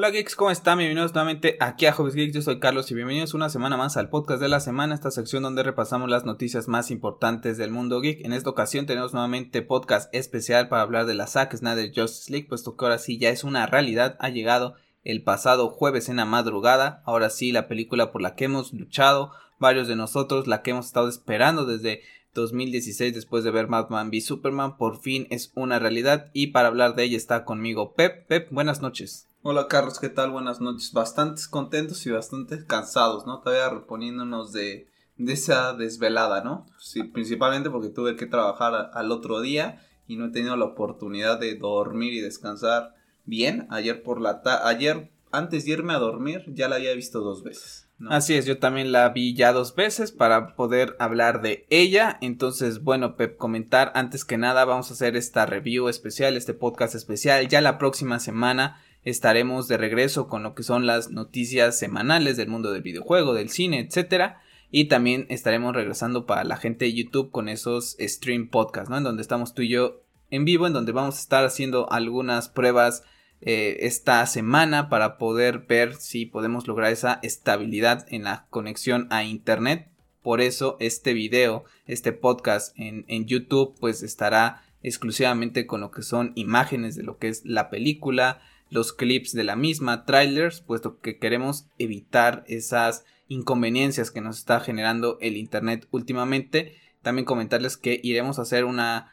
Hola geeks, ¿cómo están? Bienvenidos nuevamente aquí a Hobbies Geeks, yo soy Carlos y bienvenidos una semana más al podcast de la semana, esta sección donde repasamos las noticias más importantes del mundo geek. En esta ocasión tenemos nuevamente podcast especial para hablar de la Zack Snyder Justice League, puesto que ahora sí ya es una realidad, ha llegado el pasado jueves en la madrugada, ahora sí la película por la que hemos luchado, varios de nosotros, la que hemos estado esperando desde 2016 después de ver Batman v Superman, por fin es una realidad y para hablar de ella está conmigo Pep. Pep, buenas noches. Hola Carlos, ¿qué tal? Buenas noches. Bastante contentos y bastante cansados, ¿no? Todavía reponiéndonos de, de esa desvelada, ¿no? Sí, principalmente porque tuve que trabajar al otro día y no he tenido la oportunidad de dormir y descansar bien. Ayer por la ayer antes de irme a dormir ya la había visto dos veces. Así es, yo también la vi ya dos veces para poder hablar de ella. Entonces, bueno, Pep, comentar antes que nada, vamos a hacer esta review especial, este podcast especial. Ya la próxima semana estaremos de regreso con lo que son las noticias semanales del mundo del videojuego, del cine, etcétera. Y también estaremos regresando para la gente de YouTube con esos stream podcasts, ¿no? En donde estamos tú y yo en vivo, en donde vamos a estar haciendo algunas pruebas eh, esta semana para poder ver si podemos lograr esa estabilidad en la conexión a internet. Por eso este video, este podcast en, en YouTube, pues estará exclusivamente con lo que son imágenes de lo que es la película, los clips de la misma, trailers, puesto que queremos evitar esas inconveniencias que nos está generando el internet últimamente. También comentarles que iremos a hacer una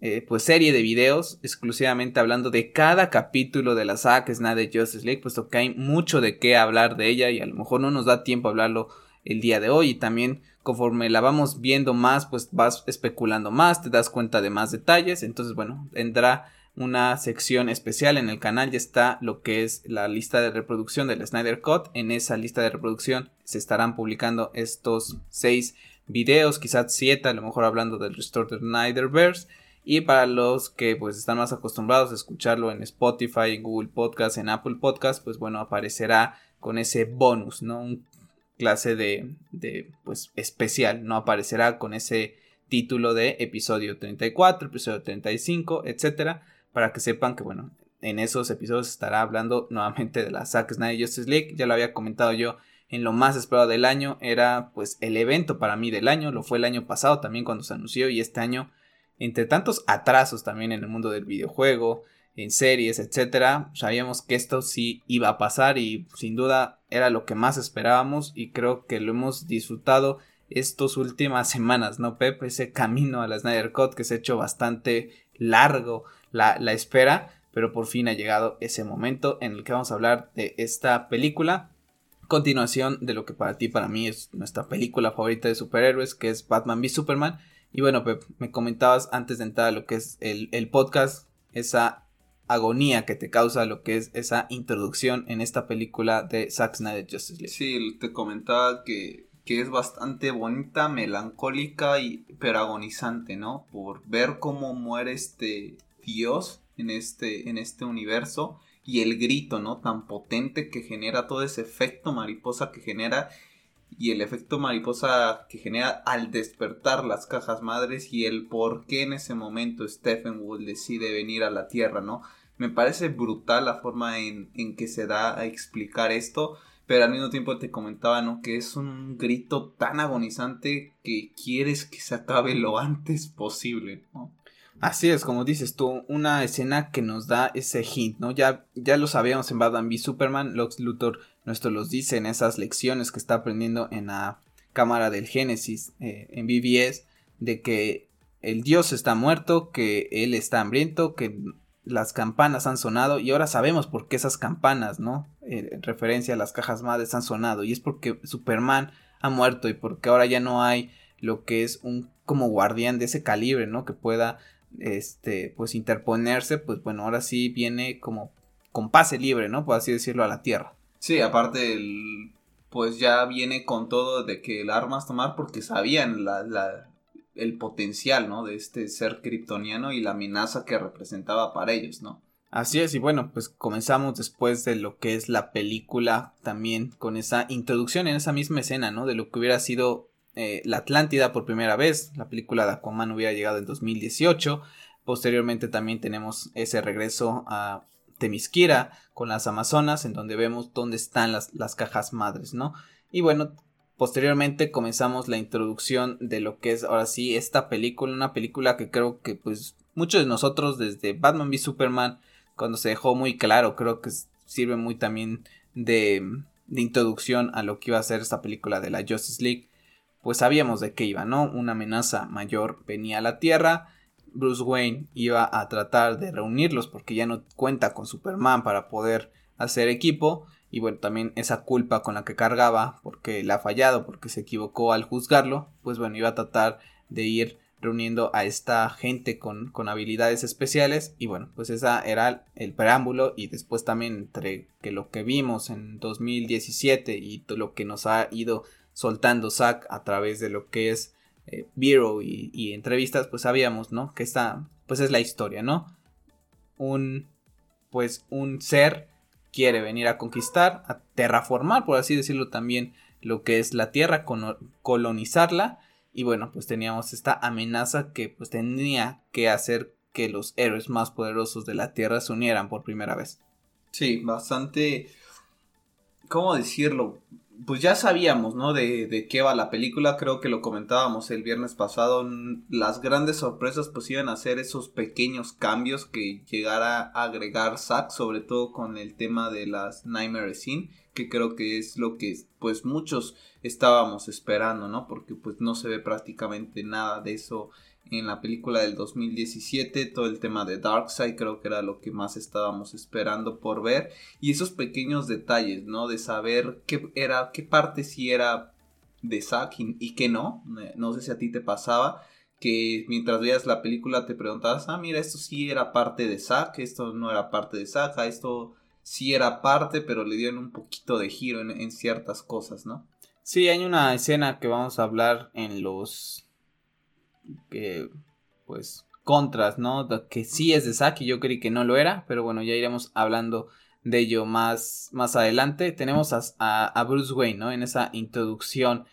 eh, pues serie de videos exclusivamente hablando de cada capítulo de la saga Snyder Justice League, puesto que hay mucho de qué hablar de ella y a lo mejor no nos da tiempo a hablarlo el día de hoy y también conforme la vamos viendo más pues vas especulando más, te das cuenta de más detalles, entonces bueno, tendrá una sección especial en el canal ya está lo que es la lista de reproducción del Snyder Cut. En esa lista de reproducción se estarán publicando estos seis videos, quizás siete, a lo mejor hablando del Restore the Snyderverse. Y para los que pues están más acostumbrados a escucharlo en Spotify, en Google Podcast, en Apple Podcast, pues bueno, aparecerá con ese bonus, ¿no? Un clase de, de pues especial, ¿no? Aparecerá con ese título de episodio 34, episodio 35, etcétera para que sepan que, bueno, en esos episodios estará hablando nuevamente de la Zack Snyder Justice League. Ya lo había comentado yo en lo más esperado del año. Era pues el evento para mí del año. Lo fue el año pasado también cuando se anunció. Y este año, entre tantos atrasos también en el mundo del videojuego, en series, etcétera, sabíamos que esto sí iba a pasar y sin duda era lo que más esperábamos. Y creo que lo hemos disfrutado estas últimas semanas, ¿no, Pep? Ese camino a la Snyder Cut que se ha hecho bastante largo la, espera, pero por fin ha llegado ese momento en el que vamos a hablar de esta película. Continuación de lo que para ti, para mí es nuestra película favorita de superhéroes, que es Batman v Superman. Y bueno, me comentabas antes de entrar lo que es el, podcast, esa agonía que te causa lo que es esa introducción en esta película de Zack Snyder Justice League. Sí, te comentaba que, que es bastante bonita, melancólica y pero agonizante, ¿no? Por ver cómo muere este Dios en este, en este universo y el grito, ¿no? Tan potente que genera todo ese efecto mariposa que genera y el efecto mariposa que genera al despertar las cajas madres y el por qué en ese momento Stephen Wood decide venir a la Tierra, ¿no? Me parece brutal la forma en, en que se da a explicar esto, pero al mismo tiempo te comentaba, ¿no? Que es un grito tan agonizante que quieres que se acabe lo antes posible, ¿no? Así es, como dices tú, una escena que nos da ese hint, ¿no? Ya, ya lo sabíamos en Batman v Superman, Lux Luthor nuestro los dice en esas lecciones que está aprendiendo en la cámara del Génesis eh, en BBS, de que el dios está muerto, que él está hambriento, que las campanas han sonado y ahora sabemos por qué esas campanas, ¿no? Eh, en referencia a las cajas madres han sonado y es porque Superman ha muerto y porque ahora ya no hay lo que es un como guardián de ese calibre, ¿no? Que pueda este, pues interponerse, pues bueno, ahora sí viene como con pase libre, ¿no? Por así decirlo, a la Tierra. Sí, aparte el, pues ya viene con todo de que el armas tomar porque sabían la, la, el potencial, ¿no? De este ser kryptoniano y la amenaza que representaba para ellos, ¿no? Así es, y bueno, pues comenzamos después de lo que es la película también con esa introducción en esa misma escena, ¿no? De lo que hubiera sido eh, la Atlántida por primera vez. La película de Aquaman hubiera llegado en 2018. Posteriormente también tenemos ese regreso a Temisquira con las Amazonas, en donde vemos dónde están las, las cajas madres, ¿no? Y bueno, posteriormente comenzamos la introducción de lo que es ahora sí esta película, una película que creo que pues muchos de nosotros desde Batman v Superman, cuando se dejó muy claro, creo que sirve muy también de, de introducción a lo que iba a ser esta película de la Justice League, pues sabíamos de qué iba, ¿no? Una amenaza mayor venía a la Tierra, Bruce Wayne iba a tratar de reunirlos porque ya no cuenta con Superman para poder hacer equipo y bueno también esa culpa con la que cargaba porque le ha fallado porque se equivocó al juzgarlo pues bueno iba a tratar de ir reuniendo a esta gente con, con habilidades especiales y bueno pues esa era el preámbulo y después también entre que lo que vimos en 2017 y lo que nos ha ido soltando Zack a través de lo que es eh, y, entrevistas, pues sabíamos, ¿no? Que esta, pues es la historia, ¿no? Un, pues un ser quiere venir a conquistar, a terraformar, por así decirlo también, lo que es la Tierra, colonizarla, y bueno, pues teníamos esta amenaza que pues tenía que hacer que los héroes más poderosos de la Tierra se unieran por primera vez. Sí, bastante, ¿cómo decirlo? Pues ya sabíamos, ¿no? De, de, qué va la película, creo que lo comentábamos el viernes pasado, las grandes sorpresas pues iban a ser esos pequeños cambios que llegara a agregar Zack, sobre todo con el tema de las Nightmare Scene, que creo que es lo que pues muchos estábamos esperando, ¿no? Porque pues no se ve prácticamente nada de eso en la película del 2017, todo el tema de Darkseid creo que era lo que más estábamos esperando por ver y esos pequeños detalles, ¿no? De saber qué era, qué parte sí era de Zack y, qué no, eh, no sé si a ti te pasaba que mientras veías la película te preguntabas, ah, mira, esto sí era parte de Zack, esto no era parte de Zack, ah, esto sí era parte, pero le dieron un poquito de giro en, en ciertas cosas, ¿no? Sí, hay una escena que vamos a hablar en los que, pues, contras, ¿no? Que sí es de y yo creí que no lo era, pero bueno, ya iremos hablando de ello más, más adelante. Tenemos a, Bruce Wayne, ¿no? En esa introducción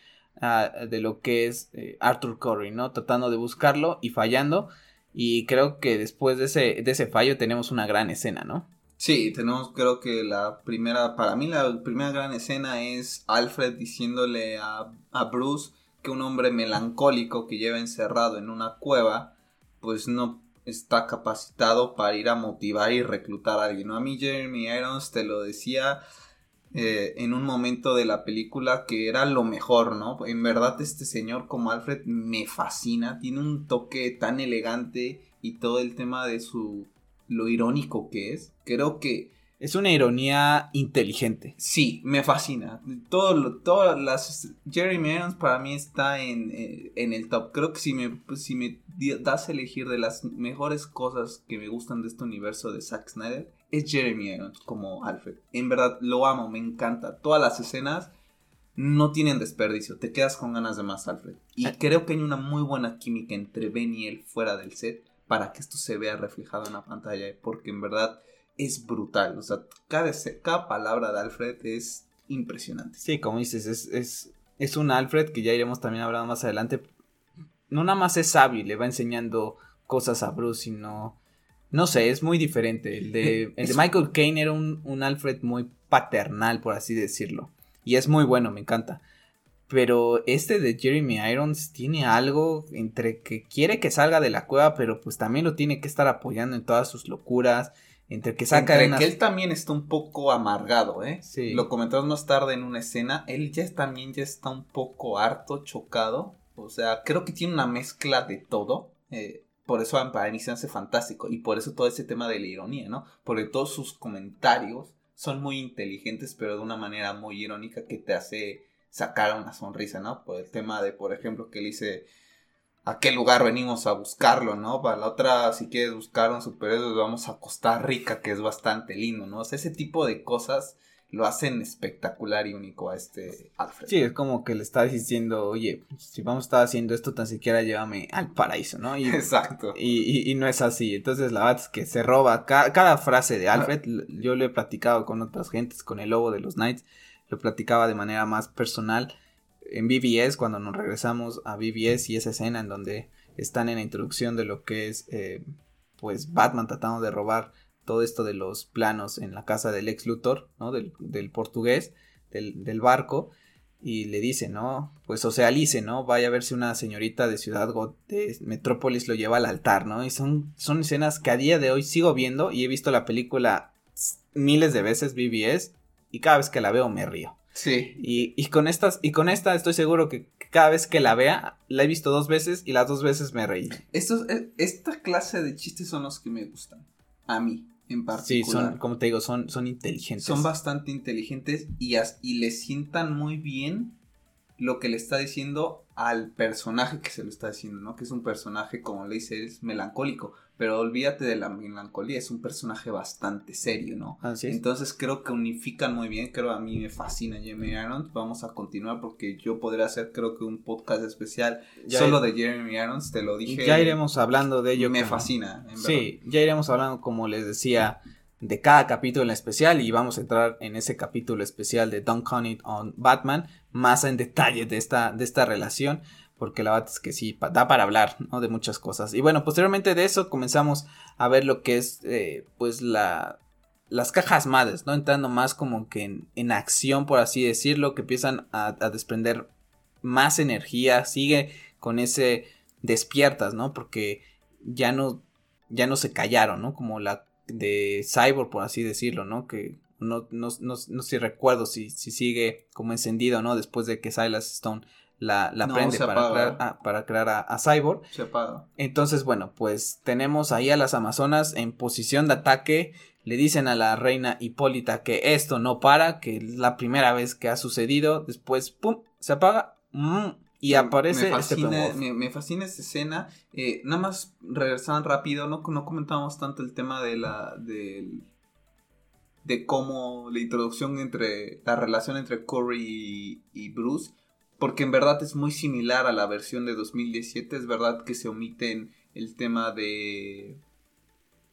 ah, de lo que es eh, Arthur Curry, ¿no? Tratando de buscarlo y fallando. Y creo que después de ese, de ese fallo tenemos una gran escena, ¿no? Sí, tenemos creo que la primera, para mí la primera gran escena es Alfred diciéndole a, a Bruce que un hombre melancólico que lleva encerrado en una cueva, pues no está capacitado para ir a motivar y reclutar a alguien. A mí Jeremy Irons te lo decía eh, en un momento de la película que era lo mejor, ¿no? En verdad este señor como Alfred me fascina, tiene un toque tan elegante y todo el tema de su lo irónico que es. Creo que es una ironía inteligente. Sí, me fascina. Todo, todas las. Jeremy Irons para mí está en, eh, en el top. Creo que si me, pues, si me das a elegir de las mejores cosas que me gustan de este universo de Zack Snyder, es Jeremy Irons como Alfred. En verdad, lo amo, me encanta. Todas las escenas no tienen desperdicio. Te quedas con ganas de más, Alfred. Y ah. creo que hay una muy buena química entre Ben y él fuera del set para que esto se vea reflejado en la pantalla. Porque en verdad es brutal. O sea, cada, cada palabra de Alfred es impresionante. Sí, como dices, es, es, es un Alfred que ya iremos también hablando más adelante. No nada más es sabio y le va enseñando cosas a Bruce, sino... No sé, es muy diferente. El de, el de Michael Caine era un, un Alfred muy paternal, por así decirlo. Y es muy bueno, me encanta. Pero este de Jeremy Irons tiene algo entre que quiere que salga de la cueva, pero pues también lo tiene que estar apoyando en todas sus locuras. Entre que saca Entre que él también está un poco amargado, ¿eh? Sí. Lo comentamos más tarde en una escena. Él ya también ya está un poco harto, chocado. O sea, creo que tiene una mezcla de todo. Eh, por eso para mí se hace fantástico. Y por eso todo ese tema de la ironía, ¿no? Porque todos sus comentarios son muy inteligentes, pero de una manera muy irónica que te hace sacar una sonrisa, ¿no? Por el tema de, por ejemplo, que él dice a qué lugar venimos a buscarlo, ¿no? Para la otra, si quieres buscar un superhéroe, vamos a Costa Rica, que es bastante lindo, ¿no? O sea, ese tipo de cosas lo hacen espectacular y único a este Alfred. Sí, es como que le está diciendo, oye, si vamos a estar haciendo esto, tan siquiera llévame al paraíso, ¿no? Y, Exacto. Y, y, no es así. Entonces, la verdad es que se roba cada frase de Alfred. Yo lo he platicado con otras gentes, con el lobo de los Knights, lo platicaba de manera más personal en BBS, cuando nos regresamos a BBS y esa escena en donde están en la introducción de lo que es, eh, pues, Batman tratando de robar todo esto de los planos en la casa del ex Luthor, ¿no? Del, del portugués, del, del, barco, y le dice, ¿no? Pues o sea, ¿no? Vaya a ver si una señorita de Ciudad de Metrópolis lo lleva al altar, ¿no? Y son, son escenas que a día de hoy sigo viendo y he visto la película miles de veces, BBS, y cada vez que la veo me río. Sí. Y, y, con estas, y con esta estoy seguro que cada vez que la vea, la he visto dos veces y las dos veces me reí. Estos, e, esta clase de chistes son los que me gustan. A mí, en particular. Sí, son, como te digo, son, son inteligentes. Son bastante inteligentes y, as, y le sientan muy bien lo que le está diciendo al personaje que se lo está diciendo, ¿no? Que es un personaje, como le dice, es melancólico. Pero olvídate de la melancolía, es un personaje bastante serio, ¿no? Así es. Entonces creo que unifican muy bien, creo a mí me fascina Jeremy Irons. Vamos a continuar porque yo podría hacer creo que un podcast especial ya solo de Jeremy Irons, te lo dije. Ya iremos hablando de ello. Me fascina. En sí, ya iremos hablando, como les decía, de cada capítulo en especial y vamos a entrar en ese capítulo especial de Don't Count It on Batman más en detalle de esta, de esta relación porque la verdad es que sí, da para hablar, ¿no? De muchas cosas. Y bueno, posteriormente de eso comenzamos a ver lo que es, eh, pues, la, las cajas madres, ¿no? Entrando más como que en, acción, por así decirlo, que empiezan a, desprender más energía, sigue con ese despiertas, ¿no? Porque ya no, ya no se callaron, ¿no? Como la de Cyborg, por así decirlo, ¿no? Que no, no, no, no sé recuerdo si, si sigue como encendido, ¿no? Después de que Silas Stone la, la prende para crear, a, para crear a, Cyborg. Se apaga. Entonces, bueno, pues tenemos ahí a las Amazonas en posición de ataque. Le dicen a la reina Hipólita que esto no para, que es la primera vez que ha sucedido. Después, ¡pum! Se apaga. Mm, y aparece me este fascina, este me, fascina esta escena. Eh, nada más regresaban rápido. No, no comentamos tanto el tema de la. de cómo la introducción entre. la relación entre Corey y Bruce porque en verdad es muy similar a la versión de 2017, es verdad que se omiten el tema de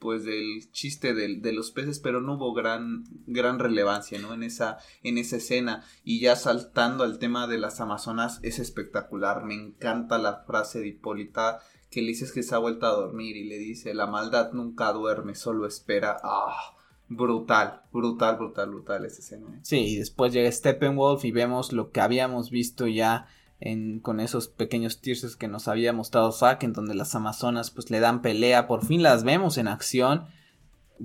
pues del chiste de, de, los peces, pero no hubo gran, gran relevancia, ¿no? En esa, en esa escena. Y ya saltando al tema de las Amazonas, es espectacular. Me encanta la frase de Hipólita que le dices que se ha vuelto a dormir y le dice, la maldad nunca duerme, solo espera. ¡Ah! Brutal, brutal, brutal, brutal esa escena. ¿eh? Sí, y después llega Steppenwolf y vemos lo que habíamos visto ya en, con esos pequeños teasers que nos había mostrado Zack, en donde las Amazonas pues le dan pelea, por fin las vemos en acción.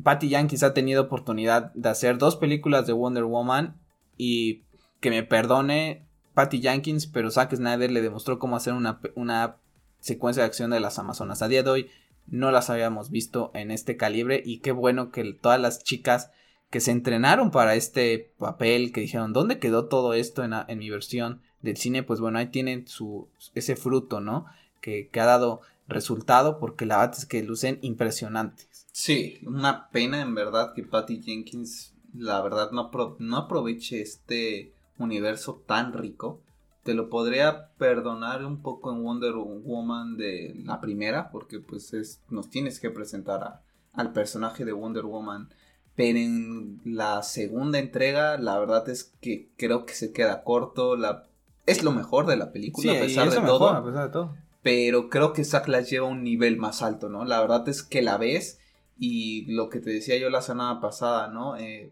Patty Jenkins ha tenido oportunidad de hacer dos películas de Wonder Woman y que me perdone Patty Jenkins, pero Zack Snyder le demostró cómo hacer una, una secuencia de acción de las Amazonas. A día de hoy no las habíamos visto en este calibre y qué bueno que todas las chicas que se entrenaron para este papel, que dijeron, ¿dónde quedó todo esto en, mi versión del cine? Pues bueno, ahí tienen su, ese fruto, ¿no? Que, que ha dado resultado porque la verdad es que lucen impresionantes. Sí, una pena en verdad que Patty Jenkins, la verdad, no, no aproveche este universo tan rico te lo podría perdonar un poco en Wonder Woman de la primera, porque pues es, nos tienes que presentar al personaje de Wonder Woman. Pero en la segunda entrega, la verdad es que creo que se queda corto. La, es lo mejor de la película, a, pesar de todo, a pesar de todo. Pero creo que Zack la lleva a un nivel más alto, ¿no? La verdad es que la ves y lo que te decía yo la semana pasada, ¿no? Eh,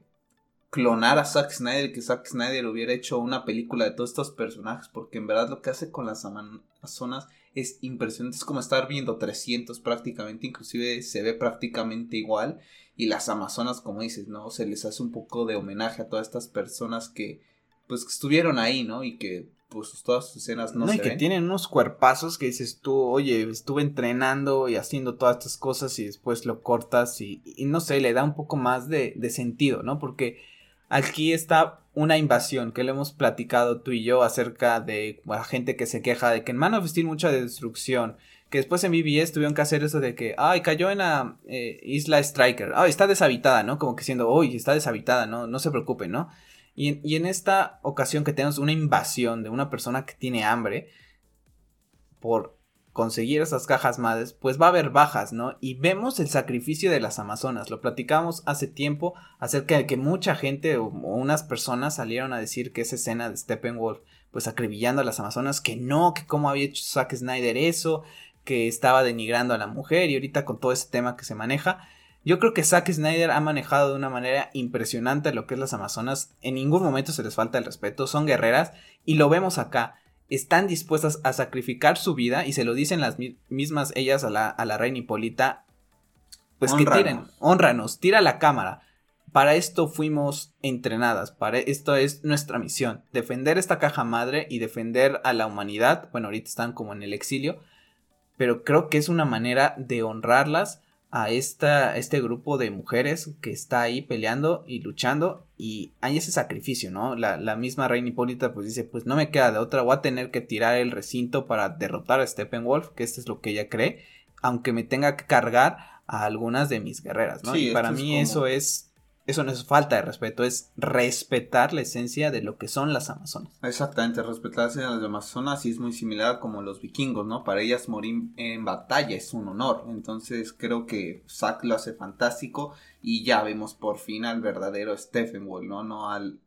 clonar a Zack Snyder, que Zack Snyder hubiera hecho una película de todos estos personajes, porque en verdad lo que hace con las Amazonas es impresionante, es como estar viendo 300 prácticamente, inclusive se ve prácticamente igual, y las Amazonas, como dices, ¿no? Se les hace un poco de homenaje a todas estas personas que, pues, estuvieron ahí, ¿no? Y que, pues, todas sus escenas no, no y que tienen unos cuerpazos que dices tú, oye, estuve entrenando y haciendo todas estas cosas y después lo cortas y, y no sé, le da un poco más de, de sentido, ¿no? Porque Aquí está una invasión que le hemos platicado tú y yo acerca de la gente que se queja de que en Man of Steel mucha destrucción. Que después en BBS tuvieron que hacer eso de que, ay, cayó en la eh, isla Striker. Ay, está deshabitada, ¿no? Como que siendo, uy, está deshabitada, ¿no? No se preocupen, ¿no? Y, y en esta ocasión que tenemos una invasión de una persona que tiene hambre por conseguir esas cajas madres, pues va a haber bajas, ¿no? Y vemos el sacrificio de las Amazonas. Lo platicamos hace tiempo acerca de que mucha gente o, unas personas salieron a decir que esa escena de Steppenwolf, pues acribillando a las Amazonas, que no, que cómo había hecho Zack Snyder eso, que estaba denigrando a la mujer y ahorita con todo ese tema que se maneja, Yo creo que Zack Snyder ha manejado de una manera impresionante lo que es las Amazonas. En ningún momento se les falta el respeto. Son guerreras y lo vemos acá. Están dispuestas a sacrificar su vida y se lo dicen las mismas ellas a la, a la reina Hipólita. Pues que tiren, honranos, tira la cámara. Para esto fuimos entrenadas, para esto es nuestra misión, defender esta caja madre y defender a la humanidad. Bueno, ahorita están como en el exilio, pero creo que es una manera de honrarlas a esta, este grupo de mujeres que está ahí peleando y luchando y hay ese sacrificio, ¿no? La, la, misma reina Hipólita pues dice, pues no me queda de otra, voy a tener que tirar el recinto para derrotar a Steppenwolf, que esto es lo que ella cree, aunque me tenga que cargar a algunas de mis guerreras, ¿no? y para mí eso es eso no es falta de respeto, es respetar la esencia de lo que son las Amazonas. Exactamente, respetar a las Amazonas y es muy similar como los vikingos, ¿no? Para ellas morir en batalla es un honor. Entonces creo que Zack lo hace fantástico y ya vemos por fin al verdadero Stephen Wall, ¿no? No al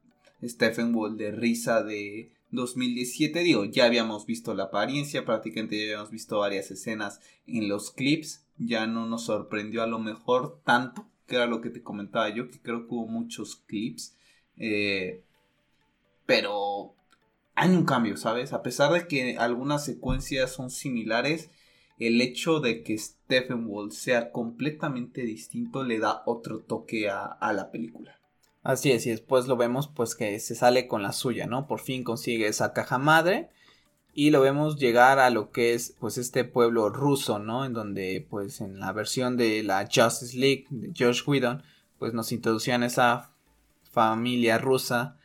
Stephen Wall de risa de 2017. Digo, ya habíamos visto la apariencia, prácticamente ya habíamos visto varias escenas en los clips. Ya no nos sorprendió a lo mejor tanto que era lo que te comentaba yo, que creo que hubo muchos clips. Eh, pero hay un cambio, ¿sabes? A pesar de que algunas secuencias son similares, el hecho de que Stephen Wall sea completamente distinto le da otro toque a, a, la película. Así es, y después lo vemos pues que se sale con la suya, ¿no? Por fin consigue esa caja madre y lo vemos llegar a lo que es pues este pueblo ruso, ¿no? En donde pues en la versión de la Justice League de George Whedon pues nos introducían esa familia rusa.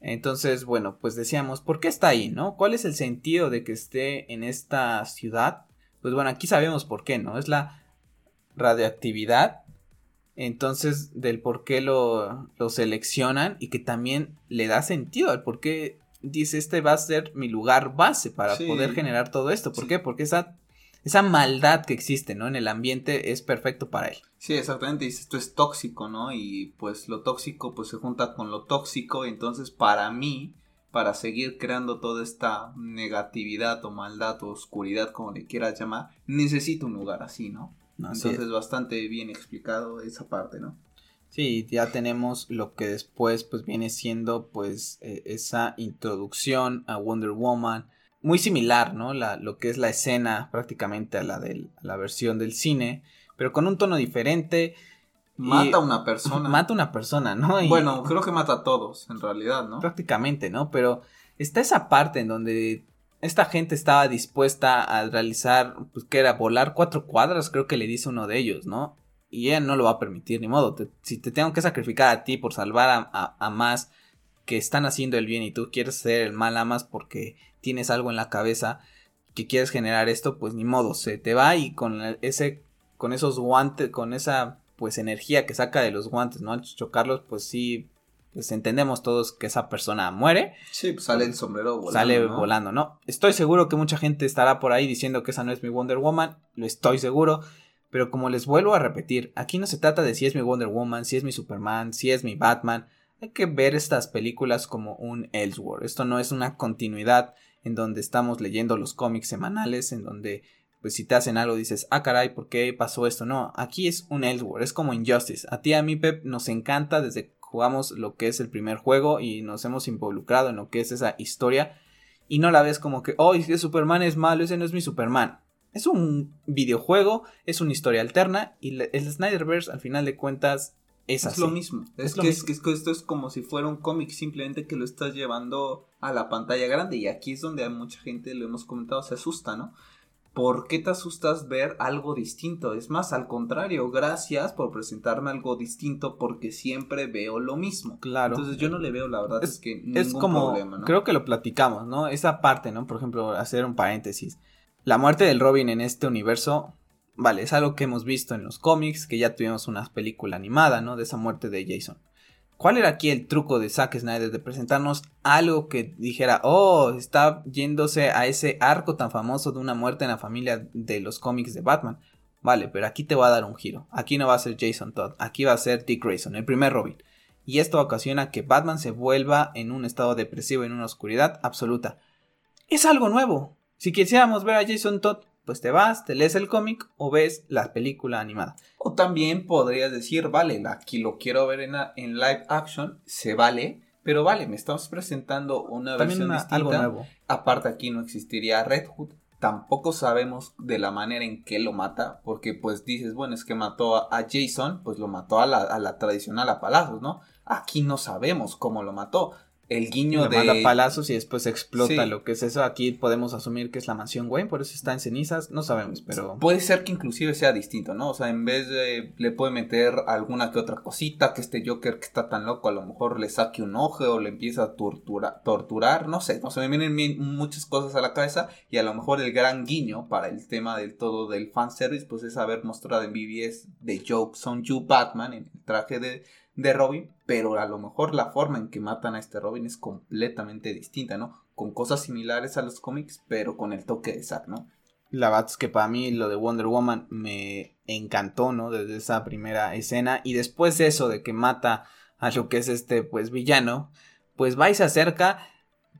Entonces, bueno, pues decíamos, ¿por qué está ahí, no? ¿Cuál es el sentido de que esté en esta ciudad? Pues bueno, aquí sabemos por qué, ¿no? Es la radioactividad. Entonces, del por qué lo, lo seleccionan y que también le da sentido al por qué dice, este va a ser mi lugar base para poder generar todo esto. ¿Por qué? Porque esa, esa maldad que existe, ¿no? En el ambiente es perfecto para él. Sí, exactamente. Dice, esto es tóxico, ¿no? Y pues lo tóxico pues se junta con lo tóxico. Entonces para mí, para seguir creando toda esta negatividad o maldad o oscuridad, como le quieras llamar, necesito un lugar así, ¿no? Entonces bastante bien explicado esa parte, ¿no? Sí, ya tenemos lo que después pues viene siendo pues e, esa introducción a Wonder Woman. Muy similar, ¿no? La, lo que es la escena prácticamente a la de la versión del cine, pero con un tono diferente. Mata a una persona. Mata a una persona, ¿no? bueno, creo que mata a todos, en realidad, ¿no? Prácticamente, ¿no? Pero está esa parte en donde esta gente estaba dispuesta a realizar, pues que era volar cuatro cuadras, creo que le dice uno de ellos, ¿no? Y ella no lo va a permitir, ni modo. si te tengo que sacrificar a ti por salvar a, más que están haciendo el bien y tú quieres hacer el mal a más porque tienes algo en la cabeza que quieres generar esto, pues ni modo, se te va y con ese, con esos guantes, con esa pues energía que saca de los guantes, ¿no? Al chocarlos, pues sí, pues entendemos todos que esa persona muere. Sí, pues sale el sombrero volando. Sale volando, ¿no? Estoy seguro que mucha gente estará por ahí diciendo que esa no es mi Wonder Woman, lo estoy seguro. Pero como les vuelvo a repetir, aquí no se trata de si es mi Wonder Woman, si es mi Superman, si es mi Batman. Hay que ver estas películas como un Elseworld. Esto no es una continuidad en donde estamos leyendo los cómics semanales, en donde pues si te hacen algo dices, ah caray, ¿por qué pasó esto? No, aquí es un Elseworld, es como Injustice. A ti a mí Pep nos encanta desde que jugamos lo que es el primer juego y nos hemos involucrado en lo que es esa historia y no la ves como que, oh, que Superman es malo, ese no es mi Superman. Es un videojuego, es una historia alterna y el Snyderverse al final de cuentas es, es lo mismo. Es, que, Es, que esto es como si fuera un cómic, simplemente que lo estás llevando a la pantalla grande y aquí es donde a mucha gente, lo hemos comentado, se asusta, ¿no? ¿Por qué te asustas ver algo distinto? Es más, al contrario, gracias por presentarme algo distinto porque siempre veo lo mismo. Claro. Entonces yo no le veo, la verdad, es, que ningún es como, problema, ¿no? Creo que lo platicamos, ¿no? Esa parte, ¿no? Por ejemplo, hacer un paréntesis. La muerte del Robin en este universo, vale, es algo que hemos visto en los cómics, que ya tuvimos una película animada, ¿no? De esa muerte de Jason. ¿Cuál era aquí el truco de Zack Snyder de presentarnos algo que dijera, oh, está yéndose a ese arco tan famoso de una muerte en la familia de los cómics de Batman? Vale, pero aquí te va a dar un giro. Aquí no va a ser Jason Todd, aquí va a ser Dick Grayson, el primer Robin. Y esto ocasiona que Batman se vuelva en un estado depresivo, en una oscuridad absoluta. Es algo nuevo. Si quisiéramos ver a Jason Todd pues te vas, te lees el cómic o ves la película animada. O también podrías decir, vale, aquí lo quiero ver en, en live action, se vale, pero vale, me estamos presentando una versión distinta. Algo nuevo. Aparte aquí no existiría Red Hood, tampoco sabemos de la manera en que lo mata, porque pues dices, bueno, es que mató a Jason, pues lo mató a la, a la tradicional a palazos, ¿no? Aquí no sabemos cómo lo mató el guiño de. Manda palazos y después explota lo que es eso. Aquí podemos asumir que es la mansión Wayne, por eso está en cenizas. No sabemos, pero. Puede ser que inclusive sea distinto, ¿no? O sea, en vez de. Le puede meter alguna que otra cosita. Que este Joker que está tan loco, a lo mejor le saque un ojo o le empieza a tortura, torturar. No sé, no se me vienen muchas cosas a la cabeza. Y a lo mejor el gran guiño para el tema del todo del fanservice, pues es haber mostrado en BBS de Joke Son You Batman en el traje de de Robin, pero a lo mejor la forma en que matan a este Robin es completamente distinta, ¿no? Con cosas similares a los cómics, pero con el toque de Zack, ¿no? La verdad es que para mí lo de Wonder Woman me encantó, ¿no? Desde esa primera escena y después de eso de que mata a lo que es este pues villano, pues va y se acerca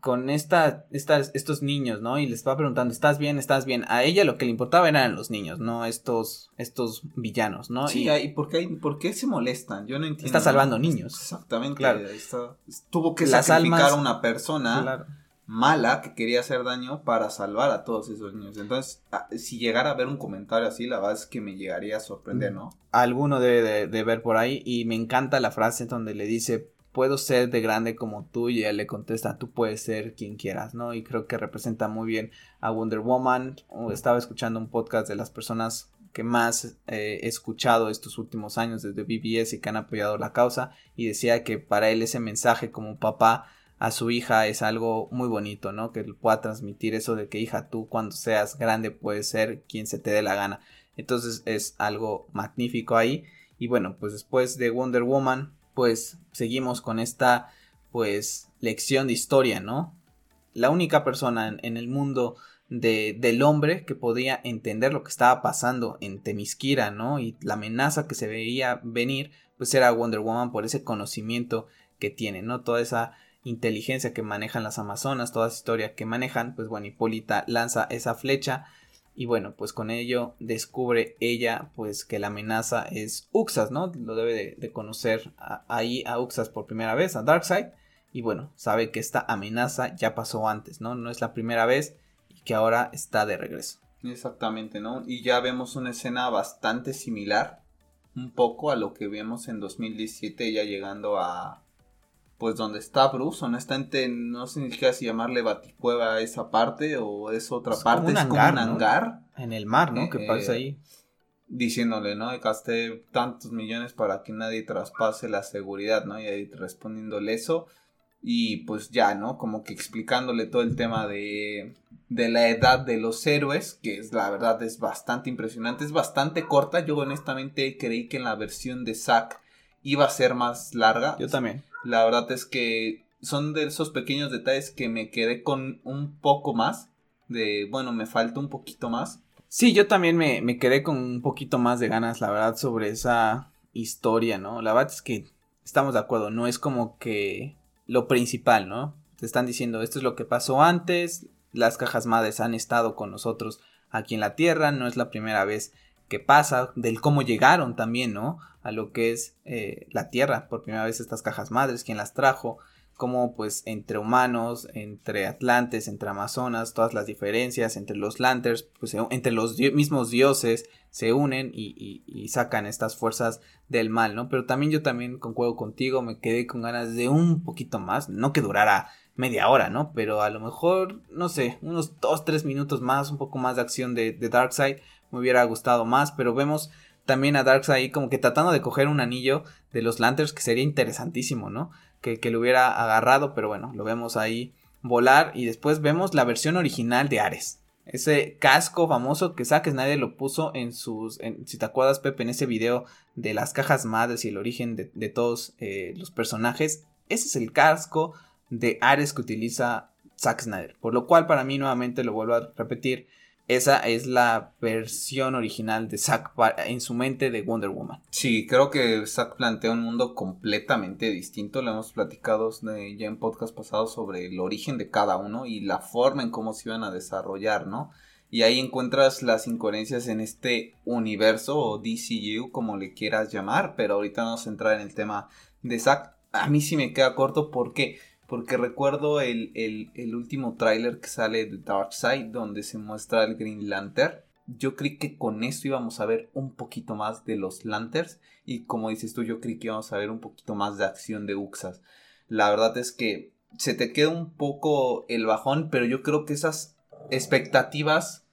con esta, estos niños, ¿no? Y les va preguntando, ¿estás bien? ¿Estás bien? A ella lo que le importaba eran los niños, no estos, estos villanos, ¿no? Sí, y, ¿por, qué, ¿por qué se molestan? Yo no entiendo. Está salvando niños. Exactamente. Claro. tuvo que sacrificar a una persona mala que quería hacer daño para salvar a todos esos niños. Entonces, si llegara a ver un comentario así, la verdad es que me llegaría a sorprender, ¿no? Alguno debe de ver por ahí y me encanta la frase donde le dice, puedo ser de grande como tú y él le contesta, tú puedes ser quien quieras, ¿no? Y creo que representa muy bien a Wonder Woman. Estaba escuchando un podcast de las personas que más eh, he escuchado estos últimos años desde BBS y que han apoyado la causa y decía que para él ese mensaje como papá a su hija es algo muy bonito, ¿no? Que pueda transmitir eso de que hija, tú cuando seas grande puedes ser quien se te dé la gana. Entonces es algo magnífico ahí. Y bueno, pues después de Wonder Woman, pues seguimos con esta pues lección de historia, ¿no? La única persona en, el mundo de, del hombre que podía entender lo que estaba pasando en Temisquira, ¿no? Y la amenaza que se veía venir, pues era Wonder Woman por ese conocimiento que tiene, ¿no? Toda esa inteligencia que manejan las Amazonas, toda esa historia que manejan, pues bueno, Hipólita lanza esa flecha y bueno, pues con ello descubre ella pues que la amenaza es Uxas, ¿no? Lo debe de, conocer ahí a Uxas por primera vez, a Darkseid. Y bueno, sabe que esta amenaza ya pasó antes, ¿no? No es la primera vez y que ahora está de regreso. Exactamente, ¿no? Y ya vemos una escena bastante similar, un poco a lo que vemos en 2017, ya llegando a, pues donde está Bruce, honestamente no sé ni siquiera si llamarle baticueva a esa parte o es otra parte, es como un hangar. En el mar, ¿no? que pasa eh, ahí. Diciéndole, ¿no? Gasté tantos millones para que nadie traspase la seguridad, ¿no? Y ahí respondiéndole eso. Y pues ya, ¿no? Como que explicándole todo el tema de, de la edad de los héroes, que es la verdad es bastante impresionante, es bastante corta. Yo honestamente creí que en la versión de Zack iba a ser más larga. Yo también. La verdad es que son de esos pequeños detalles que me quedé con un poco más. De, bueno, me falta un poquito más. Sí, yo también me, me quedé con un poquito más de ganas, la verdad, sobre esa historia, ¿no? La verdad es que estamos de acuerdo, no es como que lo principal, ¿no? Te están diciendo, esto es lo que pasó antes, las cajas madres han estado con nosotros aquí en la Tierra, no es la primera vez que pasa, del cómo llegaron también, ¿no? A lo que es eh, la Tierra, por primera vez estas cajas madres, quién las trajo, cómo pues entre humanos, entre atlantes, entre amazonas, todas las diferencias entre los lanters, pues entre los mismos dioses se unen y, sacan estas fuerzas del mal, ¿no? Pero también yo también concuerdo contigo, me quedé con ganas de un poquito más, no que durara media hora, ¿no? Pero a lo mejor, no sé, unos dos, tres minutos más, un poco más de acción de, de Darkseid, me hubiera gustado más, pero vemos también a Darkseid ahí como que tratando de coger un anillo de los Lanterns que sería interesantísimo, ¿no? Que, que lo hubiera agarrado, pero bueno, lo vemos ahí volar y después vemos la versión original de Ares. Ese casco famoso que Zack nadie lo puso en sus. si te acuerdas, Pepe, en ese video de las cajas madres y el origen de, todos eh, los personajes. Ese es el casco de Ares que utiliza Zack Snyder. Por lo cual, para mí, nuevamente lo vuelvo a repetir. Esa es la versión original de Zack en su mente de Wonder Woman. Sí, creo que Zack plantea un mundo completamente distinto. Lo hemos platicado ya en podcast pasados sobre el origen de cada uno y la forma en cómo se iban a desarrollar, ¿no? y ahí encuentras las incoherencias en este universo o DCU como le quieras llamar, pero ahorita vamos a entrar en el tema de Zack. A mí sí me queda corto porque porque recuerdo el, el, último tráiler que sale de Darkseid donde se muestra el Green Lantern. Yo creí que con esto íbamos a ver un poquito más de los Lanterns y como dices tú, yo creí que íbamos a ver un poquito más de acción de Uxas. La verdad es que se te queda un poco el bajón, pero yo creo que esas expectativas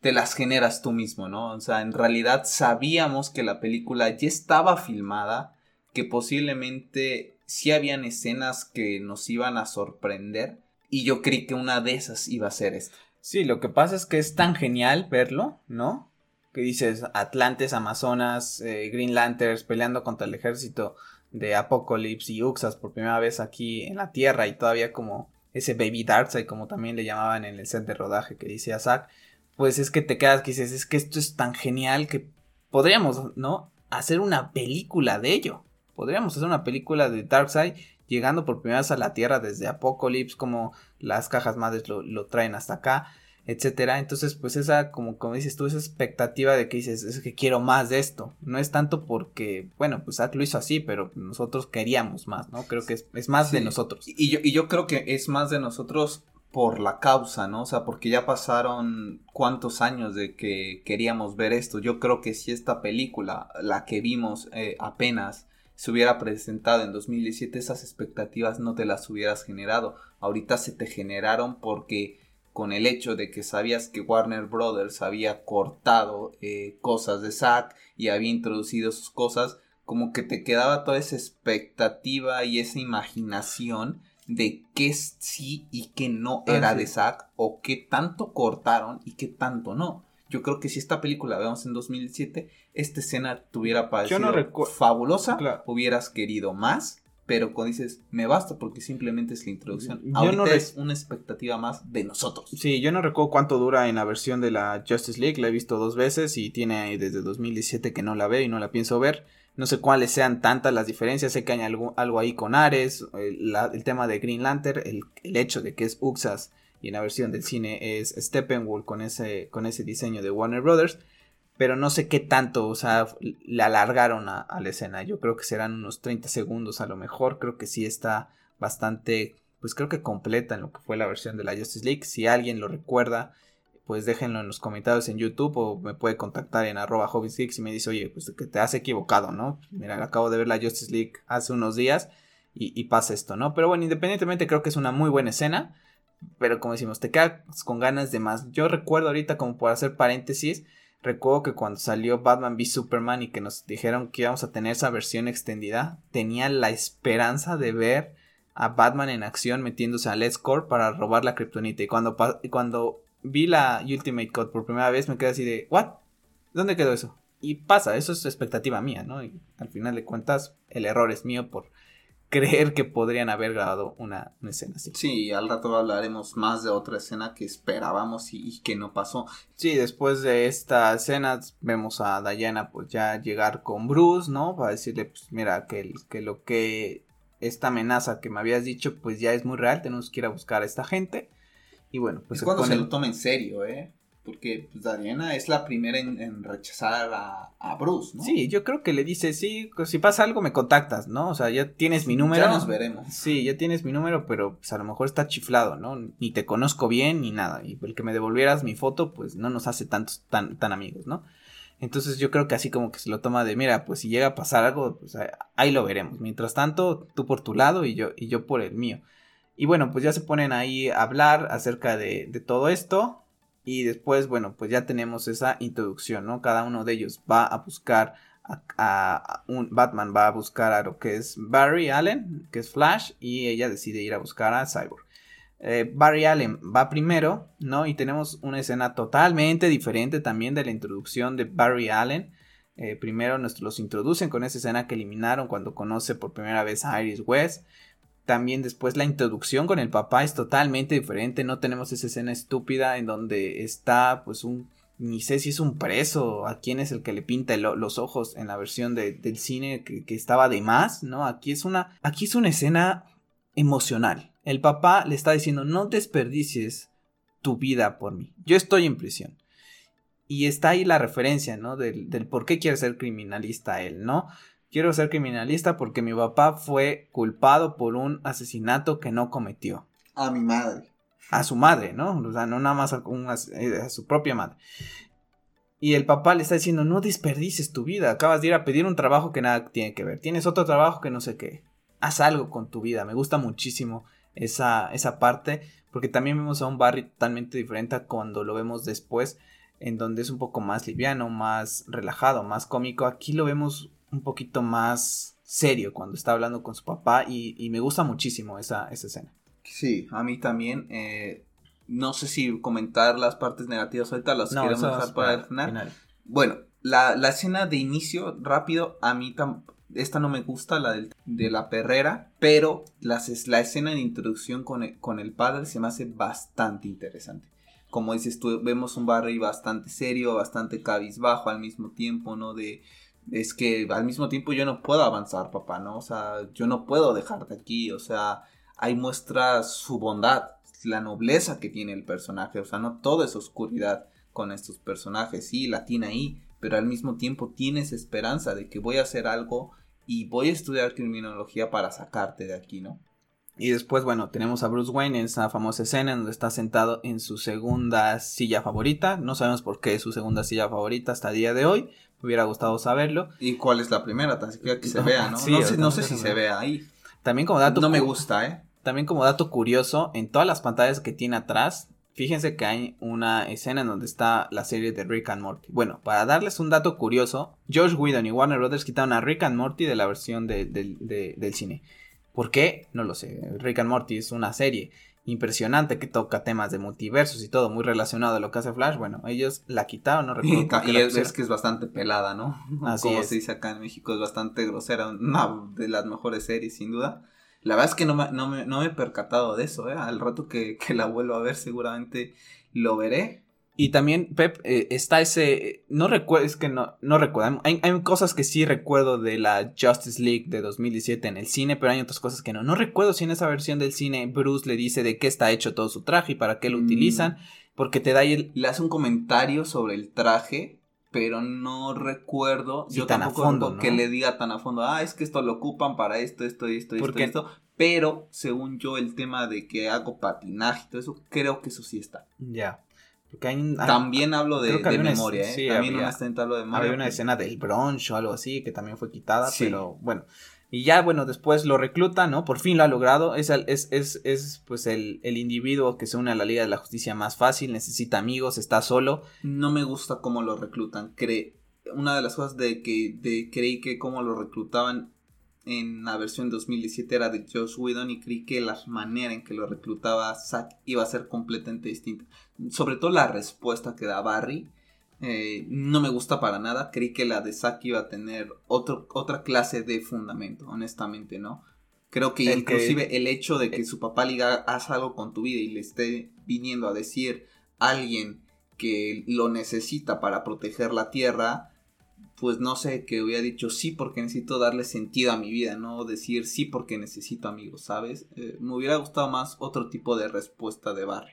te las generas tú mismo, ¿no? O sea, en realidad sabíamos que la película ya estaba filmada, que posiblemente sí habían escenas que nos iban a sorprender y yo creí que una de esas iba a ser esta. Sí, lo que pasa es que es tan genial verlo, ¿no? Que dices Atlantes, Amazonas, eh, Green Lanterns peleando contra el ejército de Apocalypse y Uxas por primera vez aquí en la Tierra y todavía como ese Baby Darkseid como también le llamaban en el set de rodaje que dice Zack, pues es que te quedas que dices, es que esto es tan genial que podríamos, ¿no? Hacer una película de ello. Podríamos hacer una película de Darkseid llegando por primera vez a la Tierra desde Apocalypse, como las cajas madres lo, lo traen hasta acá, etcétera. Entonces, pues esa, como, como dices tú, esa expectativa de que dices, es que quiero más de esto. No es tanto porque, bueno, pues Zack lo hizo así, pero nosotros queríamos más, ¿no? Creo que es, más de nosotros. Y yo, y yo creo que es más de nosotros por la causa, ¿no? O sea, porque ya pasaron cuántos años de que queríamos ver esto. Yo creo que si esta película, la que vimos eh, apenas, se hubiera presentado en 2017, esas expectativas no te las hubieras generado. Ahorita se te generaron porque con el hecho de que sabías que Warner Brothers había cortado eh, cosas de Zack y había introducido sus cosas, como que te quedaba toda esa expectativa y esa imaginación de qué sí y qué no ah, era de Zack o qué tanto cortaron y qué tanto no. Yo creo que si esta película la vemos en 2007, esta escena tuviera parecido fabulosa, hubieras querido más, pero cuando dices, me basta porque simplemente es la introducción. Yo Ahorita no es una expectativa más de nosotros. Sí, yo no recuerdo cuánto dura en la versión de la Justice League, la he visto dos veces y tiene desde 2017 que no la veo y no la pienso ver. No sé cuáles sean tantas las diferencias, sé que hay algo, algo ahí con Ares, el, tema de Green Lantern, el, el hecho de que es Uxas y en la versión del cine es Steppenwolf con ese, con ese diseño de Warner Brothers. Pero no sé qué tanto, o sea, le alargaron a, la escena. Yo creo que serán unos 30 segundos a lo mejor. Creo que sí está bastante, pues creo que completa en lo que fue la versión de la Justice League. Si alguien lo recuerda, pues déjenlo en los comentarios en YouTube o me puede contactar en arroba y me dice, oye, pues que te has equivocado, ¿no? Mira, acabo de ver la Justice League hace unos días y, y pasa esto, ¿no? Pero bueno, independientemente creo que es una muy buena escena pero como decimos, te quedas con ganas de más. Yo recuerdo ahorita, como por hacer paréntesis, recuerdo que cuando salió Batman v Superman y que nos dijeron que íbamos a tener esa versión extendida, tenía la esperanza de ver a Batman en acción metiéndose al Escort para robar la kriptonita. Y cuando, cuando vi la Ultimate Cut por primera vez, me quedé así de, ¿what? ¿Dónde quedó eso? Y pasa, eso es expectativa mía, ¿no? Y al final de cuentas, el error es mío por creer que podrían haber grabado una, escena así. Sí, al rato hablaremos más de otra escena que esperábamos y, que no pasó. Sí, después de esta escena vemos a Diana pues ya llegar con Bruce, ¿no? Para decirle, pues mira, que, que lo que esta amenaza que me habías dicho pues ya es muy real, tenemos que ir a buscar a esta gente. Y bueno, pues... Es cuando se lo toma en serio, ¿eh? Porque pues, Diana es la primera en, rechazar a, Bruce, ¿no? Sí, yo creo que le dice, sí, si pasa algo me contactas, ¿no? O sea, ya tienes mi número. Ya nos veremos. Sí, ya tienes mi número, pero pues a lo mejor está chiflado, ¿no? Ni te conozco bien ni nada. Y el que me devolvieras mi foto, pues no nos hace tantos, tan, tan amigos, ¿no? Entonces yo creo que así como que se lo toma de, mira, pues si llega a pasar algo, pues ahí lo veremos. Mientras tanto, tú por tu lado y yo, y yo por el mío. Y bueno, pues ya se ponen ahí a hablar acerca de, de todo esto. Y después, bueno, pues ya tenemos esa introducción, ¿no? Cada uno de ellos va a buscar a, un Batman va a buscar a lo que es Barry Allen, que es Flash, y ella decide ir a buscar a Cyborg. Eh, Barry Allen va primero, ¿no? Y tenemos una escena totalmente diferente también de la introducción de Barry Allen. Eh, primero nos los introducen con esa escena que eliminaron cuando conoce por primera vez a Iris West. También después la introducción con el papá es totalmente diferente. No tenemos esa escena estúpida en donde está pues un... Ni sé si es un preso, a quién es el que le pinta los ojos en la versión del cine que, estaba de más, ¿no? Aquí es una, aquí es una escena emocional. El papá le está diciendo, no desperdicies tu vida por mí. Yo estoy en prisión. y está ahí la referencia, ¿no? Del, del por qué quiere ser criminalista él, ¿no? Quiero ser criminalista porque mi papá fue culpado por un asesinato que no cometió. A mi madre. A su madre, ¿no? O sea, no nada más a, eh, a su propia madre. Y el papá le está diciendo, no desperdices tu vida, acabas de ir a pedir un trabajo que nada tiene que ver, tienes otro trabajo que no sé qué, haz algo con tu vida, me gusta muchísimo esa, esa parte, porque también vemos a un Barry totalmente diferente cuando lo vemos después, en donde es un poco más liviano, más relajado, más cómico, aquí lo vemos un poquito más serio cuando está hablando con su papá y, me gusta muchísimo esa, esa, escena. Sí, a mí también. Eh, no sé si comentar las partes negativas ahorita, las queremos dejar para el final. Bueno, la, escena de inicio, rápido, a mí esta no me gusta, la de la perrera, pero las, la escena de introducción con el, con el padre se me hace bastante interesante. Como dices tú, vemos un Barry bastante serio, bastante cabizbajo al mismo tiempo, ¿no? De, es que al mismo tiempo yo no puedo avanzar, papá, ¿no? O sea, yo no puedo dejarte aquí, o sea, ahí muestra su bondad, la nobleza que tiene el personaje, o sea, no todo es oscuridad con estos personajes, sí, la tiene ahí, pero al mismo tiempo tienes esperanza de que voy a hacer algo y voy a estudiar criminología para sacarte de aquí, ¿no? Y después, bueno, tenemos a Bruce Wayne en esa famosa escena en donde está sentado en su segunda silla favorita. No sabemos por qué es su segunda silla favorita hasta el día de hoy. Me hubiera gustado saberlo. ¿Y cuál es la primera? Tan siquiera que se vea, ¿no? no sé, no sé si se vea ahí. También como dato. No me gusta, ¿eh? También como dato curioso, en todas las pantallas que tiene atrás, fíjense que hay una escena en donde está la serie de Rick and Morty. Bueno, para darles un dato curioso, George Whedon y Warner Brothers quitaron a Rick and Morty de la versión del cine. ¿Por qué? No lo sé. Rick and Morty es una serie impresionante que toca temas de multiversos y todo muy relacionado a lo que hace Flash. Bueno, ellos la quitaron, no recuerdo. Y, es, que es bastante pelada, ¿no? Así Como se dice acá en México, es bastante grosera, una de las mejores series, sin duda. La verdad es que no me, no me, no me he percatado de eso, ¿eh? Al rato que, que la vuelvo a ver seguramente lo veré. Y también, Pep, eh, está ese. No recuerdo, es que no, no recuerdo. Hay, hay, cosas que sí recuerdo de la Justice League de 2017 en el cine, pero hay otras cosas que no. No recuerdo si en esa versión del cine Bruce le dice de qué está hecho todo su traje y para qué lo mm. utilizan, porque te da el. Le hace un comentario sobre el traje, pero no recuerdo. yo tan tampoco a fondo, que le diga tan a fondo, ah, es que esto lo ocupan para esto, esto, esto, esto, esto. Pero según yo, el tema de que hago patinaje y todo eso, creo que eso sí está. Ya. También hablo de, memoria, ¿eh? también había, una hablo de memoria. Había una escena del broncho o algo así que también fue quitada, pero bueno. Y ya, bueno, después lo recluta, ¿no? Por fin lo ha logrado. Es, es, es, es pues el, el, individuo que se une a la Liga de la Justicia más fácil, necesita amigos, está solo. No me gusta cómo lo reclutan. Cre una de las cosas de que de, creí que cómo lo reclutaban en la versión 2017 era de Josh Whedon y creí que la manera en que lo reclutaba Zack iba a ser completamente distinta. Sobre todo la respuesta que da Barry. Eh, no me gusta para nada. Creí que la de Zack iba a tener otro, otra clase de fundamento, honestamente, ¿no? Creo que inclusive el hecho de que su papá le diga haz algo con tu vida y le esté viniendo a decir alguien que lo necesita para proteger la tierra, pues no sé, que hubiera dicho sí porque necesito darle sentido a mi vida, no decir sí porque necesito amigos, ¿sabes? Eh, me hubiera gustado más otro tipo de respuesta de Barry.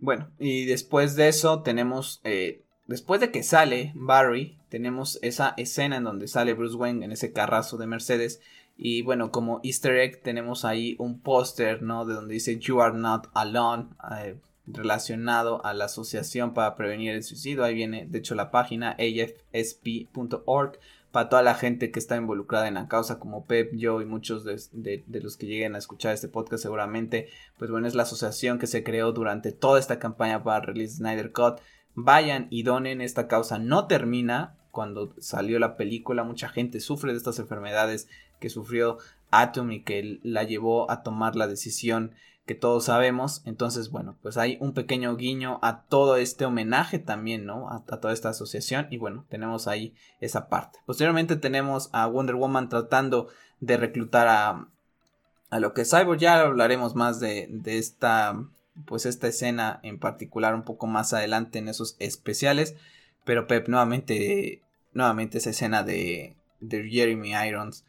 Bueno, y después de eso tenemos, eh, después de que sale Barry, tenemos esa escena en donde sale Bruce Wayne en ese carrazo de Mercedes. Y bueno, como easter egg tenemos ahí un póster, ¿no? De donde dice You are not alone. Eh, relacionado a la Asociación para Prevenir el Suicidio. Ahí viene, de hecho, la página afsp.org para toda la gente que está involucrada en la causa, como Pep, yo y muchos de, los que lleguen a escuchar este podcast seguramente, pues bueno, es la asociación que se creó durante toda esta campaña para Release Snyder Cut. Vayan y donen, esta causa no termina. Cuando salió la película, mucha gente sufre de estas enfermedades que sufrió Atom y que la llevó a tomar la decisión que todos sabemos. Entonces, bueno, pues hay un pequeño guiño a todo este homenaje también, ¿no? A, toda esta asociación. Y bueno, tenemos ahí esa parte. Posteriormente tenemos a Wonder Woman tratando de reclutar a, a lo que es Cyborg. Ya hablaremos más de, de esta, pues esta escena en particular un poco más adelante en esos especiales. Pero Pep, nuevamente, nuevamente esa escena de, de Jeremy Irons.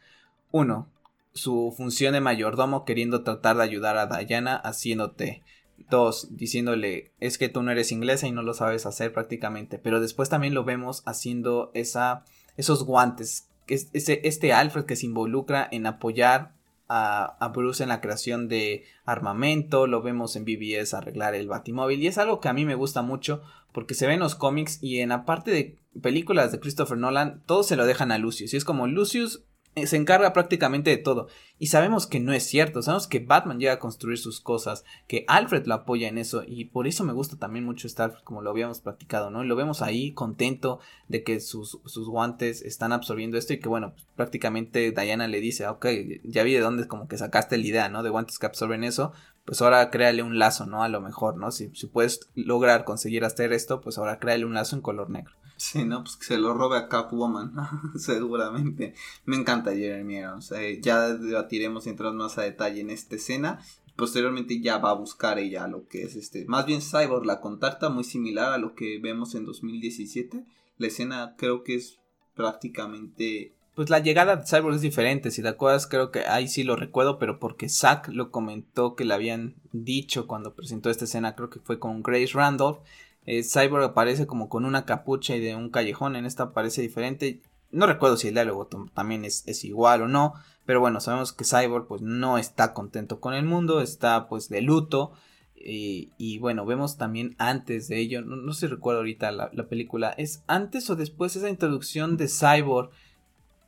Uno, su función de mayordomo queriendo tratar de ayudar a Diana haciéndote Dos, diciéndole, es que tú no eres inglesa y no lo sabes hacer prácticamente. Pero después también lo vemos haciendo esa, esos guantes. Este, este Alfred que se involucra en apoyar a, a, Bruce en la creación de armamento. Lo vemos en BBS arreglar el batimóvil. Y es algo que a mí me gusta mucho porque se ve en los cómics y en la parte de películas de Christopher Nolan, todo se lo dejan a Lucius. Y es como Lucius se encarga prácticamente de todo. Y sabemos que no es cierto, sabemos que Batman llega a construir sus cosas, que Alfred lo apoya en eso, y por eso me gusta también mucho estar, como lo habíamos platicado, ¿no? Y lo vemos ahí contento de que sus, sus guantes están absorbiendo esto y que, bueno, pues, prácticamente Diana le dice, ok, ya vi de dónde como que sacaste la idea, ¿no? De guantes que absorben eso, pues ahora créale un lazo, ¿no? A lo mejor, ¿no? Si, si puedes lograr conseguir hacer esto, pues ahora créale un lazo en color negro. Sí, no, pues se lo robe a Catwoman, seguramente. Me encanta Jeremy Irons. Eh, ya debatiremos y entramos más a detalle en esta escena. Posteriormente ya va a buscar ella lo que es este. Más bien Cyborg la contacta, muy similar a lo que vemos en 2017. La escena creo que es prácticamente. Pues la llegada de Cyborg es diferente, si te acuerdas creo que ahí sí lo recuerdo, pero porque Zack lo comentó que le habían dicho cuando presentó esta escena, creo que fue con Grace Randolph, eh, Cyborg aparece como con una capucha y de un callejón. En esta aparece diferente. No recuerdo si el diálogo también es, igual o no. Pero bueno, sabemos que Cyborg pues no está contento con el mundo. Está pues de luto. Y, bueno, vemos también antes de ello. No, sé si recuerdo ahorita la, la, película. ¿Es antes o después esa introducción de Cyborg?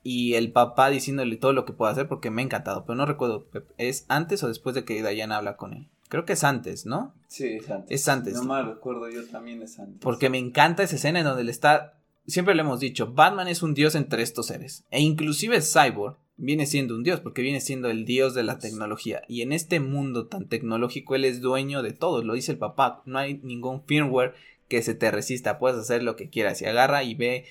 Y el papá diciéndole todo lo que puede hacer porque me ha encantado. Pero no recuerdo. ¿Es antes o después de que Diana habla con él? Creo que es antes, ¿no? Sí, es antes. Es antes. No me recuerdo yo también es antes. Porque me encanta esa escena en donde le está. Siempre le hemos dicho, Batman es un dios entre estos seres. E inclusive Cyborg viene siendo un dios, porque viene siendo el dios de la tecnología. Y en este mundo tan tecnológico, él es dueño de todo, lo dice el papá. No hay ningún firmware que se te resista. Puedes hacer lo que quieras. Y agarra y ve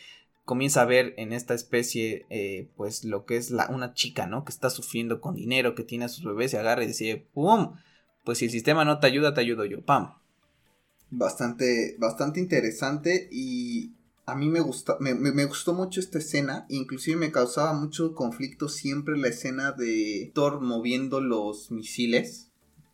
comienza a ver en esta especie, eh, pues lo que es la, una chica, ¿no? Que está sufriendo con dinero, que tiene a sus bebés y agarra y dice, ¡pum! Pues si el sistema no te ayuda, te ayudo yo, pam. Bastante, bastante interesante y a mí me, gusta, me, me, gustó mucho esta escena, inclusive me causaba mucho conflicto siempre la escena de Thor moviendo los misiles.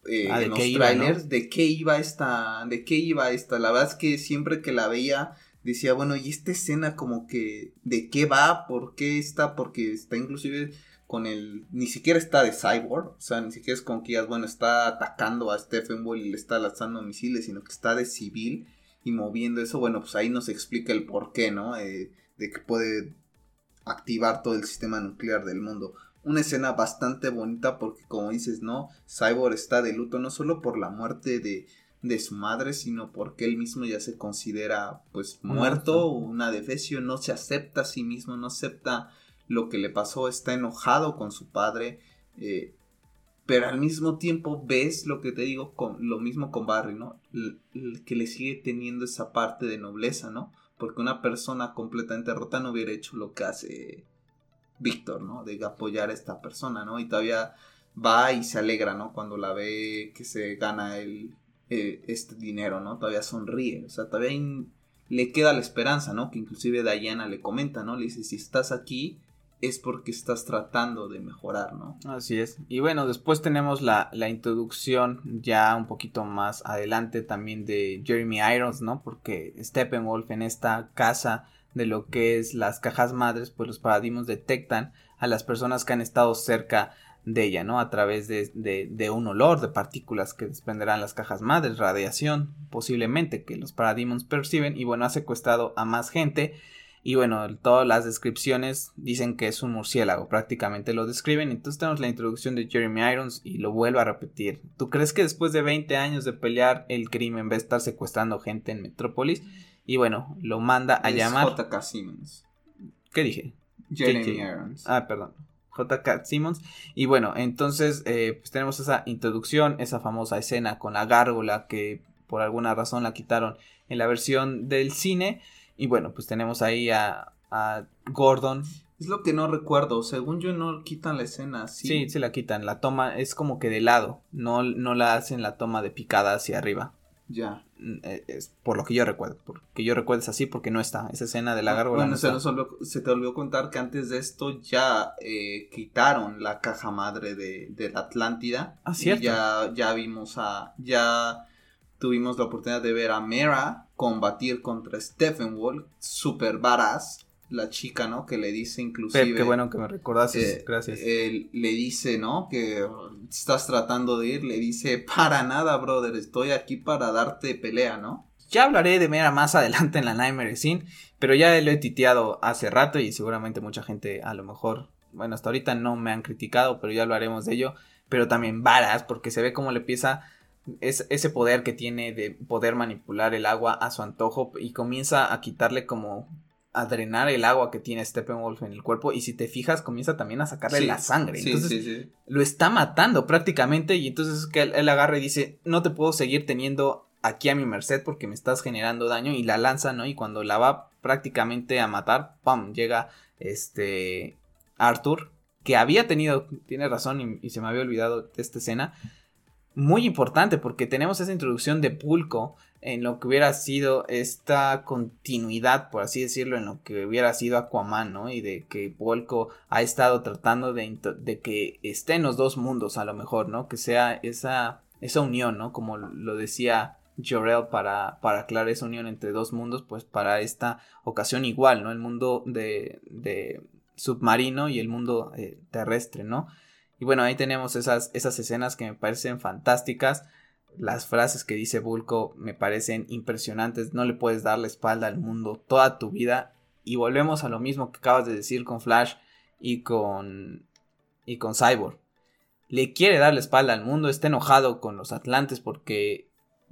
Eh, ah, ¿de qué iba, de qué iba esta, de qué iba esta, la verdad es que siempre que la veía decía, bueno, y esta escena como que, ¿de qué va? ¿Por qué está? Porque está inclusive con el, ni siquiera está de cyborg, o sea, ni siquiera es como que ya, bueno, está atacando a Stephen Wall y le está lanzando misiles, sino que está de civil y moviendo eso, bueno, pues ahí nos explica el por qué, ¿no? Eh, de que puede activar todo el sistema nuclear del mundo. Una escena bastante bonita porque como dices, ¿no? Cyborg está de luto no solo por la muerte de, de su madre, sino porque él mismo ya se considera pues muerto, una defecio, no se acepta a sí mismo, no acepta lo que le pasó, está enojado con su padre, eh, pero al mismo tiempo ves lo que te digo, con, lo mismo con Barry, ¿no? que le sigue teniendo esa parte de nobleza, ¿no? Porque una persona completamente rota no hubiera hecho lo que hace Víctor, ¿no? De apoyar a esta persona, ¿no? Y todavía va y se alegra, ¿no? Cuando la ve que se gana el, eh, este dinero, ¿no? Todavía sonríe, o sea, todavía le queda la esperanza, ¿no? Que inclusive Diana le comenta, ¿no? Le dice, si estás aquí, es porque estás tratando de mejorar, ¿no? Así es. Y bueno, después tenemos la, la, introducción ya un poquito más adelante también de Jeremy Irons, ¿no? Porque Steppenwolf en esta casa de lo que es las cajas madres, pues los paradigmas detectan a las personas que han estado cerca de ella, ¿no? A través de, de, un olor de partículas que desprenderán las cajas madres, radiación, posiblemente que los paradigmas perciben, y bueno, ha secuestrado a más gente y bueno, todas las descripciones dicen que es un murciélago, prácticamente lo describen. Entonces tenemos la introducción de Jeremy Irons y lo vuelvo a repetir. ¿Tú crees que después de 20 años de pelear el crimen va a estar secuestrando gente en Metrópolis? Y bueno, lo manda a llamar. JK Simmons. ¿Qué dije? Jeremy Irons. Ah, perdón. JK Simmons. Y bueno, entonces eh, pues tenemos esa introducción, esa famosa escena con la gárgola que por alguna razón la quitaron en la versión del cine. Y bueno, pues tenemos ahí a, a Gordon. Es lo que no recuerdo, según yo no quitan la escena así. Sí, se la quitan, la toma es como que de lado, no, no la hacen la toma de picada hacia arriba. Ya. Mm, eh, es por lo que yo recuerdo, porque yo recuerdo es así porque no está, esa escena de la gárgola. Bueno, se, te olvidó contar que antes de esto ya eh, quitaron la caja madre de, de la Atlántida. Ah, cierto. ya, ya vimos a, ya tuvimos la oportunidad de ver a Mera combatir contra Stephen Wall, super varas, la chica, ¿no? Que le dice inclusive... Pep, qué bueno que me recordaste, gracias. Él le dice, ¿no? Que estás tratando de ir, le dice, para nada, brother, estoy aquí para darte pelea, ¿no? Ya hablaré de Mera más adelante en la Nightmare Scene, pero ya lo he titeado hace rato y seguramente mucha gente a lo mejor, bueno, hasta ahorita no me han criticado, pero ya hablaremos de ello, pero también varas, porque se ve cómo le empieza es, ese poder que tiene de poder manipular el agua a su antojo y comienza a quitarle como a drenar el agua que tiene Steppenwolf en el cuerpo y si te fijas comienza también a sacarle la sangre. entonces lo está matando prácticamente y entonces que él, él, agarra y dice no te puedo seguir teniendo aquí a mi merced porque me estás generando daño y la lanza, ¿no? Y cuando la va prácticamente a matar, ¡pum! llega este Arthur que había tenido, tiene razón y, y se me había olvidado de esta escena, muy importante porque tenemos esa introducción de Pulco en lo que hubiera sido esta continuidad, por así decirlo, en lo que hubiera sido Aquaman, ¿no? Y de que Pulco ha estado tratando de, de que esté en los dos mundos a lo mejor, ¿no? Que sea esa, esa unión, ¿no? Como lo decía Jorel para, para aclarar esa unión entre dos mundos, pues para esta ocasión igual, ¿no? El mundo de, de submarino y el mundo eh, terrestre, ¿no? Y bueno, ahí tenemos esas, esas escenas que me parecen fantásticas. Las frases que dice Bulko me parecen impresionantes. No le puedes dar la espalda al mundo toda tu vida. Y volvemos a lo mismo que acabas de decir con Flash y con, y con Cyborg. Le quiere dar la espalda al mundo. Está enojado con los Atlantes porque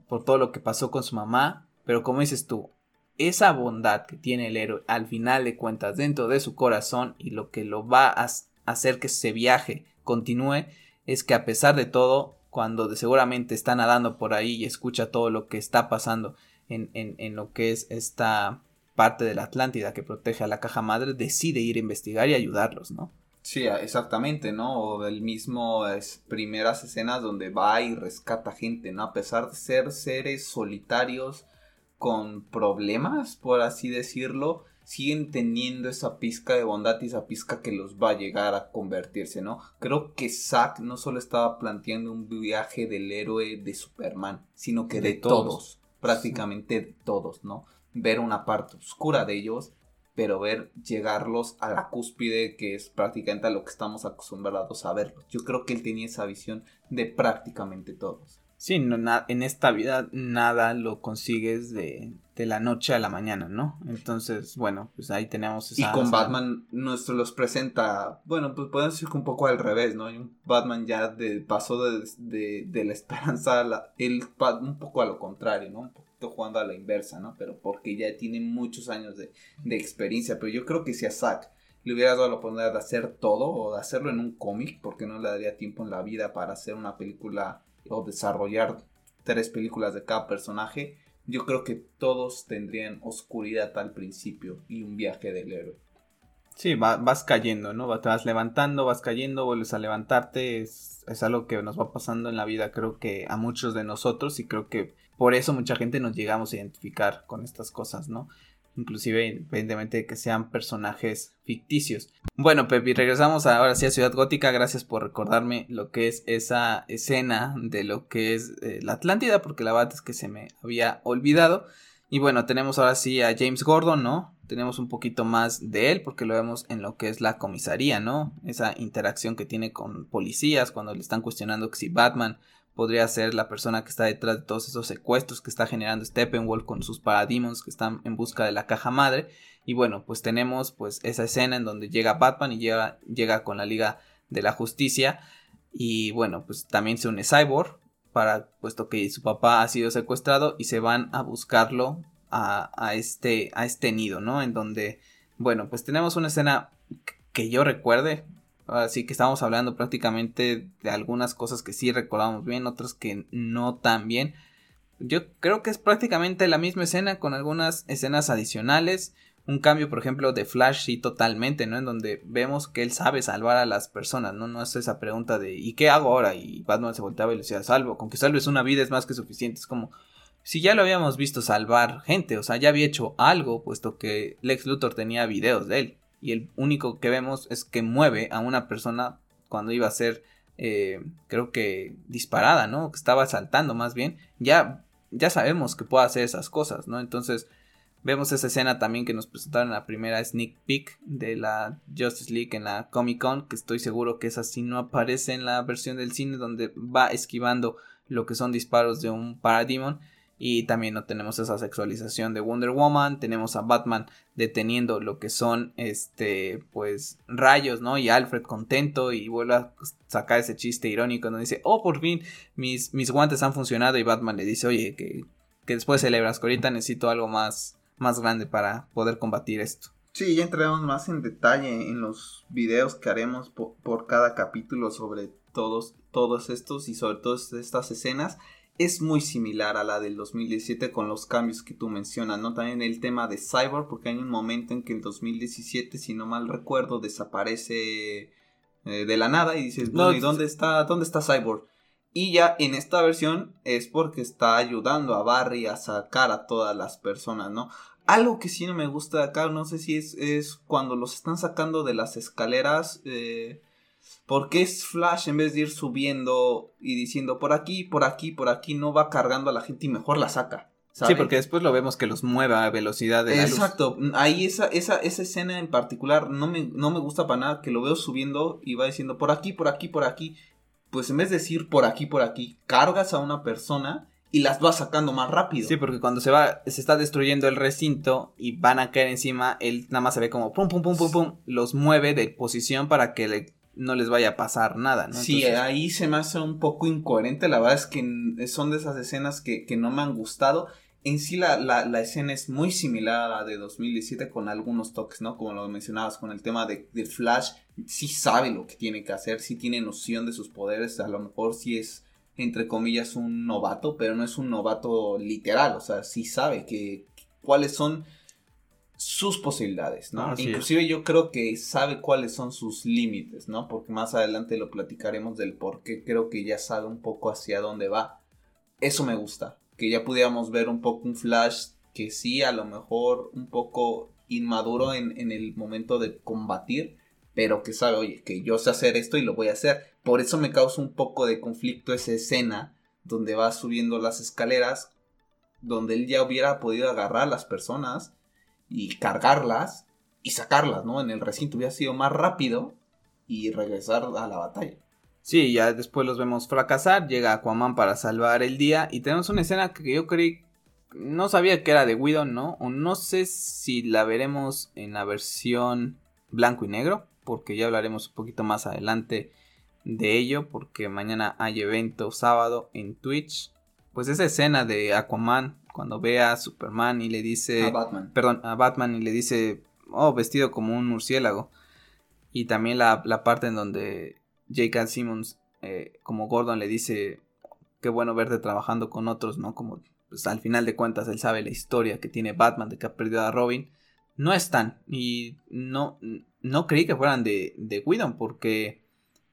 por todo lo que pasó con su mamá. Pero como dices tú, esa bondad que tiene el héroe al final de cuentas dentro de su corazón y lo que lo va a hacer que se viaje continúe es que a pesar de todo, cuando seguramente está nadando por ahí y escucha todo lo que está pasando en, en, lo que es esta parte de la Atlántida que protege a la caja madre, decide ir a investigar y ayudarlos, ¿no? Sí, exactamente, ¿no? O del mismo es, primeras escenas donde va y rescata gente, ¿no? A pesar de ser seres solitarios con problemas, por así decirlo, siguen teniendo esa pizca de bondad y esa pizca que los va a llegar a convertirse, ¿no? Creo que Zack no solo estaba planteando un viaje del héroe de Superman, sino que de, todos, prácticamente de todos, ¿no? Ver una parte oscura de ellos, pero ver llegarlos a la cúspide que es prácticamente a lo que estamos acostumbrados a verlos. Yo creo que él tenía esa visión de prácticamente todos. Sí, no, en esta vida nada lo consigues de, de, la noche a la mañana, ¿no? Entonces, bueno, pues ahí tenemos esa... Y con Batman nuestro los presenta, bueno, pues podemos decir que un poco al revés, ¿no? Un Batman ya de, pasó de, de, la esperanza a la... Él, un poco a lo contrario, ¿no? Un poquito jugando a la inversa, ¿no? Pero porque ya tiene muchos años de, de experiencia, pero yo creo que si a Zack le hubiera dado la oportunidad de hacer todo o de hacerlo en un cómic, porque no le daría tiempo en la vida para hacer una película o desarrollar tres películas de cada personaje, yo creo que todos tendrían oscuridad al principio y un viaje del héroe. Sí, vas cayendo, ¿no? Te vas levantando, vas cayendo, vuelves a levantarte. Es, es algo que nos va pasando en la vida, creo que a muchos de nosotros, y creo que por eso mucha gente nos llegamos a identificar con estas cosas, ¿no? Inclusive independientemente de que sean personajes ficticios. Bueno, Pepi, regresamos ahora sí a Ciudad Gótica. Gracias por recordarme lo que es esa escena de lo que es eh, la Atlántida, porque la verdad es que se me había olvidado. Y bueno, tenemos ahora sí a James Gordon, ¿no? Tenemos un poquito más de él porque lo vemos en lo que es la comisaría, ¿no? Esa interacción que tiene con policías cuando le están cuestionando si Batman podría ser la persona que está detrás de todos esos secuestros que está generando Steppenwolf con sus parademons que están en busca de la caja madre. Y bueno, pues tenemos pues esa escena en donde llega Batman y llega, llega con la Liga de la Justicia. Y bueno, pues también se une Cyborg, para, puesto que su papá ha sido secuestrado y se van a buscarlo a, a, este, a este nido, ¿no? En donde, bueno, pues tenemos una escena que yo recuerde, Así que estamos hablando prácticamente de algunas cosas que sí recordamos bien, otras que no tan bien. Yo creo que es prácticamente la misma escena con algunas escenas adicionales. Un cambio, por ejemplo, de Flash, sí, totalmente, ¿no? En donde vemos que él sabe salvar a las personas, ¿no? No es esa pregunta de ¿y qué hago ahora? Y Batman se volteaba y le decía, salvo, con que salves una vida es más que suficiente. Es como, si ya lo habíamos visto salvar gente, o sea, ya había hecho algo, puesto que Lex Luthor tenía videos de él y el único que vemos es que mueve a una persona cuando iba a ser, eh, creo que disparada, ¿no? Que estaba saltando más bien. Ya ya sabemos que puede hacer esas cosas, ¿no? Entonces, vemos esa escena también que nos presentaron en la primera sneak peek de la Justice League en la Comic Con, que estoy seguro que esa sí no aparece en la versión del cine donde va esquivando lo que son disparos de un Parademon. Y también no tenemos esa sexualización de Wonder Woman. Tenemos a Batman deteniendo lo que son este pues rayos, ¿no? Y Alfred contento y vuelve a sacar ese chiste irónico donde dice, oh, por fin mis, mis guantes han funcionado. Y Batman le dice, oye, que, que después celebras, que ahorita necesito algo más, más grande para poder combatir esto. Sí, ya entraremos más en detalle en los videos que haremos por, por cada capítulo sobre todos, todos estos y sobre todas estas escenas es muy similar a la del 2017 con los cambios que tú mencionas, ¿no? También el tema de Cyborg, porque hay un momento en que en 2017, si no mal recuerdo, desaparece eh, de la nada y dices, bueno, ¿y dónde está, dónde está Cyborg? Y ya en esta versión es porque está ayudando a Barry a sacar a todas las personas, ¿no? Algo que sí no me gusta de acá, no sé si es, es cuando los están sacando de las escaleras, eh, porque es Flash en vez de ir subiendo y diciendo por aquí, por aquí, por aquí, no va cargando a la gente y mejor la saca. Sí, porque después lo vemos que los mueve a velocidad de Exacto. Ahí esa, esa, esa escena en particular no me, no me gusta para nada que lo veo subiendo y va diciendo por aquí, por aquí, por aquí. Pues en vez de decir por aquí, por aquí, cargas a una persona y las vas sacando más rápido. Sí, porque cuando se va, se está destruyendo el recinto y van a caer encima, él nada más se ve como pum, pum, pum, pum, pum, los mueve de posición para que le no les vaya a pasar nada, ¿no? Sí, ahí se me hace un poco incoherente, la verdad es que son de esas escenas que, no me han gustado. En sí la, la, escena es muy similar a la de 2017 con algunos toques, ¿no? Como lo mencionabas con el tema de, de Flash, sí sabe lo que tiene que hacer, sí tiene noción de sus poderes, a lo mejor sí es entre comillas un novato, pero no es un novato literal, o sea, sí sabe que cuáles son sus posibilidades, ¿no? Inclusive yo creo que sabe cuáles son sus límites, ¿no? Porque más adelante lo platicaremos del por qué creo que ya sabe un poco hacia dónde va. Eso me gusta, que ya pudiéramos ver un poco un Flash que sí, a lo mejor un poco inmaduro en, en el momento de combatir, pero que sabe, oye, que yo sé hacer esto y lo voy a hacer. Por eso me causa un poco de conflicto esa escena donde va subiendo las escaleras, donde él ya hubiera podido agarrar a las personas y cargarlas y sacarlas, ¿no? En el recinto hubiera sido más rápido y regresar a la batalla. Sí, ya después los vemos fracasar, llega Aquaman para salvar el día y tenemos una escena que yo creí, no sabía que era de Widow, ¿no? O no sé si la veremos en la versión blanco y negro, porque ya hablaremos un poquito más adelante de ello, porque mañana hay evento sábado en Twitch. Pues esa escena de Aquaman cuando ve a Superman y le dice... A Batman. Perdón, a Batman y le dice, oh, vestido como un murciélago. Y también la, parte en donde J.K. Simmons, eh, como Gordon, le dice, qué bueno verte trabajando con otros, ¿no? Como, pues al final de cuentas, él sabe la historia que tiene Batman de que ha perdido a Robin. No están. Y no, no creí que fueran de, de Whedon porque,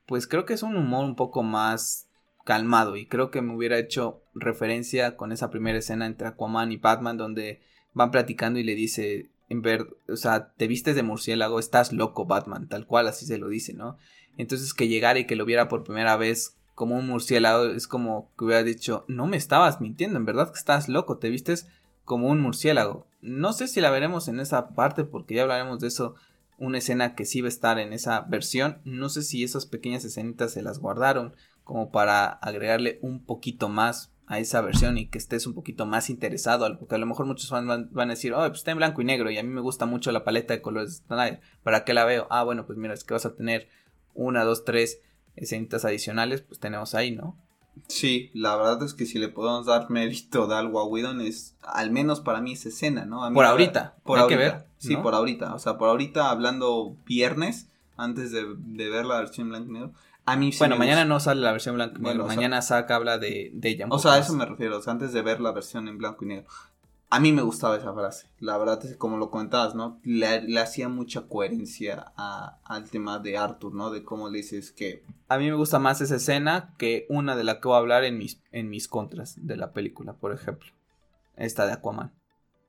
pues creo que es un humor un poco más calmado y creo que me hubiera hecho referencia con esa primera escena entre Aquaman y Batman donde van platicando y le dice en ver, o sea, te vistes de murciélago, estás loco Batman, tal cual así se lo dice, ¿no? Entonces que llegara y que lo viera por primera vez como un murciélago es como que hubiera dicho, no me estabas mintiendo, en verdad que estás loco, te vistes como un murciélago. No sé si la veremos en esa parte porque ya hablaremos de eso, una escena que sí va a estar en esa versión, no sé si esas pequeñas escenitas se las guardaron como para agregarle un poquito más a esa versión y que estés un poquito más interesado, porque a lo mejor muchos fans van, a decir, oh, pues está en blanco y negro y a mí me gusta mucho la paleta de colores de ¿para qué la veo? Ah, bueno, pues mira, es que vas a tener una, dos, tres escenitas adicionales, pues tenemos ahí, ¿no? Sí, la verdad es que si le podemos dar mérito de algo a Whedon es, al menos para mí esa escena, ¿no? por ahorita, por hay que ver. Sí, por ahorita, o sea, por ahorita hablando viernes, antes de, de ver la versión blanco y negro, bueno, mañana no sale la versión blanco y negro. mañana saca habla de, de ella. O sea, a eso me refiero. O sea, antes de ver la versión en blanco y negro. A mí me gustaba esa frase. La verdad es que, como lo comentabas, ¿no? Le, hacía mucha coherencia al tema de Arthur, ¿no? De cómo le dices que. A mí me gusta más esa escena que una de la que voy a hablar en mis, en mis contras de la película, por ejemplo. Esta de Aquaman.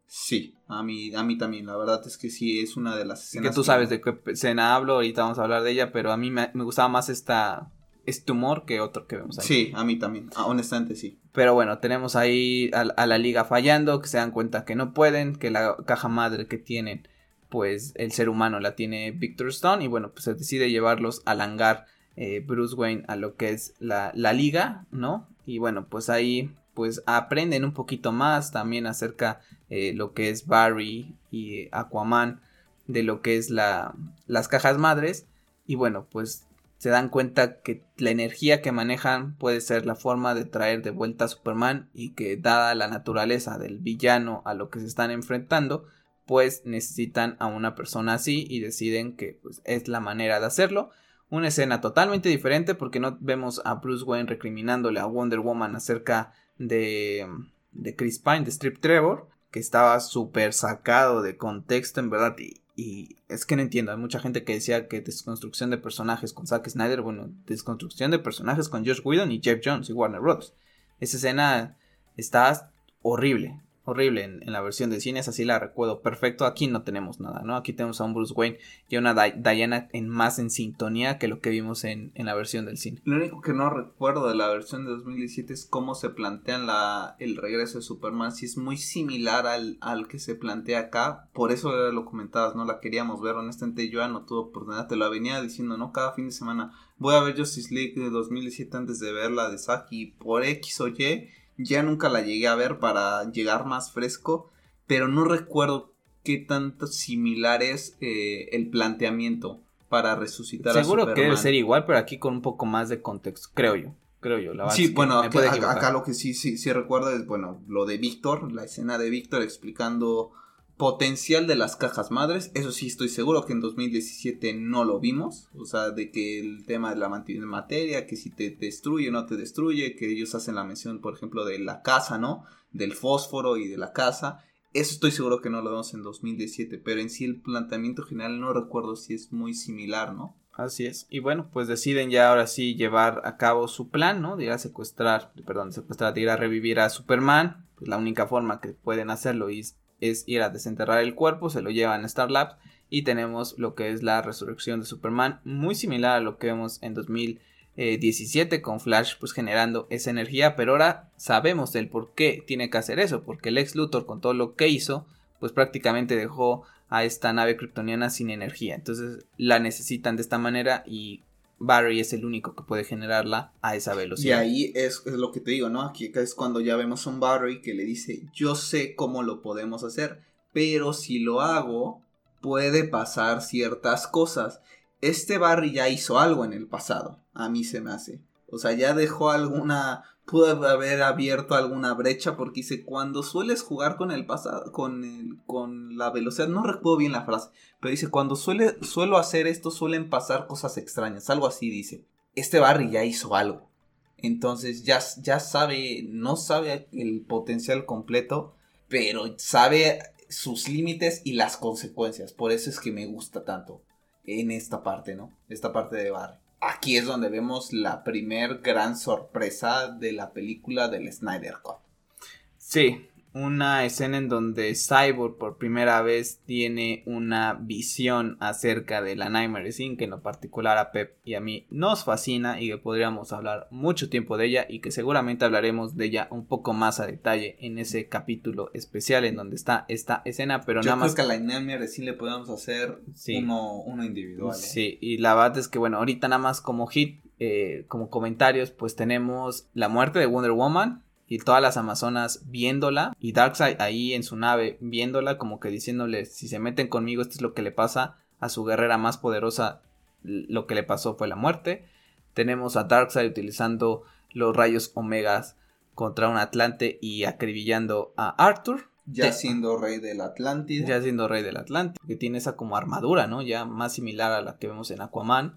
Sí, a mí, a mí también, la verdad es que sí, es una de las escenas. Que tú sabes de qué escena hablo, ahorita vamos a hablar de ella, pero a mí me, gustaba más esta, este humor que otro que vemos ahí. Sí, a mí también, ah, honestamente sí. Pero bueno, tenemos ahí a, la liga fallando, que se dan cuenta que no pueden, que la caja madre que tienen, pues el ser humano la tiene Victor Stone y bueno, pues se decide llevarlos al hangar eh, Bruce Wayne a lo que es la, la liga, ¿no? Y bueno, pues ahí pues aprenden un poquito más también acerca eh, lo que es Barry y Aquaman de lo que es la, las cajas madres y bueno pues se dan cuenta que la energía que manejan puede ser la forma de traer de vuelta a Superman y que dada la naturaleza del villano a lo que se están enfrentando pues necesitan a una persona así y deciden que pues, es la manera de hacerlo. Una escena totalmente diferente porque no vemos a Bruce Wayne recriminándole a Wonder Woman acerca de, de Chris Pine, de Strip Trevor, que estaba súper sacado de contexto en verdad y, es que no entiendo, hay mucha gente que decía que desconstrucción de personajes con Zack Snyder, bueno, desconstrucción de personajes con Josh Whedon y Jeff Jones y Warner Bros. Esa escena está horrible, horrible en, la versión de cine, así la recuerdo perfecto. Aquí no tenemos nada, ¿no? Aquí tenemos a un Bruce Wayne y a una Diana en más en sintonía que lo que vimos en, la versión del cine. Lo único que no recuerdo de la versión de 2017 es cómo se plantean la, el regreso de Superman. Si es muy similar al, al que se plantea acá, por eso lo comentabas, ¿no? La queríamos ver, honestamente yo ya no tuve oportunidad, te lo venía diciendo, ¿no? Cada fin de semana voy a ver Justice League de 2017 antes de ver la de Saki por X o Y ya nunca la llegué a ver para llegar más fresco, pero no recuerdo qué tanto similar es eh, el planteamiento para resucitar Seguro a Seguro que debe ser igual, pero aquí con un poco más de contexto, creo yo. Creo yo, la Sí, bueno, acá, lo que sí, sí, sí recuerdo es, bueno, lo de Víctor, la escena de Víctor explicando potencial de las cajas madres, eso sí estoy seguro que en 2017 no lo vimos, o sea, de que el tema de la materia, que si te destruye o no te destruye, que ellos hacen la mención, por ejemplo, de la casa, ¿no? Del fósforo y de la casa, eso estoy seguro que no lo vemos en 2017, pero en sí el planteamiento general no recuerdo si es muy similar, ¿no? Así es. Y bueno, pues deciden ya ahora sí llevar a cabo su plan, ¿no? De ir a secuestrar, perdón, secuestrar, de ir a revivir a Superman. Pues la única forma que pueden hacerlo es es ir a desenterrar el cuerpo, se lo llevan a Star Labs y tenemos lo que es la resurrección de Superman, muy similar a lo que vemos en 2017 con Flash pues generando esa energía, pero ahora sabemos el por qué tiene que hacer eso, porque el ex Luthor con todo lo que hizo pues prácticamente dejó a esta nave kryptoniana sin energía, entonces la necesitan de esta manera y Barry es el único que puede generarla a esa velocidad. Y ahí es, lo que te digo, ¿no? Aquí es cuando ya vemos a un Barry que le dice, yo sé cómo lo podemos hacer, pero si lo hago, puede pasar ciertas cosas. Este Barry ya hizo algo en el pasado, a mí se me hace. O sea, ya dejó alguna pudo haber abierto alguna brecha porque dice cuando sueles jugar con el pasado con el, con la velocidad no recuerdo bien la frase pero dice cuando suele suelo hacer esto suelen pasar cosas extrañas algo así dice este Barry ya hizo algo entonces ya, ya sabe no sabe el potencial completo pero sabe sus límites y las consecuencias. Por eso es que me gusta tanto en esta parte no esta parte de Barry aquí es donde vemos la primer gran sorpresa de la película del Snyder Cut. Sí, una escena en donde Cyborg por primera vez tiene una visión acerca de la Nightmare Scene que en lo particular a Pep y a mí nos fascina y que podríamos hablar mucho tiempo de ella y que seguramente hablaremos de ella un poco más a detalle en ese capítulo especial en donde está esta escena, pero nada más que a la Nightmare Scene le podemos hacer uno, individual. ¿eh? Sí, y la verdad es que bueno, ahorita nada más como hit, eh, como comentarios, pues tenemos la muerte de Wonder Woman, y todas las amazonas viéndola y Darkseid ahí en su nave viéndola como que diciéndole si se meten conmigo esto es lo que le pasa a su guerrera más poderosa lo que le pasó fue la muerte tenemos a Darkseid utilizando los rayos omegas contra un Atlante y acribillando a Arthur. Ya siendo rey del Atlántida. Ya siendo rey del Atlántico que tiene esa como armadura no ya más similar a la que vemos en Aquaman.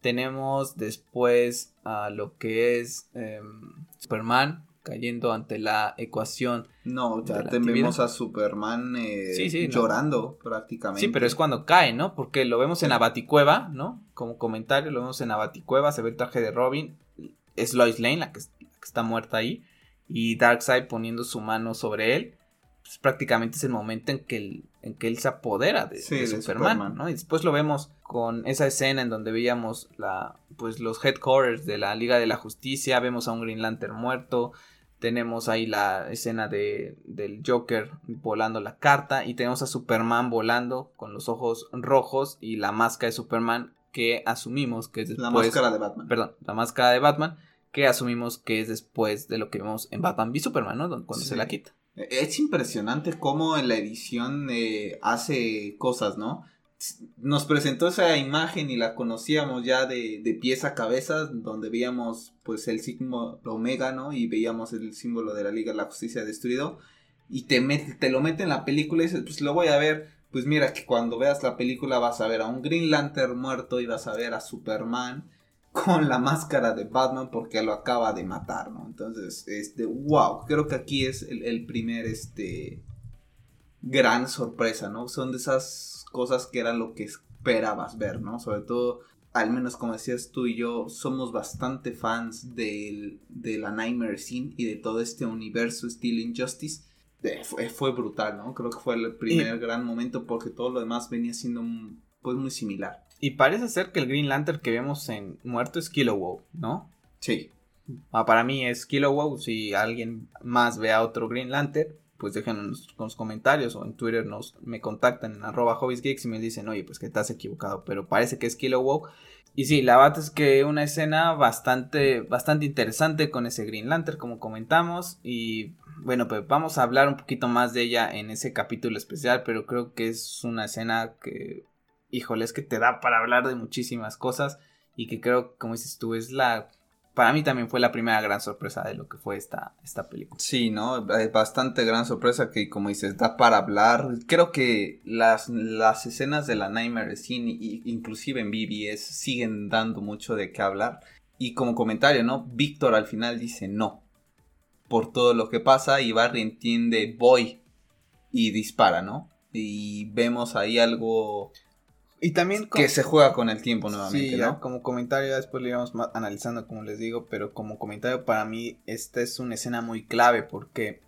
Tenemos después a lo que es em, Superman cayendo ante la ecuación. No, ya tenemos a Superman eh, llorando prácticamente. Sí, pero es cuando cae, ¿no? Porque lo vemos en Abaticueva, ¿no? Como comentario, lo vemos en Abaticueva, se ve el traje de Robin, es Lois Lane la que, está muerta ahí, y Darkseid poniendo su mano sobre él. Pues prácticamente es el momento en que, en que él se apodera de, Superman, ¿no? Y después lo vemos con esa escena en donde veíamos la pues los headquarters de la Liga de la Justicia, vemos a un Green Lantern muerto, tenemos ahí la escena de, del Joker volando la carta y tenemos a Superman volando con los ojos rojos y la máscara de Superman que asumimos que es después, la máscara de Batman. Perdón, la máscara de Batman que asumimos que es después de lo que vemos en Batman v Superman, ¿no? Cuando se la quita. Es impresionante cómo en la edición eh, hace cosas, ¿no? Nos presentó esa imagen y la conocíamos ya de, de pies a cabeza, donde veíamos pues el signo Omega, ¿no? Y veíamos el símbolo de la Liga de la Justicia destruido. Y te, te lo mete en la película y dices, pues lo voy a ver. Pues mira que cuando veas la película vas a ver a un Green Lantern muerto y vas a ver a Superman con la máscara de Batman porque lo acaba de matar, ¿no? Entonces, este, wow, creo que aquí es el, el primer, este, gran sorpresa, ¿no? Son de esas cosas que era lo que esperabas ver, ¿no? Sobre todo, al menos como decías tú y yo, somos bastante fans de la Nightmare Scene y de todo este universo Steel Injustice. fue, brutal, ¿no? Creo que fue el primer gran momento porque todo lo demás venía siendo pues muy similar. Y parece ser que el Green Lantern que vemos en Muerto es Kilowog, ¿no? Sí. Ah, para mí es Kilowog. Si alguien más ve a otro Green Lantern, pues déjenos con los comentarios o en Twitter nos me contactan en arroba hobbiesgeeks y me dicen, oye, pues que estás equivocado, pero parece que es Kilowog. Y sí, la verdad es que una escena bastante, bastante interesante con ese Green Lantern, como comentamos. Y bueno, pues vamos a hablar un poquito más de ella en ese capítulo especial, pero creo que es una escena que, híjole, es que te da para hablar de muchísimas cosas y que creo, como dices tú, es la para mí también fue la primera gran sorpresa de lo que fue esta, esta película. Sí, ¿no? Bastante gran sorpresa que, como dices, da para hablar. Creo que las, las escenas de la Nightmare Scene, inclusive en BBS, siguen dando mucho de qué hablar. Y como comentario, ¿no? Víctor al final dice no. Por todo lo que pasa y Barry entiende voy y dispara, ¿no? Y vemos ahí algo y también que se juega con el tiempo nuevamente, ¿no? Como comentario, después lo íbamos analizando, como les digo, pero como comentario para mí esta es una escena muy clave porque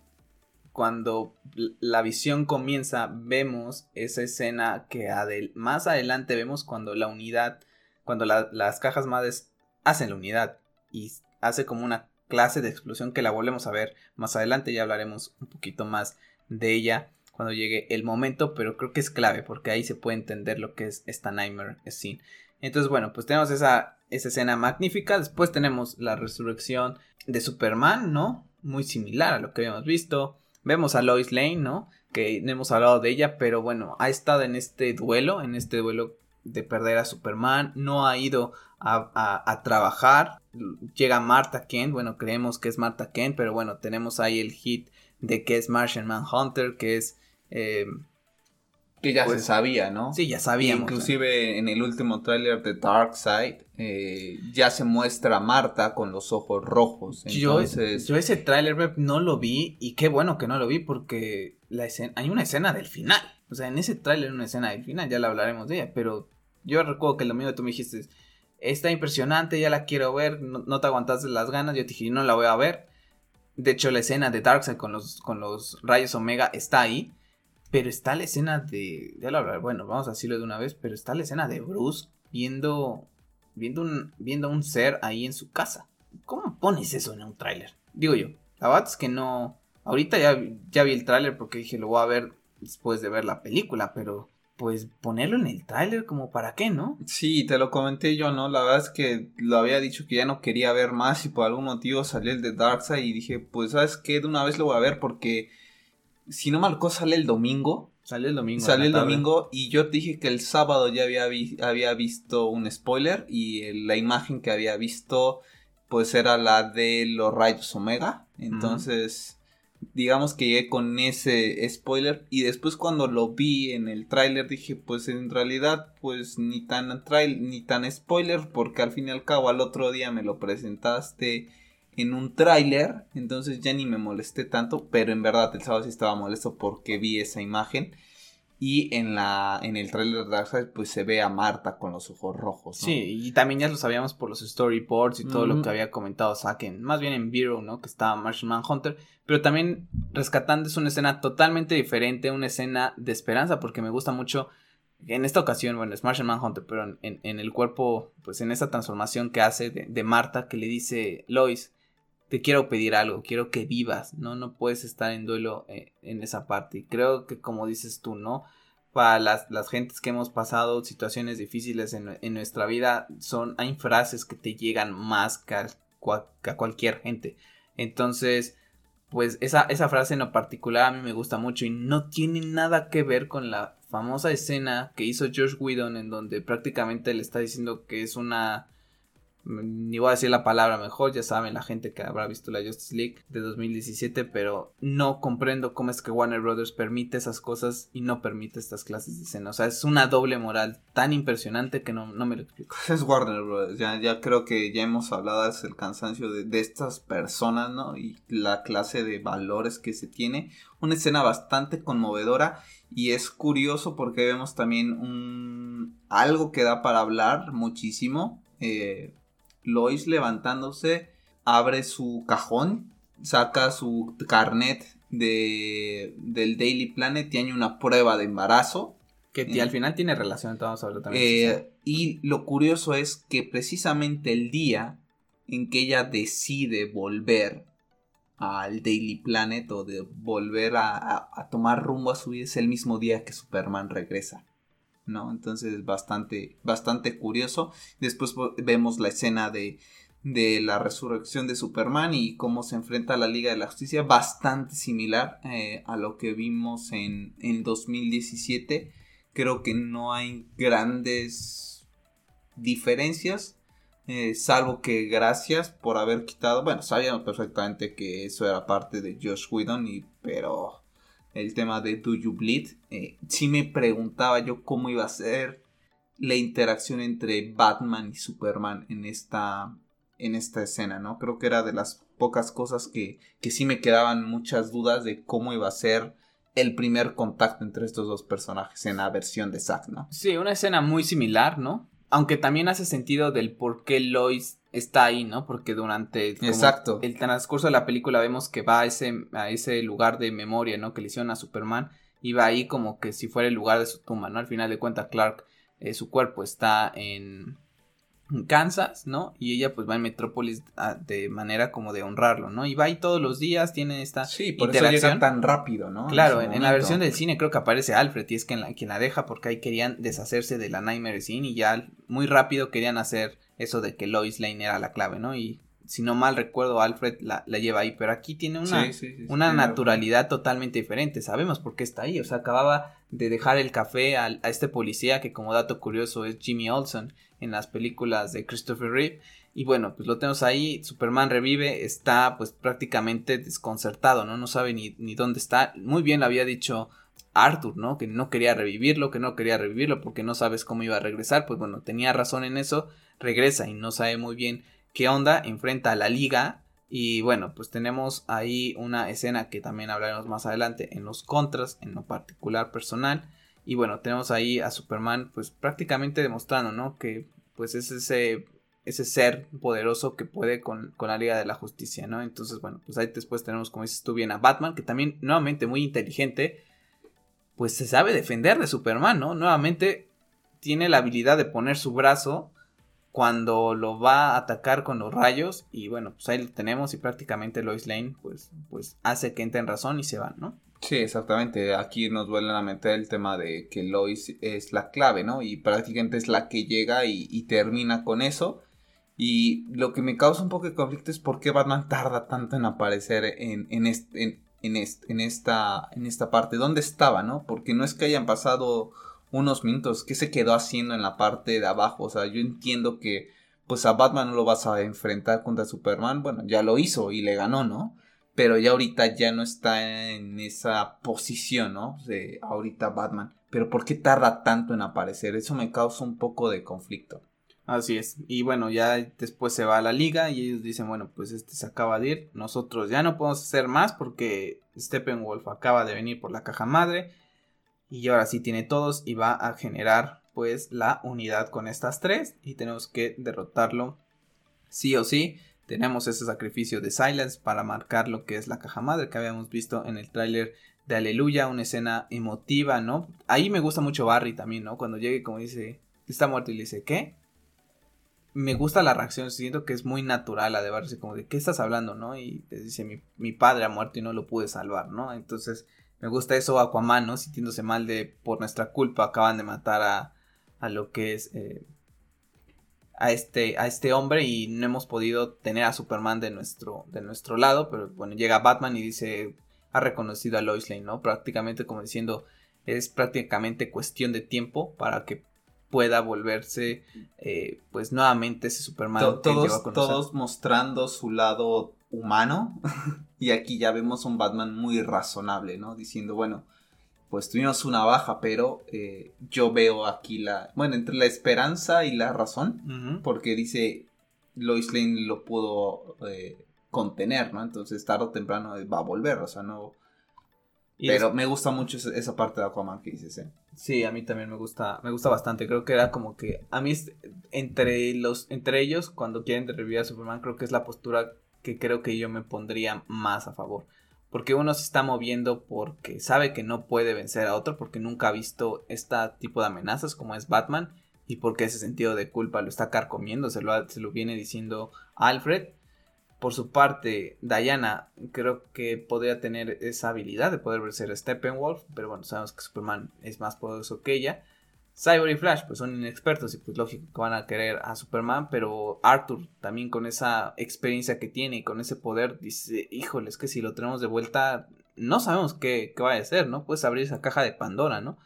cuando la visión comienza vemos esa escena que más adelante vemos cuando la unidad, cuando las cajas madres hacen la unidad y hace como una clase de explosión que la volvemos a ver más adelante, ya hablaremos un poquito más de ella cuando llegue el momento, pero creo que es clave porque ahí se puede entender lo que es esta Nightmare Scene. Entonces, bueno, pues tenemos esa, esa escena magnífica. Después tenemos la resurrección de Superman, ¿no? Muy similar a lo que habíamos visto. Vemos a Lois Lane, ¿no? Que no hemos hablado de ella, pero bueno, ha estado en este duelo, en este duelo de perder a Superman. No ha ido a, a trabajar. Llega Martha Kent, bueno, creemos que es Martha Kent, pero bueno, tenemos ahí el hit de que es Martian Manhunter, que es eh, que ya se pues, sabía, ¿no? Sí, ya sabíamos. Inclusive en el último tráiler de Dark Side eh, ya se muestra a Marta con los ojos rojos. Entonces... Yo, ese tráiler no lo vi y qué bueno que no lo vi porque la escena, hay una escena del final. O sea, en ese tráiler una escena del final, ya la hablaremos de ella, pero yo recuerdo que lo mío tú me dijiste, está impresionante, ya la quiero ver, no, te aguantaste las ganas, yo te dije, no la voy a ver. De hecho, la escena de Darkseid con los, con los rayos Omega está ahí. Pero está la escena de. Ya lo hablaré, bueno, vamos a decirlo de una vez. Pero está la escena de Bruce viendo. Viendo un, viendo un ser ahí en su casa. ¿Cómo pones eso en un tráiler? Digo yo. La verdad es que no. Ahorita ya, ya vi el tráiler porque dije lo voy a ver después de ver la película. Pero pues ponerlo en el tráiler como para qué, ¿no? Sí, te lo comenté yo, ¿no? La verdad es que lo había dicho que ya no quería ver más y por algún motivo salió el de Darkseid y dije, pues sabes qué, de una vez lo voy a ver porque si no marcó, sale el domingo. Sale el domingo. Sale el domingo y yo dije que el sábado ya había, había visto un spoiler y la imagen que había visto pues era la de los rayos omega. Entonces, digamos que llegué con ese spoiler y después cuando lo vi en el tráiler dije pues en realidad pues ni tan trail ni tan spoiler porque al fin y al cabo al otro día me lo presentaste en un tráiler, entonces ya ni me molesté tanto, pero en verdad el sábado sí estaba molesto porque vi esa imagen. Y en la en el tráiler de Darkseid pues se ve a Marta con los ojos rojos. Sí, y también ya lo sabíamos por los storyboards y todo lo que había comentado Saken, más bien en Bureau, ¿no? Que estaba Martian Manhunter, pero también rescatando es una escena totalmente diferente, una escena de esperanza porque me gusta mucho en esta ocasión, bueno, es Martian Manhunter, pero en, en el cuerpo, pues en esa transformación que hace de, de, Marta, que le dice, Lois, te quiero pedir algo, quiero que vivas, ¿no? No puedes estar en duelo eh, en esa parte. Y creo que como dices tú, ¿no? Para las, las gentes que hemos pasado situaciones difíciles en, en, nuestra vida, son, hay frases que te llegan más que a, cualquier gente. Entonces, pues esa, esa frase en lo particular a mí me gusta mucho y no tiene nada que ver con la famosa escena que hizo George Whedon en donde prácticamente le está diciendo que es una ni voy a decir la palabra mejor, ya saben la gente que habrá visto la Justice League de 2017, pero no comprendo cómo es que Warner Brothers permite esas cosas y no permite estas clases de escena. O sea, es una doble moral tan impresionante que no, no me lo explico. Es Warner Brothers, ya, ya creo que ya hemos hablado es el cansancio de, de estas personas, ¿no? Y la clase de valores que se tiene. Una escena bastante conmovedora y es curioso porque vemos también un algo que da para hablar muchísimo. Eh, Lois levantándose, abre su cajón, saca su carnet de, del Daily Planet hay una prueba de embarazo. Que al final tiene relación, vamos a también. Eh, y lo curioso es que precisamente el día en que ella decide volver al Daily Planet o de volver a, a, a, tomar rumbo a su vida es el mismo día que Superman regresa. ¿No? Entonces bastante, bastante curioso. Después vemos la escena de, de la resurrección de Superman y cómo se enfrenta a la Liga de la Justicia, bastante similar eh, a lo que vimos en, en 2017. Creo que no hay grandes diferencias. Eh, salvo que gracias por haber quitado, bueno, sabíamos perfectamente que eso era parte de Josh Whedon, y, pero el tema de Do You Bleed, eh, sí me preguntaba yo cómo iba a ser la interacción entre Batman y Superman en esta, en esta escena, ¿no? Creo que era de las pocas cosas que, que sí me quedaban muchas dudas de cómo iba a ser el primer contacto entre estos dos personajes en la versión de Zack, ¿no? Sí, una escena muy similar, ¿no? Aunque también hace sentido del por qué Lois está ahí, ¿no? Porque durante Exacto. el transcurso de la película vemos que va a ese, a ese lugar de memoria, ¿no? Que le hicieron a Superman y va ahí como que si fuera el lugar de su tumba, ¿no? Al final de cuentas Clark, eh, su cuerpo está en, Kansas, ¿no? Y ella pues va en Metrópolis ah, de manera como de honrarlo, ¿no? Y va ahí todos los días, tiene esta sí, por interacción. Eso tan rápido, ¿no? Claro, en, la versión del cine creo que aparece Alfred y es quien la, quien la deja porque ahí querían deshacerse de la Nightmare Scene y ya muy rápido querían hacer eso de que Lois Lane era la clave, ¿no? Y si no mal recuerdo, Alfred la, la lleva ahí, pero aquí tiene una, una naturalidad totalmente diferente, sabemos por qué está ahí, o sea, acababa de dejar el café a, a este policía que como dato curioso es Jimmy Olsen en las películas de Christopher Reeve, y bueno, pues lo tenemos ahí, Superman revive, está pues prácticamente desconcertado, ¿no? No sabe ni, ni dónde está, muy bien lo había dicho Arthur, ¿no? Que no quería revivirlo, que no quería revivirlo porque no sabes cómo iba a regresar, pues bueno, tenía razón en eso, regresa y no sabe muy bien qué onda, enfrenta a la liga y bueno, pues tenemos ahí una escena que también hablaremos más adelante en los contras, en lo particular personal. Y bueno, tenemos ahí a Superman pues prácticamente demostrando, ¿no? Que pues es ese, ese ser poderoso que puede con, con, la Liga de la Justicia, ¿no? Entonces, bueno, pues ahí después tenemos, como dices tú bien, a Batman, que también nuevamente muy inteligente, pues se sabe defender de Superman, ¿no? Nuevamente tiene la habilidad de poner su brazo cuando lo va a atacar con los rayos y bueno, pues ahí lo tenemos y prácticamente Lois Lane pues, pues hace que entre en razón y se van, ¿no? Sí, exactamente. Aquí nos vuelven a meter el tema de que Lois es la clave, ¿no? Y prácticamente es la que llega y, termina con eso. Y lo que me causa un poco de conflicto es por qué Batman tarda tanto en aparecer en, en, este, en, esta, en esta parte. ¿Dónde estaba, no? Porque no es que hayan pasado unos minutos. ¿Qué se quedó haciendo en la parte de abajo? O sea, yo entiendo que pues a Batman no lo vas a enfrentar contra Superman. Bueno, ya lo hizo y le ganó, ¿no? Pero ya ahorita ya no está en esa posición, ¿no? De ahorita Batman. Pero ¿por qué tarda tanto en aparecer? Eso me causa un poco de conflicto. Así es. Y bueno, ya después se va a la liga y ellos dicen, bueno, pues este se acaba de ir. Nosotros ya no podemos hacer más porque Steppenwolf acaba de venir por la caja madre. Y ahora sí tiene todos y va a generar pues la unidad con estas tres. Y tenemos que derrotarlo sí o sí. Tenemos ese sacrificio de Silence para marcar lo que es la caja madre que habíamos visto en el tráiler de aleluya, una escena emotiva, ¿no? Ahí me gusta mucho Barry también, ¿no? Cuando llegue como dice, está muerto y le dice, ¿qué? Me gusta la reacción, siento que es muy natural la de Barry, como de, ¿qué estás hablando, no? Y te dice, mi, mi padre ha muerto y no lo pude salvar, ¿no? Entonces, me gusta eso Aquaman, ¿no? Sintiéndose mal de, por nuestra culpa, acaban de matar a, a lo que es... Eh, a este, a este hombre y no hemos podido tener a Superman de nuestro, de nuestro lado, pero bueno, llega Batman y dice, ha reconocido a Lois Lane, ¿no? Prácticamente como diciendo, es prácticamente cuestión de tiempo para que pueda volverse eh, pues nuevamente ese Superman. todos, todos mostrando su lado humano y aquí ya vemos un Batman muy razonable, ¿no? Diciendo, bueno, pues tuvimos una baja, pero eh, yo veo aquí la, bueno, entre la esperanza y la razón, porque dice Lois Lane lo pudo eh, contener, ¿no? Entonces tarde o temprano va a volver, o sea, no... Pero me gusta mucho esa, parte de Aquaman que dices, ¿eh? Sí, a mí también me gusta, me gusta bastante. Creo que era como que a mí entre los, entre ellos cuando quieren revivir a Superman, creo que es la postura que creo que yo me pondría más a favor. Porque uno se está moviendo porque sabe que no puede vencer a otro, porque nunca ha visto este tipo de amenazas como es Batman, y porque ese sentido de culpa lo está carcomiendo, se lo, se lo viene diciendo Alfred. Por su parte, Diana creo que podría tener esa habilidad de poder vencer a Steppenwolf, pero bueno, sabemos que Superman es más poderoso que ella. Cyber y Flash pues son inexpertos y pues lógico que van a querer a Superman, pero Arthur también con esa experiencia que tiene y con ese poder dice, híjole, es que si lo tenemos de vuelta no sabemos qué, qué va a ser, ¿no? Puedes abrir esa caja de Pandora, ¿no?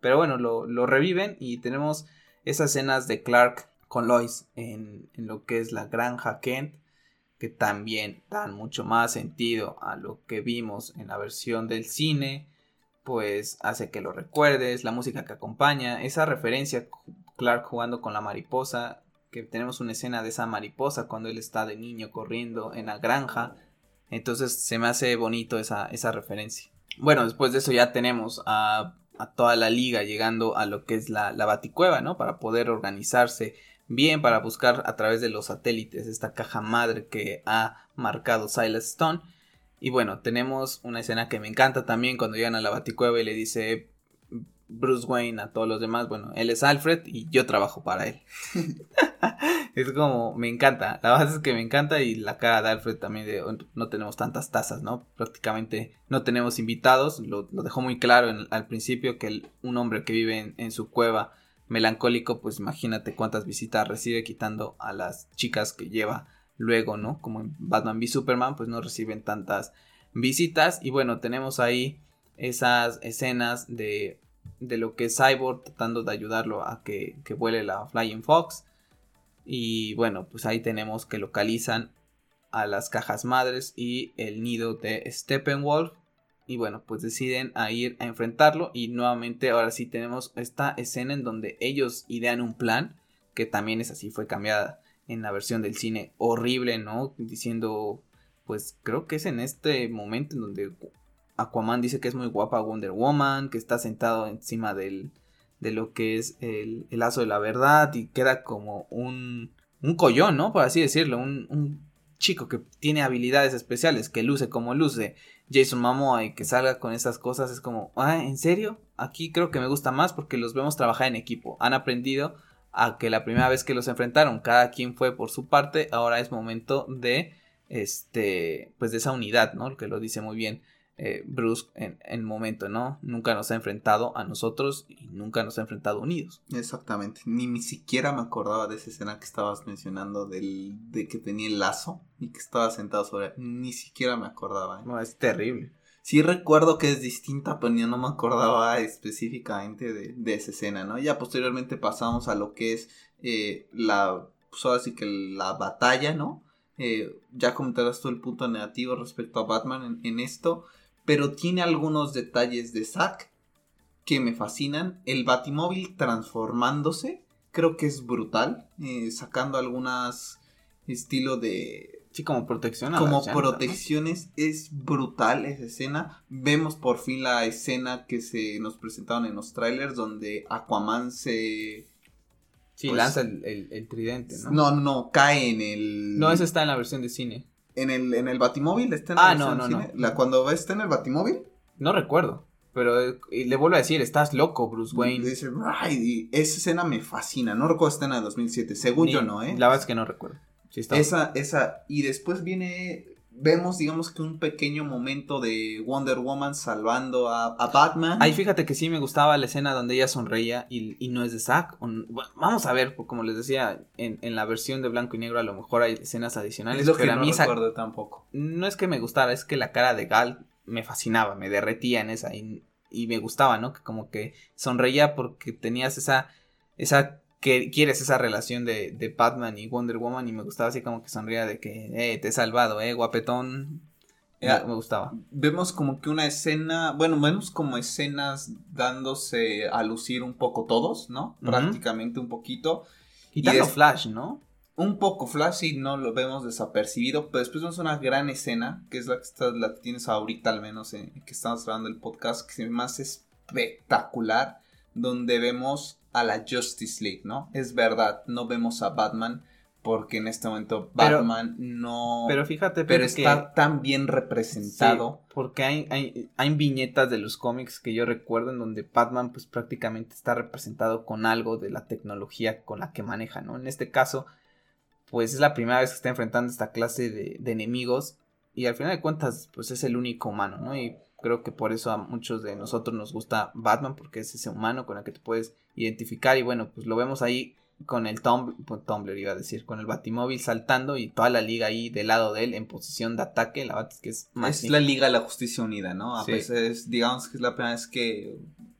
Pero bueno, lo, lo reviven y tenemos esas escenas de Clark con Lois en, en lo que es la granja Kent que también dan mucho más sentido a lo que vimos en la versión del cine pues hace que lo recuerdes, la música que acompaña, esa referencia, Clark jugando con la mariposa, que tenemos una escena de esa mariposa cuando él está de niño corriendo en la granja, entonces se me hace bonito esa, esa referencia. Bueno, después de eso ya tenemos a, toda la liga llegando a lo que es la, la baticueva, ¿no? Para poder organizarse bien, para buscar a través de los satélites esta caja madre que ha marcado Silas Stone y bueno, tenemos una escena que me encanta también cuando llegan a la baticueva y le dice Bruce Wayne a todos los demás, bueno, él es Alfred y yo trabajo para él. es como, me encanta, la base es que me encanta y la cara de Alfred también de, oh, no tenemos tantas tazas, ¿no? Prácticamente no tenemos invitados, lo, dejó muy claro al principio que un hombre que vive en, en su cueva melancólico, pues imagínate cuántas visitas recibe quitando a las chicas que lleva luego, ¿no? Como en Batman v Superman, pues no reciben tantas visitas. Y bueno, tenemos ahí esas escenas de, de lo que es Cyborg tratando de ayudarlo a que, que vuele la Flying Fox. Y bueno, pues ahí tenemos que localizan a las cajas madres y el nido de Steppenwolf. Y bueno, pues deciden a ir a enfrentarlo. Y nuevamente ahora sí tenemos esta escena en donde ellos idean un plan. Que también es así, fue cambiada en la versión del cine horrible, ¿no? Diciendo, pues creo que es en este momento en donde Aquaman dice que es muy guapa Wonder Woman, que está sentado encima del, de lo que es el, lazo de la verdad y queda como un, un collón, ¿no? Por así decirlo, un, un chico que tiene habilidades especiales, que luce como luce Jason Momoa y que salga con esas cosas es como, ah, ¿en serio? Aquí creo que me gusta más porque los vemos trabajar en equipo, han aprendido a que la primera vez que los enfrentaron cada quien fue por su parte, ahora es momento de este pues de esa unidad, ¿no? Que lo dice muy bien eh, Bruce en, el momento, ¿no? Nunca nos ha enfrentado a nosotros y nunca nos ha enfrentado unidos. Exactamente, ni, ni siquiera me acordaba de esa escena que estabas mencionando del, de que tenía el lazo y que estaba sentado sobre ni siquiera me acordaba. ¿eh? No, es terrible. Sí recuerdo que es distinta, pero yo no me acordaba específicamente de, esa escena, ¿no? Ya posteriormente pasamos a lo que es eh, la, pues ahora sí que la batalla, ¿no? Eh, ya comentarás tú el punto negativo respecto a Batman en, esto, pero tiene algunos detalles de Zack que me fascinan. El Batimóvil transformándose, creo que es brutal, eh, sacando algunas estilo de Sí, como protección. como protecciones es brutal esa escena. Vemos por fin la escena que se nos presentaron en los trailers donde Aquaman se... Sí, pues, lanza el, tridente, ¿no? No, no, cae en el... No, eso está en la versión de cine. ¿En el, en el Batimóvil? ¿Está en ah, no, no? ¿La, cuando está en el Batimóvil? No recuerdo. Pero eh, le vuelvo a decir, estás loco, Bruce Wayne. Dice, y esa escena me fascina. No recuerdo escena de 2007, según yo no, ¿eh? La verdad es que no recuerdo. Sí está esa, esa, y después viene, vemos, digamos que un pequeño momento de Wonder Woman salvando a, Batman. Ahí fíjate que sí me gustaba la escena donde ella sonreía y, y no es de Zack. vamos a ver, como les decía, en, en, la versión de blanco y negro a lo mejor hay escenas adicionales. Es lo que no recuerdo tampoco. No es que me gustara, es que la cara de Gal me fascinaba, me derretía en esa y, y me gustaba, ¿no? Que como que sonreía porque tenías esa, esa, que quieres esa relación de, de Batman y Wonder Woman y me gustaba así como que sonría de que, eh, te he salvado, eh, guapetón. me gustaba. Vemos como que una escena, bueno, vemos como escenas dándose a lucir un poco todos, ¿no? Prácticamente un poquito. y y Flash, ¿no? un poco Flash y no lo vemos desapercibido, pero después vemos una gran escena, que es la que, está, la que tienes ahorita al menos, en, que estamos grabando el podcast, que ve más espectacular, donde vemos a la Justice League, ¿no? Es verdad, no vemos a Batman, porque en este momento Batman no... Pero fíjate, pero está tan bien representado. porque hay, hay, hay, viñetas de los cómics que yo recuerdo en donde Batman pues prácticamente está representado con algo de la tecnología con la que maneja, ¿no? En este caso pues es la primera vez que está enfrentando esta clase de, enemigos y al final de cuentas pues es el único humano, ¿no? Y creo que por eso a muchos de nosotros nos gusta Batman porque es ese humano con el que te puedes identificar y bueno, pues lo vemos ahí con el Tumblr, pues, Tumblr iba a decir, con el Batimóvil saltando y toda la liga ahí del lado de él en posición de ataque, la verdad es que es más... Es la Liga de la Justicia Unida, ¿no? A veces, digamos que es la primera vez que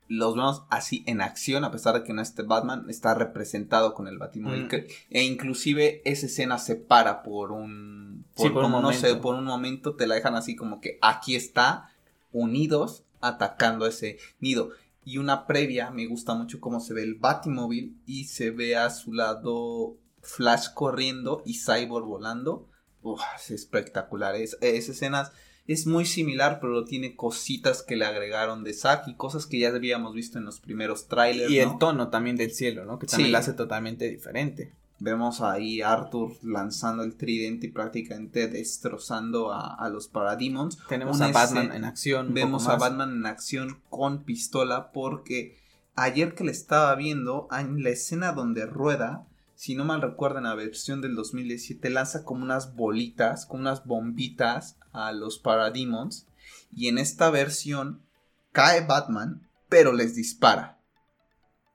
los vemos así en acción, a pesar de que no esté Batman, está representado con el Batimóvil. Mm. e inclusive esa escena se para por un... Por, un no sé, por un momento te la dejan así como que aquí está, unidos, atacando ese nido. Y una previa, me gusta mucho cómo se ve el Batimóvil y se ve a su lado Flash corriendo y Cyborg volando. Uf, es espectacular. Es, esas escenas es muy similar, pero tiene cositas que le agregaron de Zack y cosas que ya habíamos visto en los primeros trailers. Y el tono también del cielo, ¿no? Que también lo hace totalmente diferente. Vemos ahí a Arthur lanzando el tridente y prácticamente destrozando a, los Parademons. Tenemos a Batman en acción. Vemos a Batman en acción con pistola porque ayer que le estaba viendo en la escena donde rueda, si no mal recuerdan la versión del 2017, lanza como unas bolitas, como unas bombitas a los Parademons. Y en esta versión cae Batman, pero les dispara.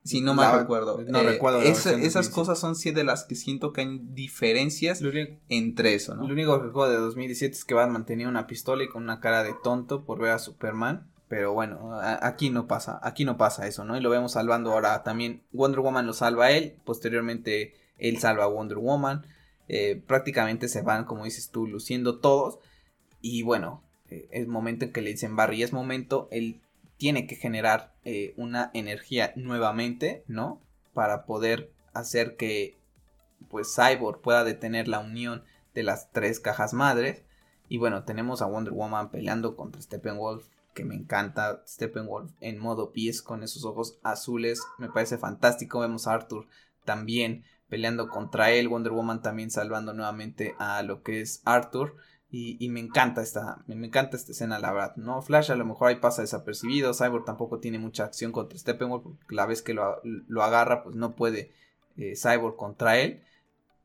Si no mal recuerdo. No eh, recuerdo. esas cosas son sí de las que siento que hay diferencias entre eso, ¿no? Lo único que recuerdo de 2017 es que Batman tenía una pistola y con una cara de tonto por ver a Superman. Pero bueno, aquí no pasa, aquí no pasa eso, ¿no? Y lo vemos salvando ahora también. Wonder Woman lo salva a él, posteriormente él salva a Wonder Woman. Eh, prácticamente se van, como dices tú, luciendo todos. Y bueno, eh, es momento en que le dicen Barry, es momento, él tiene que generar eh, una energía nuevamente, ¿no? Para poder hacer que pues Cyborg pueda detener la unión de las tres cajas madres. Y bueno, tenemos a Wonder Woman peleando contra Steppenwolf que me encanta Steppenwolf en modo pies con esos ojos azules, me parece fantástico, vemos a Arthur también peleando contra él, Wonder Woman también salvando nuevamente a lo que es Arthur y, me encanta esta, me, encanta esta escena la verdad, ¿no? Flash a lo mejor ahí pasa desapercibido, Cyborg tampoco tiene mucha acción contra Steppenwolf, la vez que lo, agarra pues no puede eh, Cyborg contra él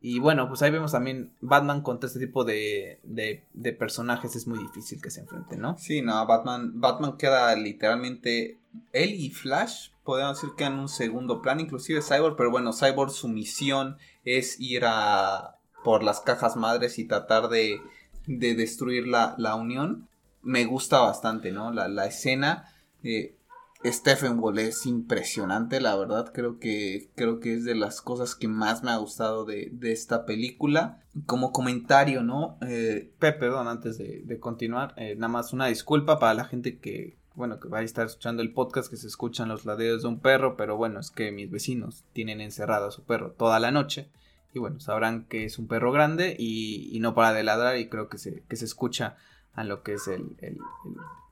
y bueno, pues ahí vemos también Batman contra este tipo de, de, personajes es muy difícil que se enfrenten, ¿no? Sí, no, Batman, Batman queda literalmente, él y Flash podemos decir que en un segundo plan, inclusive Cyborg, pero bueno, Cyborg su misión es ir a por las cajas madres y tratar de, de destruir la, la unión. Me gusta bastante, ¿no? La, la escena. Eh, Stephen Wall es impresionante, la verdad. Creo que, creo que es de las cosas que más me ha gustado de, esta película. Como comentario, ¿no? Eh, Pepe, perdón, antes de, continuar, eh, nada más una disculpa para la gente que, bueno, que va a estar escuchando el podcast, que se escuchan los ladeos de un perro, pero bueno, es que mis vecinos tienen encerrado a su perro toda la noche. Y bueno, sabrán que es un perro grande y, no para de ladrar y creo que se, que se escucha a lo que es el,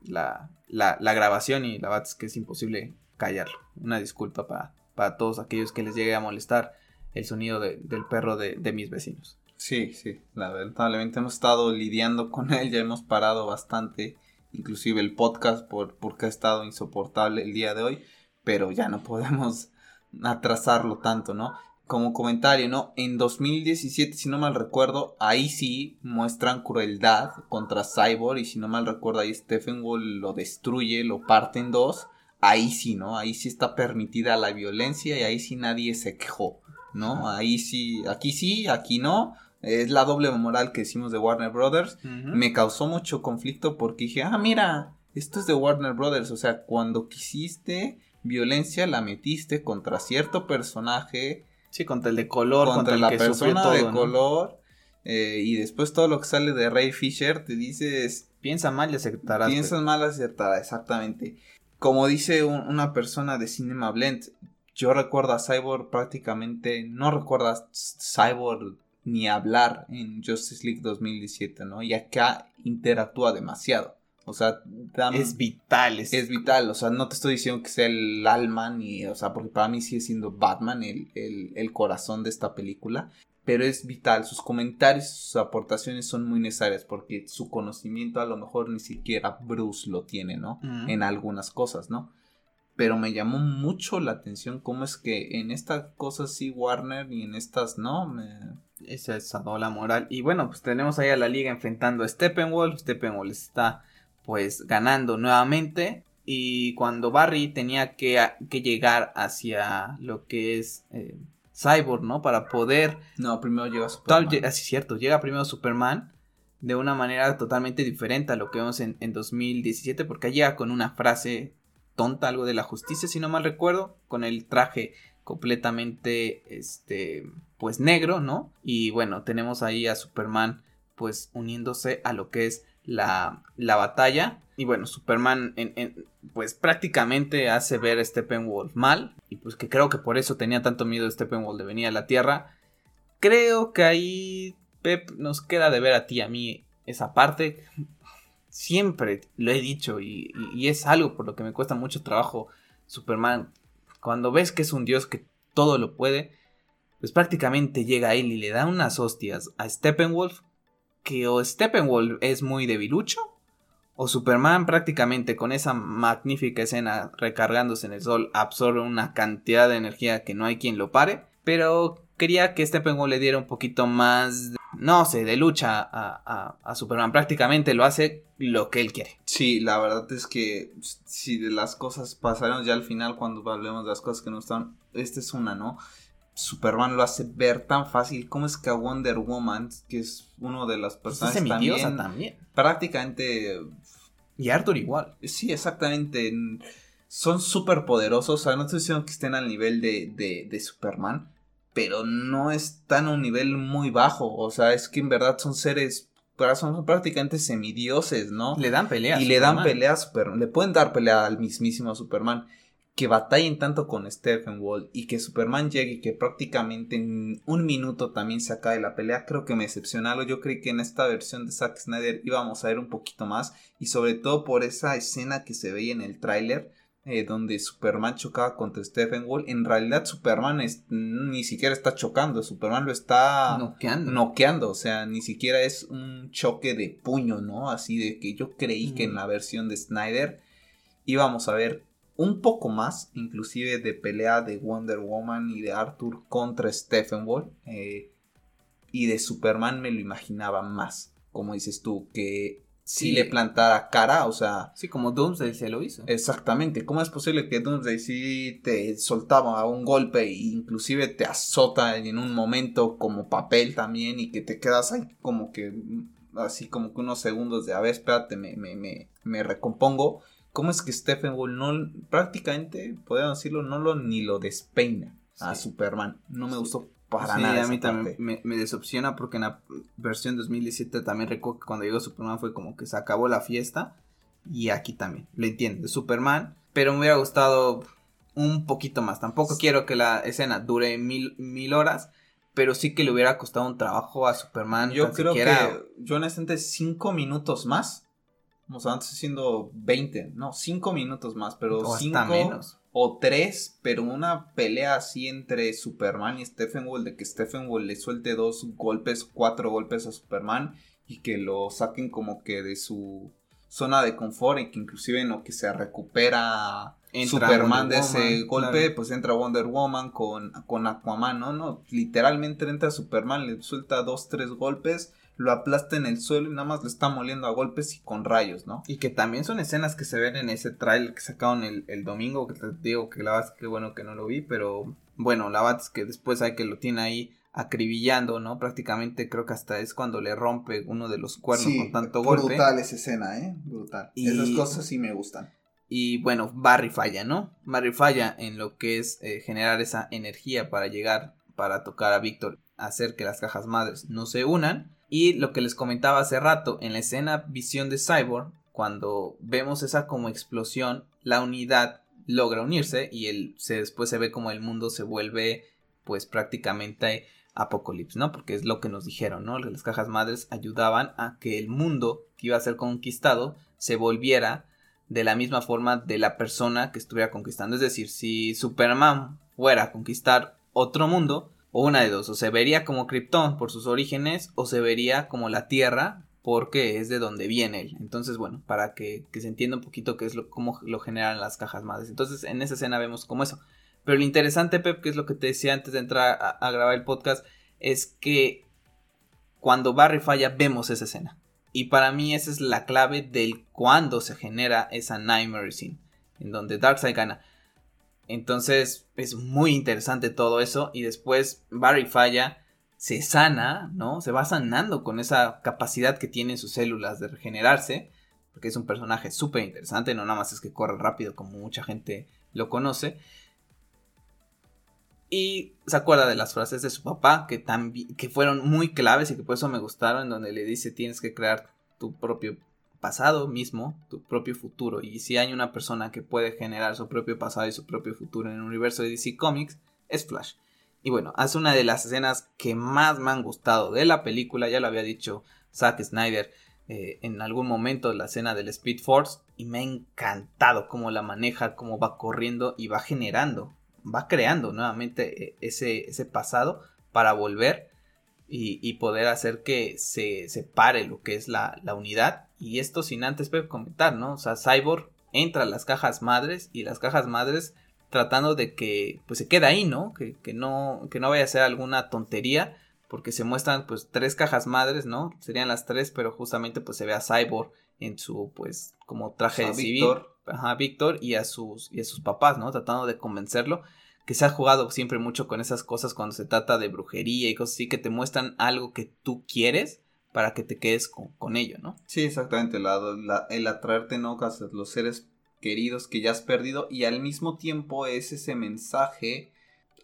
la, la, grabación y la verdad es que es imposible callarlo. Una disculpa para, para todos aquellos que les llegue a molestar el sonido del perro de, mis vecinos. Sí, sí, lamentablemente hemos estado lidiando con él, ya hemos parado bastante inclusive el podcast por, porque ha estado insoportable el día de hoy, pero ya no podemos atrasarlo tanto, ¿no? Como comentario, ¿no? En 2017, si no mal recuerdo, ahí sí muestran crueldad contra Cyborg y si no mal recuerdo, ahí Stephen Wall lo destruye, lo parte en dos. Ahí sí, ¿no? Ahí sí está permitida la violencia y ahí sí nadie se quejó, ¿no? Ahí sí, aquí sí, aquí no es la doble moral que decimos de Warner Brothers. Me causó mucho conflicto porque dije, ah, mira, esto es de Warner Brothers. O sea, cuando quisiste violencia la metiste contra cierto personaje. Sí, contra el de color, contra, la persona de color. Eh, y después todo lo que sale de Ray Fisher te dices... Piensa mal y aceptarás. Piensas mal y aceptarás, exactamente. Como dice una persona de Cinema Blend, yo recuerdo a Cyborg prácticamente, no recuerdo a Cyborg ni hablar en Justice League 2017, ¿no? Y acá interactúa demasiado. O sea, es vital. Es... vital. O sea, no te estoy diciendo que sea el alma, ni, o sea, porque para mí sigue siendo Batman el, el, corazón de esta película. Pero es vital. Sus comentarios, sus aportaciones son muy necesarias porque su conocimiento a lo mejor ni siquiera Bruce lo tiene, ¿no? En algunas cosas, ¿no? Pero me llamó mucho la atención cómo es que en estas cosas sí Warner y en estas no. Me, esa es la moral. Y bueno, pues tenemos ahí a la liga enfrentando a Steppenwolf. Steppenwolf está pues ganando nuevamente. Y cuando Barry tenía que, que llegar hacia lo que es eh, Cyborg, ¿no? Para poder... No, primero llega Superman. Así es cierto, llega primero Superman de una manera totalmente diferente a lo que vemos en, en 2017 porque llega con una frase tonta, algo de la justicia, si no mal recuerdo, con el traje completamente, este, pues negro, ¿no? Y bueno, tenemos ahí a Superman, pues uniéndose a lo que es la, la batalla. Y bueno, Superman, pues prácticamente hace ver a Steppenwolf mal. Y pues que creo que por eso tenía tanto miedo Steppenwolf de venir a la Tierra. Creo que ahí, Pep, nos queda de ver a ti y a mí esa parte. Siempre lo he dicho y, y es algo por lo que me cuesta mucho trabajo Superman cuando ves que es un dios que todo lo puede, pues prácticamente llega a él y le da unas hostias a Steppenwolf, que o Steppenwolf es muy debilucho, o Superman prácticamente con esa magnífica escena recargándose en el sol absorbe una cantidad de energía que no hay quien lo pare, pero quería que Steppenwolf le diera un poquito más, no sé, de lucha a, Superman. Prácticamente lo hace lo que él quiere. Sí, la verdad es que si de las cosas pasaron ya al final cuando hablemos de las cosas que no están, esta es una, ¿no? Superman lo hace ver tan fácil. ¿Cómo es que a Wonder Woman, que es uno de las pues personas también, también, prácticamente... Y Arthur igual. Sí, exactamente. Son súper poderosos. O sea, no estoy diciendo que estén al nivel de, de, de Superman pero no están a un nivel muy bajo. O sea, es que en verdad son seres, son prácticamente semidioses, ¿no? Le dan pelea. Y le dan pelea a Superman. Le pueden dar pelea al mismísimo Superman. Que batallen tanto con Stephen Wall y que Superman llegue y que prácticamente en un minuto también se acabe la pelea, creo que me decepcionaron. Yo creí que en esta versión de Zack Snyder íbamos a ver un poquito más y sobre todo por esa escena que se veía en el tráiler eh, donde Superman chocaba contra Stephen Wall. En realidad Superman ni siquiera está chocando, Superman lo está noqueando. noqueando. O sea, ni siquiera es un choque de puño, ¿no? Así de que yo creí que en la versión de Snyder íbamos a ver un poco más, inclusive de pelea de Wonder Woman y de Arthur contra Stephen Wall. Eh, y de Superman me lo imaginaba más, como dices tú, que si le plantara cara, o sea... Sí, como Doomsday se lo hizo. Exactamente, ¿cómo es posible que Doomsday sí te soltaba un golpe e inclusive te azota en un momento como papel también y que te quedas ahí como que así como que unos segundos de a ver, espérate, me, me, me, me recompongo? ¿Cómo es que Stephen Wall no prácticamente, podemos decirlo, no lo ni lo despeina a Superman? No me gustó para sí, a mí también me, me, decepciona porque en la versión 2017 también recuerdo que cuando llegó Superman fue como que se acabó la fiesta. Y aquí también, lo entiendo, de Superman. Pero me hubiera gustado un poquito más. Tampoco quiero que la escena dure mil, mil horas. Pero sí que le hubiera costado un trabajo a Superman. Yo creo que yo honestamente cinco minutos más. O sea, antes siendo 20, no, cinco minutos más, pero cinco menos o tres, pero una pelea así entre Superman y Stephen Wall, de que Stephen Wall le suelte dos golpes, cuatro golpes a Superman y que lo saquen como que de su zona de confort y que inclusive en lo que se recupera Superman de ese golpe, pues entra Wonder Woman con, con Aquaman, ¿no? No, literalmente entra Superman, le suelta dos, tres golpes, lo aplasta en el suelo y nada más le está moliendo a golpes y con rayos, ¿no? Y que también son escenas que se ven en ese trailer que sacaron el, el domingo, que te digo que la verdad es que bueno que no lo vi, pero bueno, la verdad es que después hay que lo tiene ahí acribillando, ¿no? Prácticamente creo que hasta es cuando le rompe uno de los cuernos con tanto golpe. Brutal esa escena, ¿eh? Brutal. Y... Esas cosas sí me gustan. Y bueno, Barry falla, ¿no? Barry falla en lo que es eh, generar esa energía para llegar, para tocar a Víctor, hacer que las cajas madres no se unan. Y lo que les comentaba hace rato, en la escena visión de Cyborg, cuando vemos esa como explosión, la unidad logra unirse y el, se, después se ve como el mundo se vuelve pues prácticamente apocalipsis, ¿no? Porque es lo que nos dijeron, ¿no? Las cajas madres ayudaban a que el mundo que iba a ser conquistado se volviera de la misma forma de la persona que estuviera conquistando. Es decir, si Superman fuera a conquistar otro mundo, o una de dos, o se vería como Krypton por sus orígenes, o se vería como la Tierra porque es de donde viene él. Entonces, bueno, para que, se entienda un poquito qué es lo, cómo lo generan las cajas madres. Entonces, en esa escena vemos como eso. Pero lo interesante, Pep, que es lo que te decía antes de entrar a, grabar el podcast, es que cuando Barry falla, vemos esa escena. Y para mí esa es la clave del cuando se genera esa Nightmare Scene, en donde Darkseid gana. Entonces es muy interesante todo eso y después Barry falla se sana, ¿no? Se va sanando con esa capacidad que tienen sus células de regenerarse, porque es un personaje súper interesante, no nada más es que corre rápido como mucha gente lo conoce. Y se acuerda de las frases de su papá, que, que fueron muy claves y que por eso me gustaron, donde le dice tienes que crear tu propio pasado mismo, tu propio futuro. Y si hay una persona que puede generar su propio pasado y su propio futuro en el universo de DC Comics, es Flash. Y bueno, hace una de las escenas que más me han gustado de la película, ya lo había dicho Zack Snyder eh, en algún momento, la escena del Speed Force, y me ha encantado cómo la maneja, cómo va corriendo y va generando, va creando nuevamente eh, ese, ese pasado para volver y, poder hacer que se separe lo que es la, la unidad. Y esto sin antes comentar, ¿no? O sea, Cyborg entra a las cajas madres y las cajas madres tratando de que pues se quede ahí, ¿no? Que, no que no vaya a ser alguna tontería porque se muestran pues tres cajas madres, ¿no? Serían las tres, pero justamente pues se ve a Cyborg en su pues como traje de civil, ajá, Víctor y a sus y a sus papás, ¿no? Tratando de convencerlo que se ha jugado siempre mucho con esas cosas cuando se trata de brujería y cosas así que te muestran algo que tú quieres para que te quedes con, ello, ¿no? Sí, exactamente, el atraerte, ¿no? A los seres queridos que ya has perdido y al mismo tiempo es ese mensaje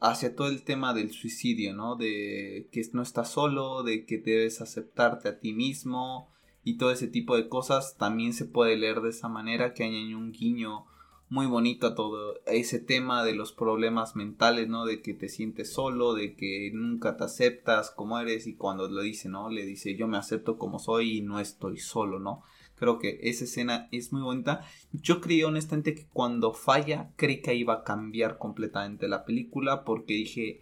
hacia todo el tema del suicidio, ¿no? De que no estás solo, de que debes aceptarte a ti mismo y todo ese tipo de cosas también se puede leer de esa manera que hay un guiño muy bonito todo ese tema de los problemas mentales, ¿no? De que te sientes solo, de que nunca te aceptas como eres y cuando lo dice, ¿no? Le dice yo me acepto como soy y no estoy solo, ¿no? Creo que esa escena es muy bonita. Yo creí honestamente que cuando falla, creí que iba a cambiar completamente la película porque dije,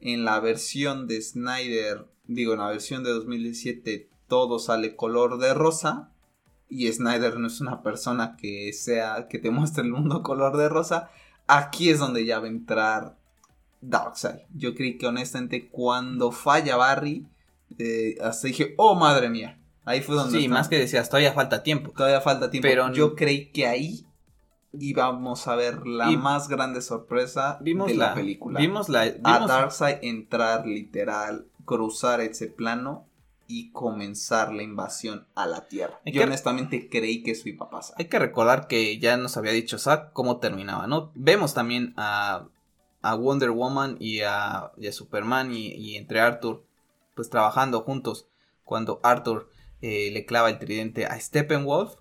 en la versión de Snyder, digo, en la versión de 2017, todo sale color de rosa. Y Snyder no es una persona que sea, que te muestre el mundo color de rosa. Aquí es donde ya va a entrar Darkseid. Yo creí que honestamente cuando falla Barry, eh, hasta dije, oh madre mía, Ahí fue donde. Sí, más que decías, todavía falta tiempo. Todavía falta tiempo. Pero yo creí que ahí íbamos a ver la más grande sorpresa de la, película. Vimos la. A Darkseid entrar literal, cruzar ese plano y comenzar la invasión a la Tierra. yo honestamente creí que eso iba a pasar. Hay que recordar que ya nos había dicho Zack cómo terminaba, ¿no? Vemos también a, a Wonder Woman y a, Superman y, y entre Arthur pues trabajando juntos cuando Arthur eh, le clava el tridente a Steppenwolf.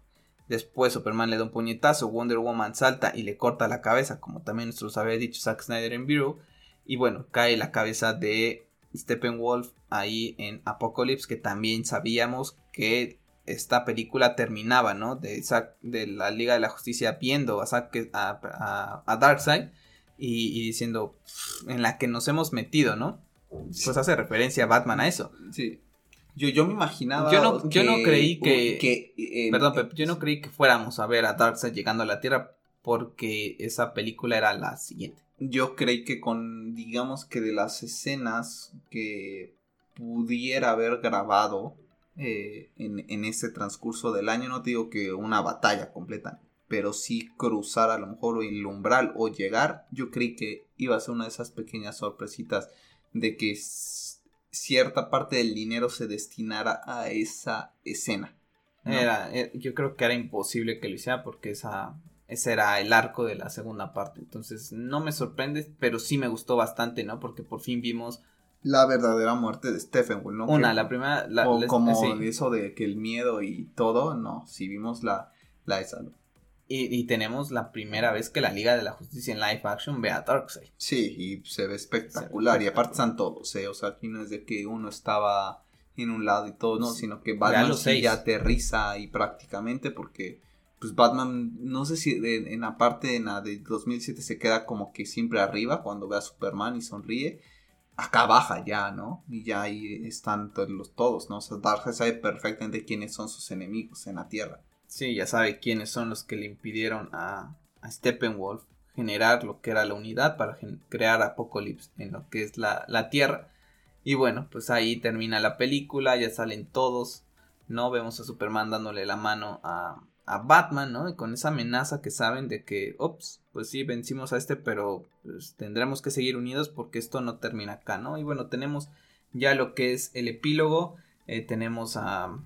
Después Superman le da un puñetazo, Wonder Woman salta y le corta la cabeza, como también nos había dicho Zack Snyder en Bureau. Y bueno, cae la cabeza de Steppenwolf ahí en Apocalypse, que también sabíamos que esta película terminaba, ¿no? De, de la Liga de la Justicia viendo a, a, a, Darkseid y, y, diciendo en la que nos hemos metido, ¿no? Pues hace referencia a Batman a eso. Sí. Yo, yo me imaginaba. Yo no, yo no creí que. que eh, perdón, Pep, yo no creí que fuéramos a ver a Darkseid llegando a la Tierra porque esa película era la siguiente. Yo creí que con, digamos que de las escenas que pudiera haber grabado eh, en, en ese transcurso del año, no te digo que una batalla completa, pero sí cruzar a lo mejor el umbral o llegar, yo creí que iba a ser una de esas pequeñas sorpresitas de que cierta parte del dinero se destinara a esa escena. Era, eh, yo creo que era imposible que lo hiciera porque esa, ese era el arco de la segunda parte. Entonces, no me sorprende, pero sí me gustó bastante, ¿no? Porque por fin vimos La verdadera muerte de Stephen, ¿no? una, Que- la primera. La, o les- como sí. eso de que el miedo y todo, no, si vimos la, la esa. ¿no? Y, y tenemos la primera vez que la Liga de la Justicia en live action ve a Darkseid. Sí, y se ve espectacular. Y aparte están todos, ¿eh? O sea, aquí no es de que uno estaba en un lado y todo, no, Sí. sino que Batman sí ya aterriza ahí prácticamente porque, pues Batman, no sé si en, en la parte en la de 2007 se queda como que siempre arriba cuando ve a Superman y sonríe. Acá baja ya, ¿no? Y ya ahí están todos, los, todos ¿no? O sea, Darkseid sabe perfectamente quiénes son sus enemigos en la Tierra. Sí, ya sabe quiénes son los que le impidieron a, a Steppenwolf generar lo que era la unidad para crear Apocalypse en lo que es la, la Tierra. Y bueno, pues ahí termina la película, ya salen todos, ¿no? Vemos a Superman dándole la mano a, a Batman, ¿no? Y con esa amenaza que saben de que, ops, pues sí, vencimos a este, pero pues, tendremos que seguir unidos porque esto no termina acá, ¿no? Y bueno, tenemos ya lo que es el epílogo, eh, tenemos a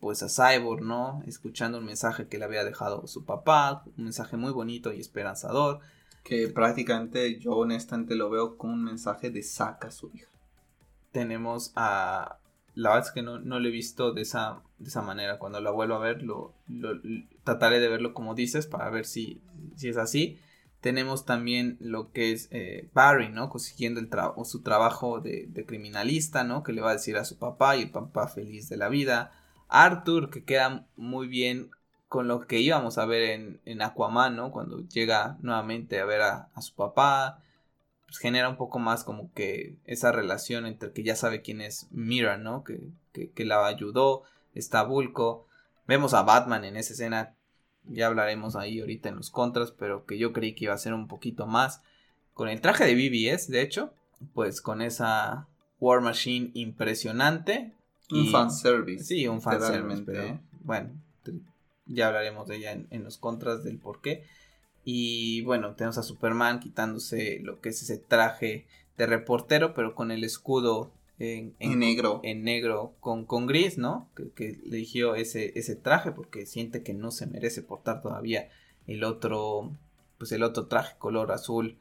pues a Cyborg, ¿no? Escuchando un mensaje que le había dejado su papá, un mensaje muy bonito y esperanzador. Que prácticamente yo honestamente lo veo como un mensaje de saca a su hija. Tenemos a... La verdad es que no, no lo he visto de esa, de esa manera. Cuando la vuelvo a ver, lo, trataré de verlo como dices para ver si, si es así. Tenemos también lo que es eh, Barry, ¿no? Consiguiendo el tra- su trabajo de, criminalista, ¿no? Que le va a decir a su papá y el papá feliz de la vida. Arthur, que queda muy bien con lo que íbamos a ver en, en Aquaman, ¿no? Cuando llega nuevamente a ver a, su papá, pues genera un poco más como que esa relación entre que ya sabe quién es Mira, ¿no? Que, que la ayudó, está Bulko. Vemos a Batman en esa escena, ya hablaremos ahí ahorita en los contras, pero que yo creí que iba a ser un poquito más. Con el traje de BBS, de hecho, pues con esa War Machine impresionante. Un y- fanservice. Sí, un fanservice, pero ¿eh? bueno, ya hablaremos de ella en, en los contras del por qué. Y bueno, tenemos a Superman quitándose lo que es ese traje de reportero, pero con el escudo en, En negro. en negro con, con gris, ¿no? Que, que eligió ese, ese traje porque siente que no se merece portar todavía el otro, pues el otro traje color azul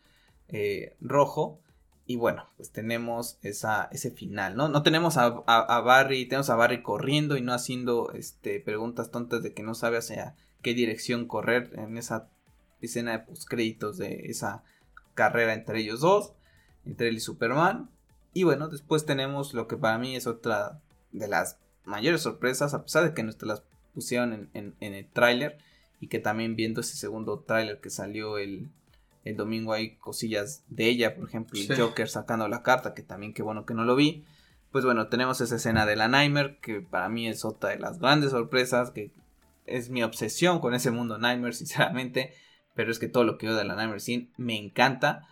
eh, rojo. Y bueno, pues tenemos esa, ese final, ¿no? No tenemos a, a- a Barry, tenemos a Barry corriendo y no haciendo este, preguntas tontas de que no sabe hacia qué dirección correr en esa escena de postcréditos de esa carrera entre ellos dos, entre él y Superman. Y bueno, después tenemos lo que para mí es otra de las mayores sorpresas, a pesar de que no te las pusieron en, en- en el tráiler y que también viendo ese segundo tráiler que salió el, el domingo hay cosillas de ella, por ejemplo, el Sí. Joker sacando la carta, que también qué bueno que no lo vi. Pues bueno, tenemos esa escena de la Nightmare, que para mí es otra de las grandes sorpresas, que es mi obsesión con ese mundo Nightmare, sinceramente. Pero es que todo lo que veo de la Nightmare Scene me encanta.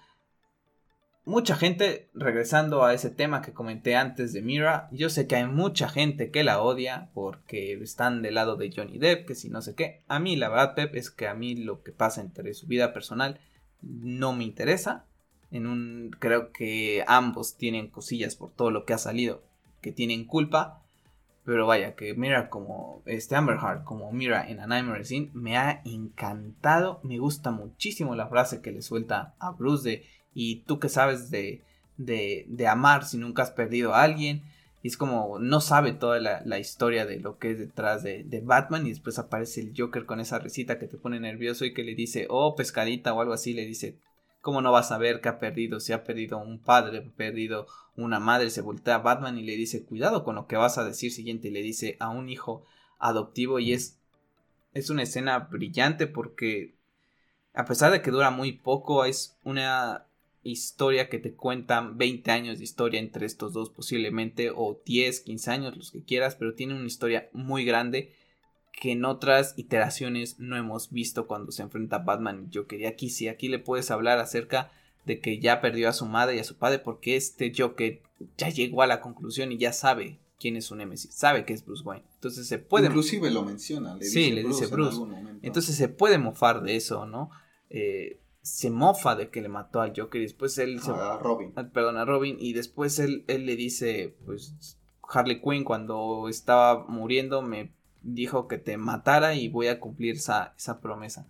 Mucha gente, regresando a ese tema que comenté antes de Mira, yo sé que hay mucha gente que la odia porque están del lado de Johnny Depp, que si no sé qué. A mí, la verdad, Pep, es que a mí lo que pasa entre su vida personal no me interesa. En un, creo que ambos tienen cosillas por todo lo que ha salido, que tienen culpa. Pero vaya, que Mira como este Amber Heart, como Mira en A Nightmare Scene, me ha encantado. Me gusta muchísimo la frase que le suelta a Bruce de y tú que sabes de, de, de amar si nunca has perdido a alguien. Y es como, no sabe toda la, la historia de lo que es detrás de, de Batman. Y después aparece el Joker con esa risita que te pone nervioso y que le dice, oh, pescadita o algo así. Le dice, ¿cómo no vas a ver que ha perdido? Si ha perdido un padre, ha perdido una madre. Se voltea a Batman y le dice, cuidado con lo que vas a decir siguiente. Y le dice a un hijo adoptivo. Y es, es una escena brillante porque, a pesar de que dura muy poco, es una historia que te cuentan 20 años de historia entre estos dos posiblemente o 10, 15 años, los que quieras, pero tiene una historia muy grande que en otras iteraciones no hemos visto cuando se enfrenta Batman y Joker. Y aquí sí, aquí le puedes hablar acerca de que ya perdió a su madre y a su padre porque este Joker ya llegó a la conclusión y ya sabe quién es su Nemesis, sabe que es Bruce Wayne. Entonces se puede... Inclusive lo menciona, le sí, le dice Bruce. Entonces se puede mofar de eso, ¿no? Eh, se mofa de que le mató al Joker y después él... A Robin. Ah, perdón, a Robin y después él, él le dice, pues Harley Quinn cuando estaba muriendo me dijo que te matara y voy a cumplir esa, esa promesa.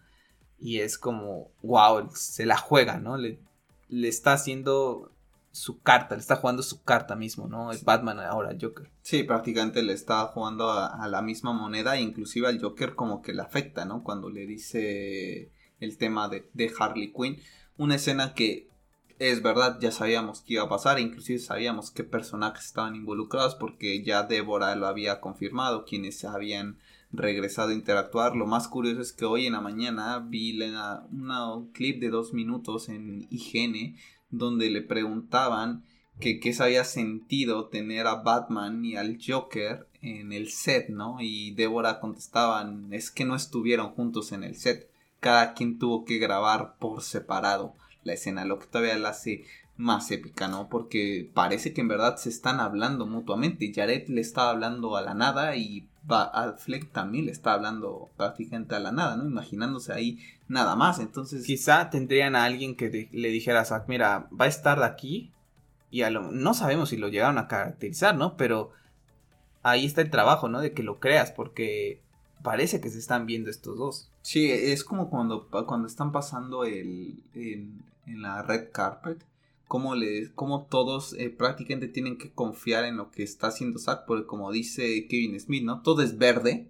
Y es como, wow, se la juega, ¿no? Le, le está haciendo su carta, le está jugando su carta mismo, ¿no? Es Batman ahora, el Joker. Sí, prácticamente le está jugando a, la misma moneda, inclusive al Joker como que le afecta, ¿no? Cuando le dice el tema de, de Harley Quinn. Una escena que es verdad, ya sabíamos que iba a pasar, inclusive sabíamos qué personajes estaban involucrados porque ya Débora lo había confirmado, quienes habían regresado a interactuar. Lo más curioso es que hoy en la mañana vi un clip de dos minutos en IGN donde le preguntaban que qué se había sentido tener a Batman y al Joker en el set, ¿no? Y Débora contestaban, es que no estuvieron juntos en el set, cada quien tuvo que grabar por separado la escena, lo que todavía la hace más épica, ¿no? Porque parece que en verdad se están hablando mutuamente. Jared le está hablando a la nada y Fleck también le está hablando prácticamente a la nada, ¿no? Imaginándose ahí nada más. Entonces. Quizá tendrían a alguien que le dijera a mira, va a estar de aquí. Y a lo, no sabemos si lo llegaron a caracterizar, ¿no? Pero ahí está el trabajo, ¿no? De que lo creas, porque parece que se están viendo estos dos. Sí, es como cuando, cuando están pasando el, en la red carpet, como, le, como todos eh, prácticamente tienen que confiar en lo que está haciendo Zack, porque como dice Kevin Smith, ¿no? Todo es verde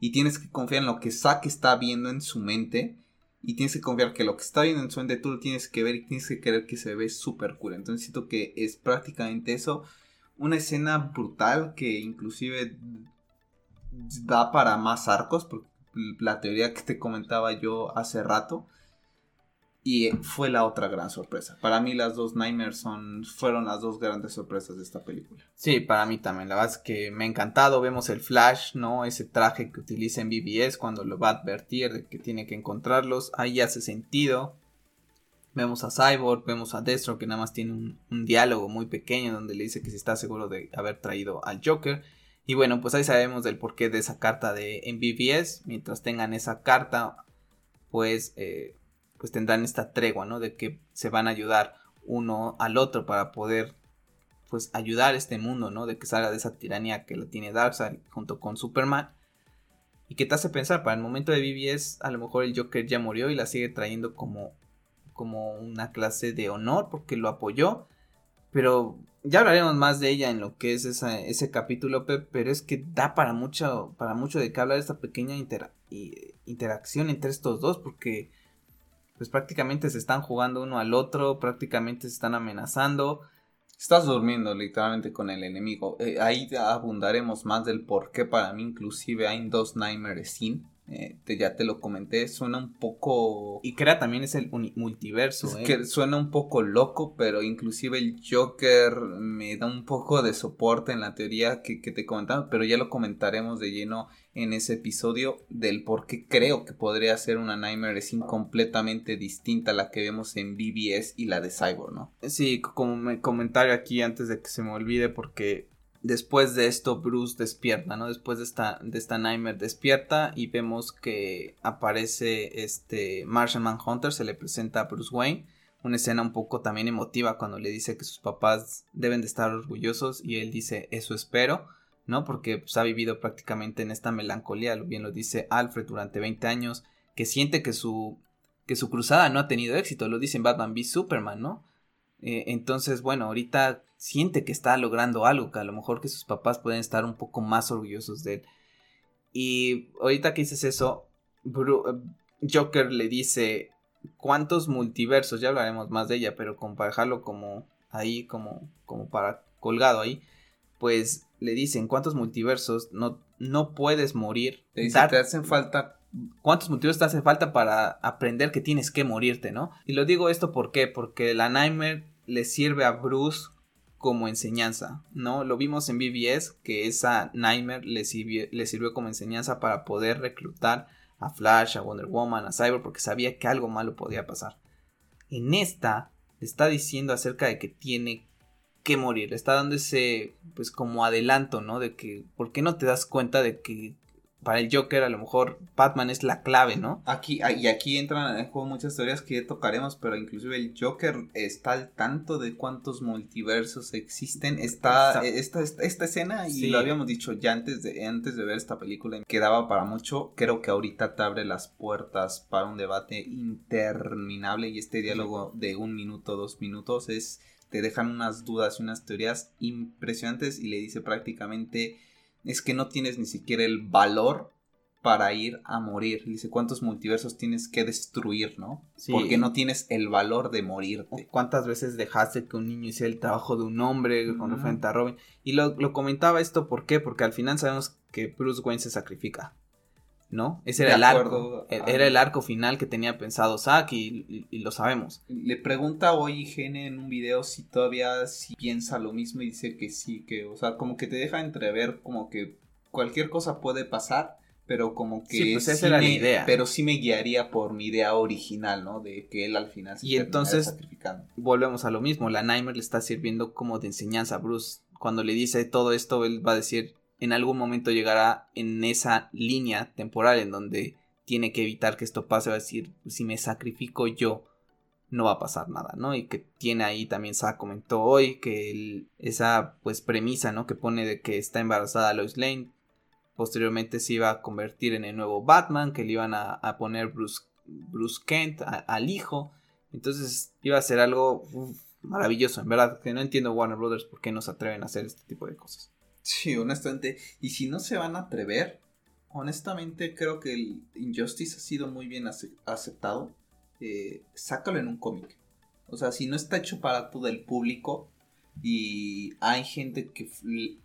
y tienes que confiar en lo que Zack está viendo en su mente y tienes que confiar que lo que está viendo en su mente tú lo tienes que ver y tienes que creer que se ve súper cool. Entonces siento que es prácticamente eso. Una escena brutal que inclusive da para más arcos, por la teoría que te comentaba yo hace rato y fue la otra gran sorpresa. Para mí las dos Nightmares son, fueron las dos grandes sorpresas de esta película. Sí, para mí también. La verdad es que me ha encantado. Vemos el Flash, ¿no? Ese traje que utiliza en BBS cuando lo va a advertir de que tiene que encontrarlos. Ahí hace sentido. Vemos a Cyborg, vemos a Destro que nada más tiene un, un diálogo muy pequeño donde le dice que si está seguro de haber traído al Joker. Y bueno, pues ahí sabemos del porqué de esa carta de BBS. Mientras tengan esa carta, pues eh, pues tendrán esta tregua, ¿no? De que se van a ayudar uno al otro para poder pues ayudar a este mundo, ¿no? De que salga de esa tiranía que la tiene Darkseid junto con Superman. Y que te hace pensar, para el momento de BBS, a lo mejor el Joker ya murió y la sigue trayendo como, como una clase de honor porque lo apoyó. Pero ya hablaremos más de ella en lo que es ese capítulo, pero es que da para mucho, para mucho de qué hablar esta pequeña interacción entre estos dos, porque pues prácticamente se están jugando uno al otro, prácticamente se están amenazando. Estás durmiendo literalmente con el enemigo. Eh, ahí abundaremos más del por qué para mí inclusive hay dos Nightmares sin. Eh, ya te lo comenté, suena un poco... Y crea también es el multiverso. ¿eh? que suena un poco loco, pero inclusive el Joker me da un poco de soporte en la teoría que, que te comentaba, pero ya lo comentaremos de lleno en ese episodio del por qué creo que podría ser una Nightmare Scene completamente distinta a la que vemos en BBS y la de Cyborg, ¿no? Sí, como comentario aquí antes de que se me olvide porque después de esto Bruce despierta, ¿no? Después de esta, de esta Nightmare despierta y vemos que aparece este Martian Manhunter, se le presenta a Bruce Wayne. Una escena un poco también emotiva cuando le dice que sus papás deben de estar orgullosos y él dice eso espero, ¿no? Porque pues, ha vivido prácticamente en esta melancolía, bien lo dice Alfred durante 20 años, que siente que su, que su cruzada no ha tenido éxito, lo dice en Batman v Superman, ¿no? Eh, entonces, bueno, ahorita siente que está logrando algo, que a lo mejor que sus papás pueden estar un poco más orgullosos de él. Y ahorita que dices eso, eh, Joker le dice cuántos multiversos, ya hablaremos más de ella, pero para dejarlo como ahí, como, como para colgado ahí, pues le dicen cuántos multiversos no, no puedes morir. Te dice, te hacen falta ¿Cuántos multiversos te hace falta para aprender que tienes que morirte, no? Y lo digo esto ¿por qué? Porque la Nightmare le sirve a Bruce como enseñanza, ¿no? Lo vimos en BBS que esa Nightmare le sirvió, le como enseñanza para poder reclutar a Flash, a Wonder Woman, a Cyber, porque sabía que algo malo podía pasar. En esta le está diciendo acerca de que tiene que morir, le está dando ese, pues como adelanto, ¿no? De que, ¿por qué no te das cuenta de que para el Joker a lo mejor Batman es la clave, ¿no? Aquí, ah, y aquí entran en juego muchas teorías que ya tocaremos, pero inclusive el Joker está al tanto de cuántos multiversos existen. Está esta, esta, escena, y lo habíamos dicho ya antes de, antes de ver esta película, quedaba para mucho. Creo que ahorita te abre las puertas para un debate interminable y este diálogo de un minuto, dos minutos es te dejan unas dudas y unas teorías impresionantes y le dice prácticamente es que no tienes ni siquiera el valor para ir a morir. Dice, ¿cuántos multiversos tienes que destruir, no? Porque no tienes el valor de morirte. ¿Cuántas veces dejaste que un niño hiciera el trabajo de un hombre con referente a Robin? Y lo, lo, comentaba esto, ¿por qué? Porque al final sabemos que Bruce Wayne se sacrifica. ¿No? Ese era el arco. E-, era el arco final que tenía pensado Zack y, lo sabemos. Le pregunta hoy Gene en un video si todavía si piensa lo mismo y dice que sí, que, o sea, como que te deja entrever como que cualquier cosa puede pasar, pero como que sí, pues esa era la idea. Pero sí me guiaría por mi idea original, ¿no? De que él al final se Y entonces sacrificando. volvemos a lo mismo, la Nightmare le está sirviendo como de enseñanza a Bruce. Cuando le dice todo esto, él va a decir, en algún momento llegará en esa línea temporal en donde tiene que evitar que esto pase, va a decir, si me sacrifico yo, no va a pasar nada, ¿no? Y que tiene ahí también Sa comentó hoy que esa pues premisa, ¿no? Que pone de que está embarazada Lois Lane, posteriormente se iba a convertir en el nuevo Batman, que le iban a, poner Bruce, Bruce Kent al hijo, entonces iba a ser algo maravilloso, en verdad, que no entiendo Warner Brothers por qué no se atreven a hacer este tipo de cosas. Sí, honestamente. Y si no se van a atrever, honestamente creo que el Injustice ha sido muy bien aceptado. Eh, sácalo en un cómic. O sea, si no está hecho para todo el público y hay gente que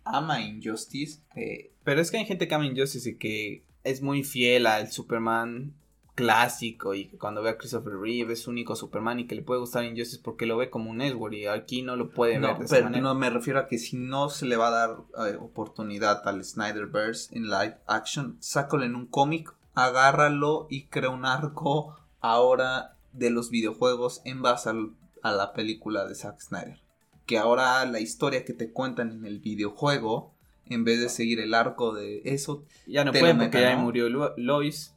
ama Injustice. Eh, Pero es que hay gente que ama Injustice y que es muy fiel al Superman clásico y que cuando ve a Christopher Reeve es único Superman y que le puede gustar Injustice porque lo ve como un Edward y aquí no lo puede ver de pero No, me refiero a que si no se le va a dar eh, oportunidad al Snyderverse en live action, sácalo en un cómic, agárralo y crea un arco ahora de los videojuegos en base a la película de Zack Snyder. Que ahora la historia que te cuentan en el videojuego, en vez de seguir el arco de eso... Ya no puede porque ya murió Lois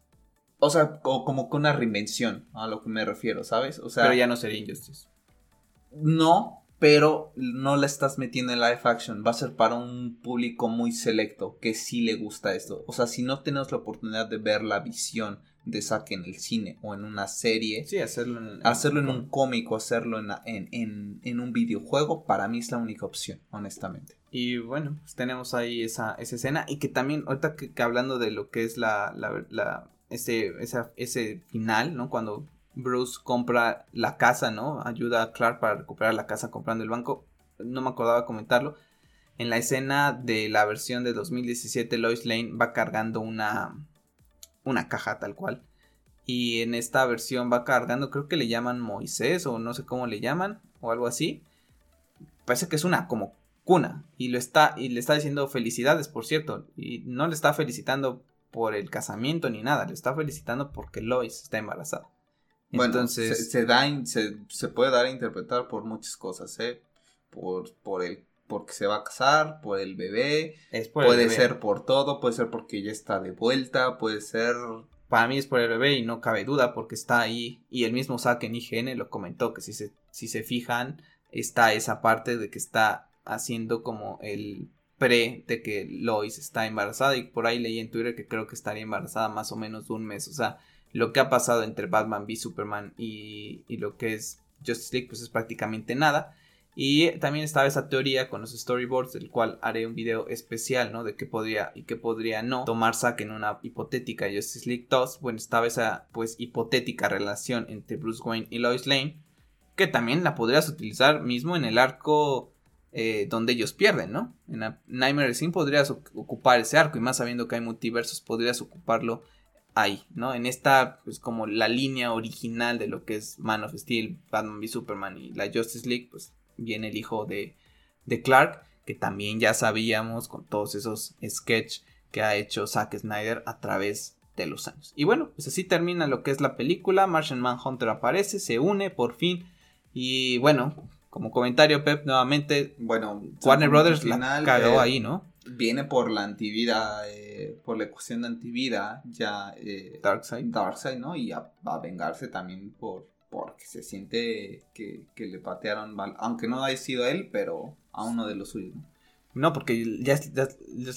o sea, como con una reinvención a lo que me refiero, ¿sabes? O sea, pero ya no sería Injustice. No, pero no la estás metiendo en live action. Va a ser para un público muy selecto que sí le gusta esto. O sea, si no tenemos la oportunidad de ver la visión de Zack en el cine o en una serie. Sí, hacerlo en, hacerlo en un cómic o hacerlo en, en, en, un videojuego, para mí es la única opción, honestamente. Y bueno, pues tenemos ahí esa, esa escena. Y que también, ahorita que, hablando de lo que es la, la ese, ese final, ¿no? Cuando Bruce compra la casa, ¿no? Ayuda a Clark para recuperar la casa comprando el banco. No me acordaba comentarlo. En la escena de la versión de 2017, Lois Lane va cargando una, una caja tal cual. Y en esta versión va cargando, creo que le llaman Moisés o no sé cómo le llaman o algo así. Parece que es una como cuna y lo está y le está diciendo felicidades, por cierto, y no le está felicitando por el casamiento ni nada, le está felicitando porque Lois está embarazada. Bueno, Entonces, se, da, se, puede dar a interpretar por muchas cosas, ¿eh? Por, por el porque se va a casar, por el bebé, puede ser por todo, puede ser porque ya está de vuelta, puede ser... Para mí es por el bebé y no cabe duda porque está ahí y el mismo Zack en IGN lo comentó que si se, si se fijan está esa parte de que está haciendo como el pre de que Lois está embarazada y por ahí leí en Twitter que creo que estaría embarazada más o menos de un mes. O sea, lo que ha pasado entre Batman v Superman y, y lo que es Justice League pues es prácticamente nada. Y también estaba esa teoría con los storyboards, del cual haré un video especial, ¿no? De qué podría y qué podría no tomar saque en una hipotética Justice League 2. Bueno, estaba esa, pues, hipotética relación entre Bruce Wayne y Lois Lane, que también la podrías utilizar mismo en el arco eh, donde ellos pierden, ¿no? En Nightmare Scene podrías ocupar ese arco y más sabiendo que hay multiversos podrías ocuparlo ahí, ¿no? En esta, pues como la línea original de lo que es Man of Steel, Batman v Superman y la Justice League, pues viene el hijo de, de Clark, que también ya sabíamos con todos esos sketches que ha hecho Zack Snyder a través de los años. Y bueno, pues así termina lo que es la película, Martian Manhunter aparece, se une por fin y bueno, como comentario Pep nuevamente, bueno, Warner Brothers la cagó ahí, ¿no? viene por la antivida, eh, por la ecuación de antivida, ya eh, Darkseid. Darkseid, ¿no? Y va a vengarse también por porque se siente que, le patearon, aunque no haya sido él, pero a uno de los suyos, ¿no? No, porque ya es,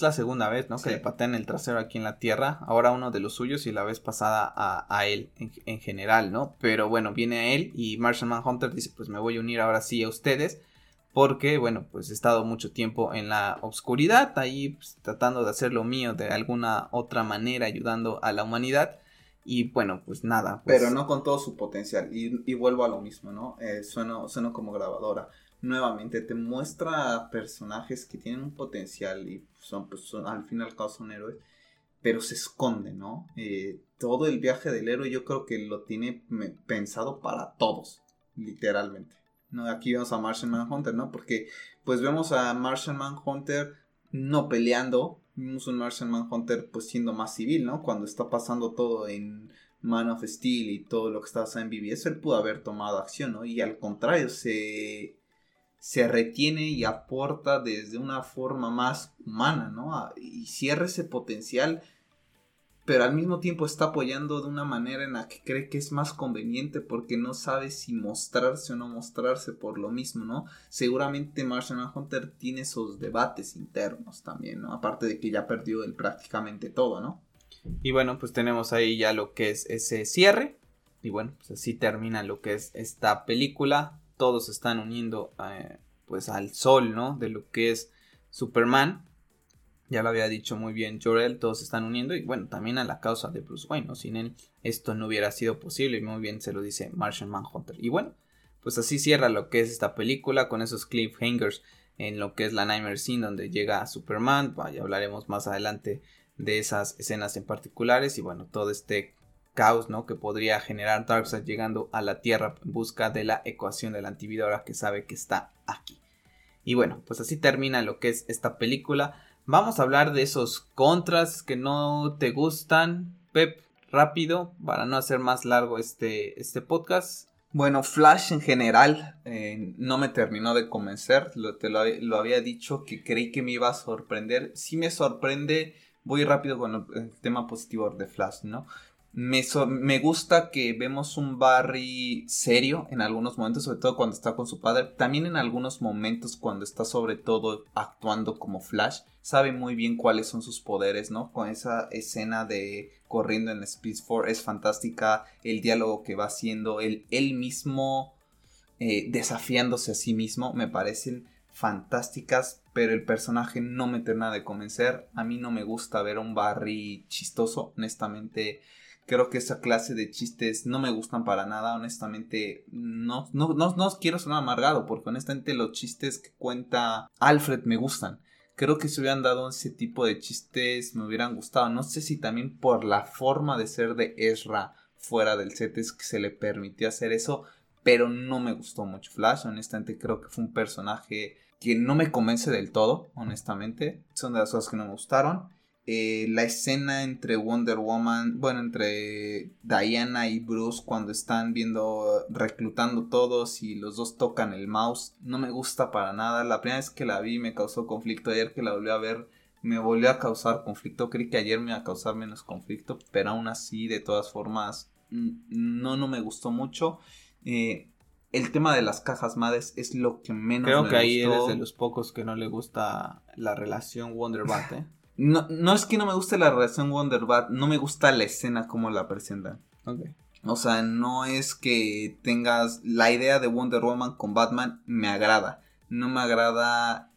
la segunda vez, ¿no? Que le patean el trasero aquí en la tierra. Ahora uno de los suyos y la vez pasada a, él en, en, general, ¿no? Pero bueno, viene a él y Martian Manhunter dice, pues me voy a unir ahora sí a ustedes porque, bueno, pues he estado mucho tiempo en la oscuridad, ahí pues, tratando de hacer lo mío de alguna otra manera, ayudando a la humanidad. Y bueno, pues nada. Pues Pero no con todo su potencial. Y, vuelvo a lo mismo, ¿no? Eh, sueno, como grabadora. Nuevamente te muestra personajes que tienen un potencial y son, pues, son, al fin y al cabo son héroes, pero se esconden, ¿no? Eh, todo el viaje del héroe yo creo que lo tiene pensado para todos, literalmente. ¿no? Aquí vemos a Martian Manhunter, ¿no? Porque pues vemos a Martian Manhunter no peleando, vemos un Martian Manhunter pues siendo más civil, ¿no? Cuando está pasando todo en Man of Steel y todo lo que está pasando en BBS, él pudo haber tomado acción, ¿no? Y al contrario, se, se retiene y aporta desde una forma más humana, ¿no? Y cierra ese potencial pero al mismo tiempo está apoyando de una manera en la que cree que es más conveniente porque no sabe si mostrarse o no mostrarse por lo mismo, ¿no? Seguramente Martian Hunter tiene esos debates internos también, ¿no? Aparte de que ya perdió el prácticamente todo, ¿no? Y bueno, pues tenemos ahí ya lo que es ese cierre. Y bueno, pues así termina lo que es esta película. Todos se están uniendo eh, pues al sol, ¿no? De lo que es Superman. Ya lo había dicho muy bien Jorel, todos se están uniendo y bueno, también a la causa de Bruce Wayne, ¿no? Sin él esto no hubiera sido posible y muy bien se lo dice Martian Manhunter. Y bueno, pues así cierra lo que es esta película con esos cliffhangers en lo que es la Nightmare Scene donde llega Superman, ya hablaremos más adelante de esas escenas en particulares y bueno, todo este caos, ¿no? Que podría generar Darkseid llegando a la Tierra en busca de la ecuación de la antivida ahora que sabe que está aquí. Y bueno, pues así termina lo que es esta película. Vamos a hablar de esos contras que no te gustan. Pep, rápido, para no hacer más largo este, este podcast. Bueno, Flash en general eh, no me terminó de convencer. Lo, te lo, había dicho que creí que me iba a sorprender. Sí me sorprende. Voy rápido con el tema positivo de Flash, ¿no? Me, me, gusta que vemos un Barry serio en algunos momentos, sobre todo cuando está con su padre. También en algunos momentos cuando está sobre todo actuando como Flash. Sabe muy bien cuáles son sus poderes, ¿no? Con esa escena de corriendo en Speed 4 es fantástica. El diálogo que va haciendo, él, él mismo eh, desafiándose a sí mismo, me parecen fantásticas. Pero el personaje no me termina de convencer. A mí no me gusta ver a un Barry chistoso, honestamente Creo que esa clase de chistes no me gustan para nada, honestamente. No, no, no, no quiero sonar amargado, porque honestamente los chistes que cuenta Alfred me gustan. Creo que si hubieran dado ese tipo de chistes me hubieran gustado. No sé si también por la forma de ser de Ezra fuera del set es que se le permitió hacer eso, pero no me gustó mucho Flash. Honestamente creo que fue un personaje que no me convence del todo, honestamente. Son de las cosas que no me gustaron. Eh, la escena entre Wonder Woman, bueno, entre Diana y Bruce cuando están viendo, reclutando todos y los dos tocan el mouse, no me gusta para nada. La primera vez que la vi me causó conflicto, ayer que la volví a ver me volvió a causar conflicto, creí que ayer me iba a causar menos conflicto, pero aún así, de todas formas, no, no me gustó mucho. Eh, el tema de las cajas madres es lo que menos Creo que ahí eres de los pocos que no le gusta la relación Wonder Bat, ¿eh? No, no es que no me guste la relación Wonder Bat, no me gusta la escena como la presentan. O sea, no es que tengas la idea de Wonder Woman con Batman, me agrada. No me agrada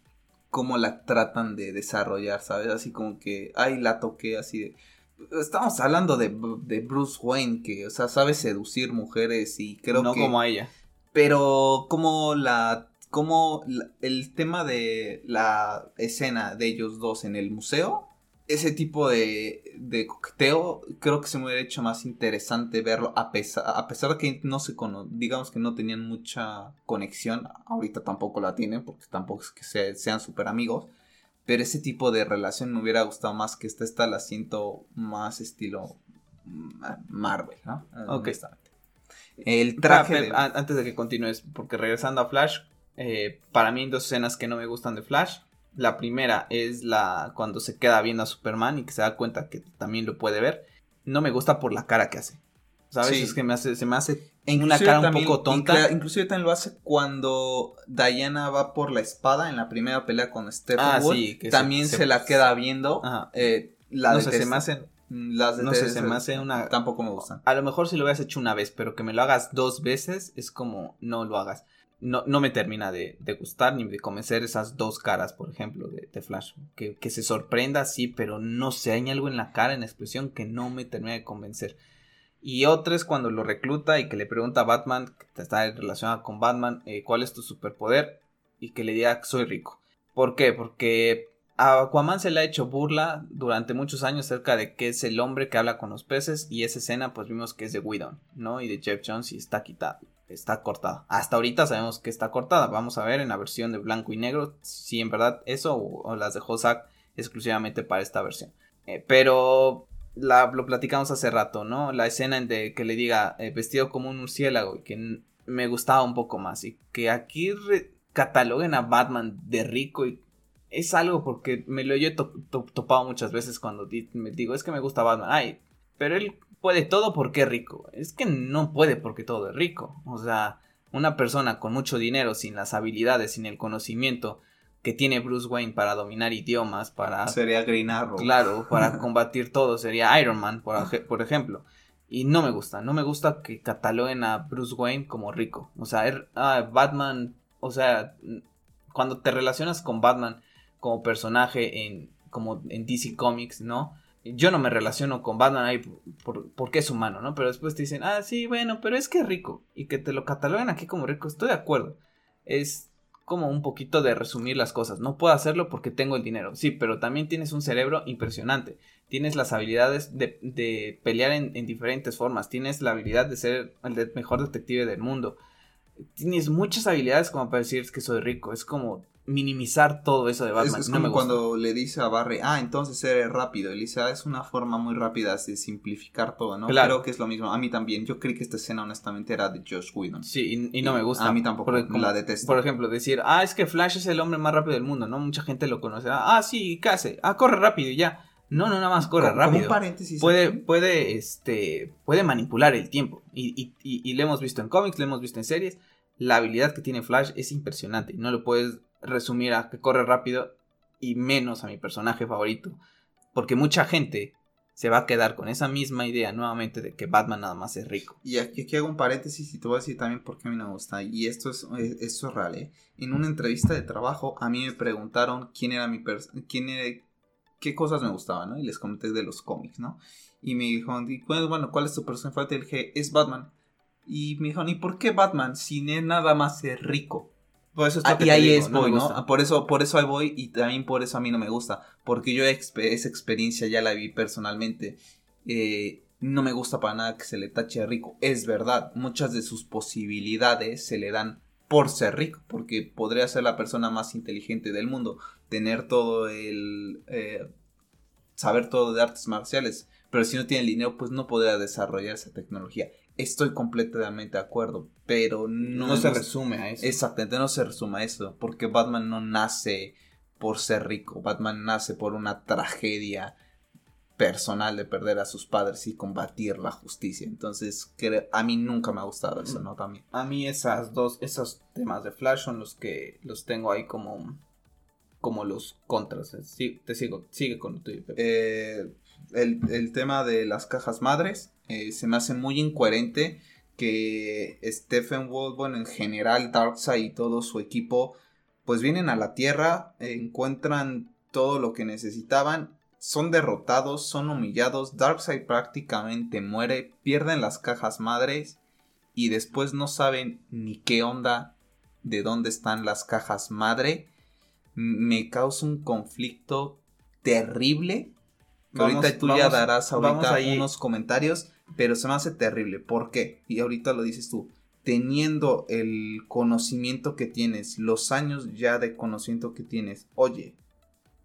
cómo la tratan de desarrollar, ¿sabes? Así como que, ay, la toqué así de... Estamos hablando de, de Bruce Wayne, que, o sea, sabe seducir mujeres y creo que... No como a ella. Pero como la como el tema de la escena de ellos dos en el museo ese tipo de, de coqueteo creo que se me hubiera hecho más interesante verlo a pesar, a pesar de que no se cono digamos que no tenían mucha conexión, ahorita tampoco la tienen porque tampoco es que sean súper amigos, pero ese tipo de relación me hubiera gustado más que esta, esta la siento más estilo Marvel, ¿no? Ok. El traje... Antes de que continúes, porque regresando a Flash, eh, para mí hay dos escenas que no me gustan de Flash. La primera es la cuando se queda viendo a Superman y que se da cuenta que también lo puede ver. No me gusta por la cara que hace. ¿Sabes? Es que me hace, se me hace en una cara un poco tonta. Inclusive también lo hace cuando Diana va por la espada en la primera pelea con Stephen ah, Sí, que también se, la queda viendo. Eh, la no sé, se me hacen las no sé, se me hace una. Tampoco me gustan. A lo mejor si lo hubieras hecho una vez, pero que me lo hagas dos veces es como no lo hagas no, no me termina de, gustar ni de convencer esas dos caras, por ejemplo, de, Flash. Que, se sorprenda, sí, pero no sé, hay algo en la cara, en la expresión, que no me termina de convencer. Y otra es cuando lo recluta y que le pregunta a Batman, que está relacionada con Batman, eh, ¿cuál es tu superpoder? Y que le diga, soy rico. ¿Por qué? Porque a Aquaman se le ha hecho burla durante muchos años acerca de que es el hombre que habla con los peces y esa escena pues vimos que es de Whedon, ¿no? Y de Jeff Jones y está quitado está cortada. Hasta ahorita sabemos que está cortada. Vamos a ver en la versión de blanco y negro si en verdad eso o, las dejó Zack exclusivamente para esta versión. Eh, pero la, lo platicamos hace rato, ¿no? La escena en de que le diga eh, vestido como un murciélago y que me gustaba un poco más y que aquí cataloguen a Batman de rico y es algo porque me lo he topado muchas veces cuando me digo es que me gusta Batman. Ay, pero él puede todo porque es rico. Es que no puede porque todo es rico. O sea, una persona con mucho dinero, sin las habilidades, sin el conocimiento que tiene Bruce Wayne para dominar idiomas, para... Sería Green Arrow. Claro, para combatir todo, sería Iron Man, por, por, ejemplo. Y no me gusta, no me gusta que cataloguen a Bruce Wayne como rico. O sea, er, ah, Batman, o sea, cuando te relacionas con Batman como personaje en, como en DC Comics, ¿no? Yo no me relaciono con Batman ahí porque es humano, ¿no? Pero después te dicen, ah, sí, bueno, pero es que es rico. Y que te lo cataloguen aquí como rico, estoy de acuerdo. Es como un poquito de resumir las cosas. No puedo hacerlo porque tengo el dinero. Sí, pero también tienes un cerebro impresionante. Tienes las habilidades de, pelear en, en, diferentes formas. Tienes la habilidad de ser el mejor detective del mundo. Tienes muchas habilidades como para decir que soy rico. Es como minimizar todo eso de Batman. Es, como cuando le dice a Barry, ah, entonces eres rápido. Y le dice, ah, es una forma muy rápida de simplificar todo, ¿no? Claro. Creo que es lo mismo. A mí también. Yo creí que esta escena, honestamente, era de Josh Whedon. Sí, y, no me gusta. A mí tampoco. la detesto. Por ejemplo, decir, ah, es que Flash es el hombre más rápido del mundo, ¿no? Mucha gente lo conoce. Ah, sí, ¿qué hace? Ah, corre rápido y ya. No, no, nada más corre rápido. paréntesis. Puede, puede, este, puede manipular el tiempo. Y, y, y, y lo hemos visto en cómics, lo hemos visto en series. La habilidad que tiene Flash es impresionante. No lo puedes resumir a que corre rápido y menos a mi personaje favorito. Porque mucha gente se va a quedar con esa misma idea nuevamente de que Batman nada más es rico. Y aquí, hago un paréntesis y te voy a decir también por qué a mí no me gusta. Y esto es, esto es real, ¿eh? En una entrevista de trabajo a mí me preguntaron quién era mi quién qué cosas me gustaban, ¿no? Y les comenté de los cómics, ¿no? Y me dijo, bueno, ¿cuál es tu personaje favorito? Y dije, es Batman. Y me dijo, ¿y por qué Batman si nada más es rico? Eso ah, y ahí es voy, ¿no? Por eso, por eso ahí voy y también por eso a mí no me gusta. Porque yo esa experiencia ya la vi personalmente. Eh, no me gusta para nada que se le tache a rico. Es verdad, muchas de sus posibilidades se le dan por ser rico. Porque podría ser la persona más inteligente del mundo. Tener todo el... Eh, saber todo de artes marciales. Pero si no tiene el dinero, pues no podría desarrollar esa tecnología. Estoy completamente de acuerdo, pero no, se resume a eso. Exactamente, no se resume a eso, porque Batman no nace por ser rico, Batman nace por una tragedia personal de perder a sus padres y combatir la justicia. Entonces, a mí nunca me ha gustado eso, ¿no? También. A mí esas dos, esos temas de Flash son los que los tengo ahí como, como los contras. Sí, te sigo, sigue con tu eh, el, tema de las cajas madres eh, se me hace muy incoherente que Stephen Wolf, bueno, en general Darkseid y todo su equipo, pues vienen a la Tierra, encuentran todo lo que necesitaban, son derrotados, son humillados, Darkseid prácticamente muere, pierden las cajas madres y después no saben ni qué onda de dónde están las cajas madre. Me causa un conflicto terrible ahorita tú ya darás ahorita unos comentarios, pero se me hace terrible. ¿Por qué? Y ahorita lo dices tú. Teniendo el conocimiento que tienes, los años ya de conocimiento que tienes, oye,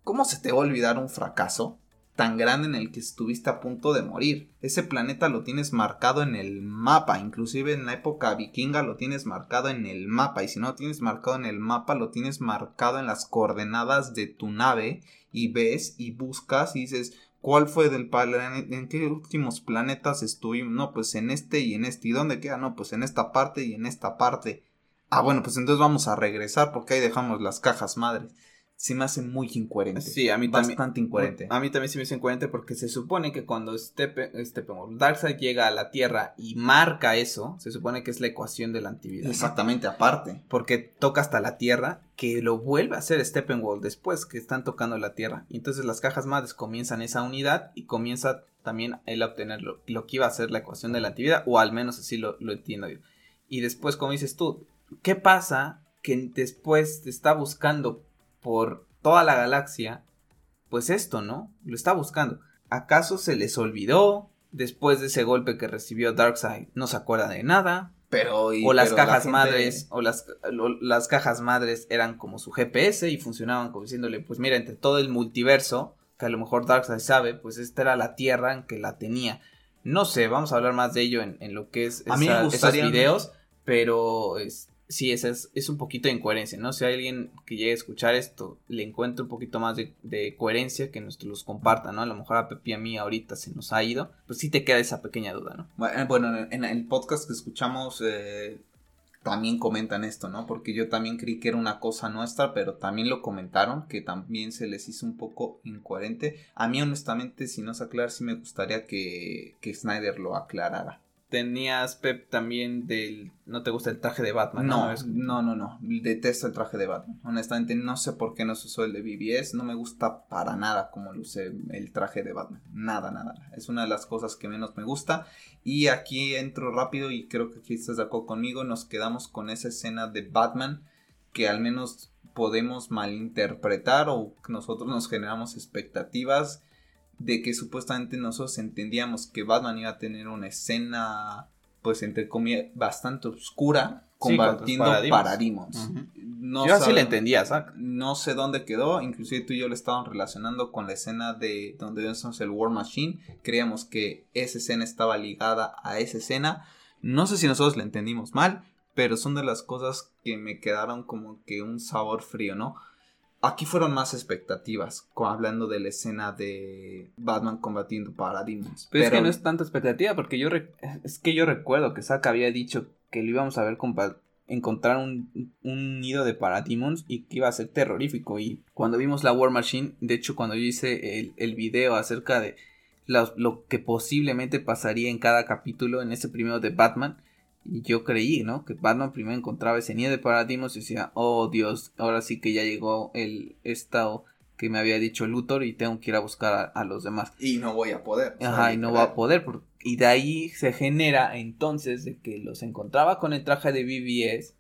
¿cómo se te va a olvidar un fracaso? tan grande en el que estuviste a punto de morir. Ese planeta lo tienes marcado en el mapa, inclusive en la época vikinga lo tienes marcado en el mapa y si no lo tienes marcado en el mapa lo tienes marcado en las coordenadas de tu nave y ves y buscas y dices ¿Cuál fue del planeta? ¿En qué últimos planetas estuvimos? No, pues en este y en este. ¿Y dónde queda? No, pues en esta parte y en esta parte. Ah, bueno, pues entonces vamos a regresar porque ahí dejamos las cajas madres se me hace muy incoherente. Sí, a mí también. Bastante incoherente. A mí también se me hace incoherente porque se supone que cuando Stepe, Darkseid llega a la Tierra y marca eso, se supone que es la ecuación de la antividad. Exactamente, aparte. Porque toca hasta la Tierra, que lo vuelve a hacer Steppenwolf después que están tocando la Tierra. Y entonces las cajas madres comienzan esa unidad y comienza también él a obtener lo, que iba a ser la ecuación de la antividad, o al menos así lo, lo entiendo yo. Y después, como dices tú, ¿qué pasa? Que después te está buscando por toda la galaxia, pues esto, ¿no? Lo está buscando. ¿Acaso se les olvidó después de ese golpe que recibió Darkseid? No se acuerda de nada. Pero o las cajas madres o las, las cajas madres eran como su GPS y funcionaban como diciéndole, pues mira, entre todo el multiverso que a lo mejor Darkseid sabe, pues esta era la tierra en que la tenía. No sé, vamos a hablar más de ello en, lo que es a mí me gustaría... esos videos, pero es, sí, esa es, un poquito de incoherencia, ¿no? Si alguien que llegue a escuchar esto le encuentra un poquito más de, coherencia, que nos los comparta, ¿no? A lo mejor a Pepi y a mí ahorita se nos ha ido, pues sí te queda esa pequeña duda, ¿no? Bueno, en el podcast que escuchamos eh, también comentan esto, ¿no? Porque yo también creí que era una cosa nuestra, pero también lo comentaron, que también se les hizo un poco incoherente. A mí honestamente, si no se aclara, sí me gustaría que, que Snyder lo aclarara tenías Pep también del no te gusta el traje de Batman no no no no, detesto el traje de Batman. Honestamente no sé por qué no se usó el de BBS no me gusta para nada como luce el traje de Batman. Nada nada. Es una de las cosas que menos me gusta. Y aquí entro rápido y creo que aquí estás de acuerdo conmigo. Nos quedamos con esa escena de Batman que al menos podemos malinterpretar o nosotros nos generamos expectativas de que supuestamente nosotros entendíamos que Batman iba a tener una escena, pues entre comillas, bastante oscura, combatiendo paradigmas. no yo así le entendía, No sé dónde quedó, inclusive tú y yo le estábamos relacionando con la escena de donde vemos el War Machine, creíamos que esa escena estaba ligada a esa escena. No sé si nosotros la entendimos mal, pero son de las cosas que me quedaron como que un sabor frío, ¿no? Aquí fueron más expectativas, hablando de la escena de Batman combatiendo paradigmas. Pero, es que no es tanta expectativa, porque yo es que yo recuerdo que Zack había dicho que lo íbamos a ver encontrar un, nido de Parademons y que iba a ser terrorífico. Y cuando vimos la War Machine, de hecho cuando yo hice el, el video acerca de lo, lo, que posiblemente pasaría en cada capítulo en ese primero de Batman, yo creí, ¿no? Que Batman primero encontraba ese nido de paradigmas y decía, oh Dios, ahora sí que ya llegó el estado que me había dicho Luthor y tengo que ir a buscar a, los demás. Y no voy a poder. Ajá, y no va a poder. y de ahí se genera entonces de que los encontraba con el traje de BBS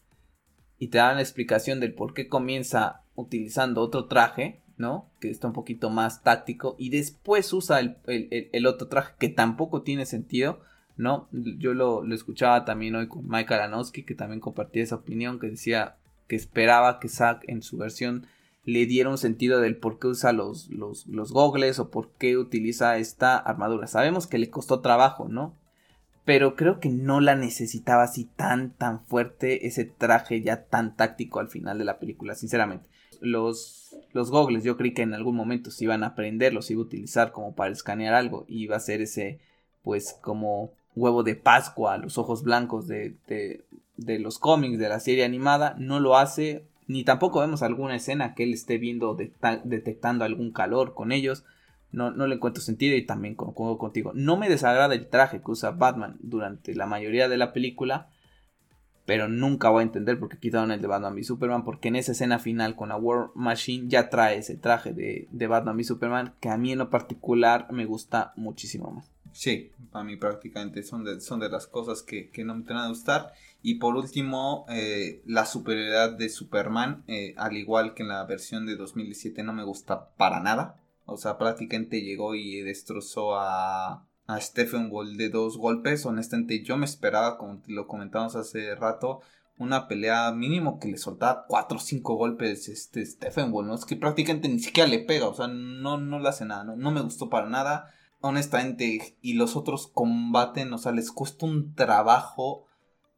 y te dan la explicación del por qué comienza utilizando otro traje, ¿no? Que está un poquito más táctico y después usa el, el otro traje que tampoco tiene sentido ¿no? Yo lo, escuchaba también hoy con Mike Aranowski, que también compartía esa opinión, que decía que esperaba que Zack en su versión le diera un sentido del por qué usa los, los, los gogles o por qué utiliza esta armadura. Sabemos que le costó trabajo, ¿no? Pero creo que no la necesitaba así tan, tan fuerte ese traje ya tan táctico al final de la película, sinceramente. Los, los gogles yo creí que en algún momento se iban a aprender, los iba a utilizar como para escanear algo y iba a ser ese, pues como huevo de Pascua, los ojos blancos de, de, los cómics, de la serie animada, no lo hace, ni tampoco vemos alguna escena que él esté viendo, detectando algún calor con ellos. No, no le encuentro sentido y también concuerdo contigo. No me desagrada el traje que usa Batman durante la mayoría de la película, pero nunca voy a entender por qué quitaron el de Batman y Superman, porque en esa escena final con la War Machine ya trae ese traje de, de Batman y Superman, que a mí en lo particular me gusta muchísimo más. Sí, para mí prácticamente son de, son de las cosas que, no me tienen a gustar. Y por último, eh, la superioridad de Superman, eh, al igual que en la versión de 2017, no me gusta para nada. O sea, prácticamente llegó y destrozó a, a Stephen Wall de dos golpes. Honestamente, yo me esperaba, como lo comentamos hace rato, una pelea mínimo que le soltaba cuatro o cinco golpes este Stephen Wall, ¿no? Es que prácticamente ni siquiera le pega, o sea, no, no le hace nada, ¿no? no me gustó para nada, honestamente, y los otros combaten, o sea, les cuesta un trabajo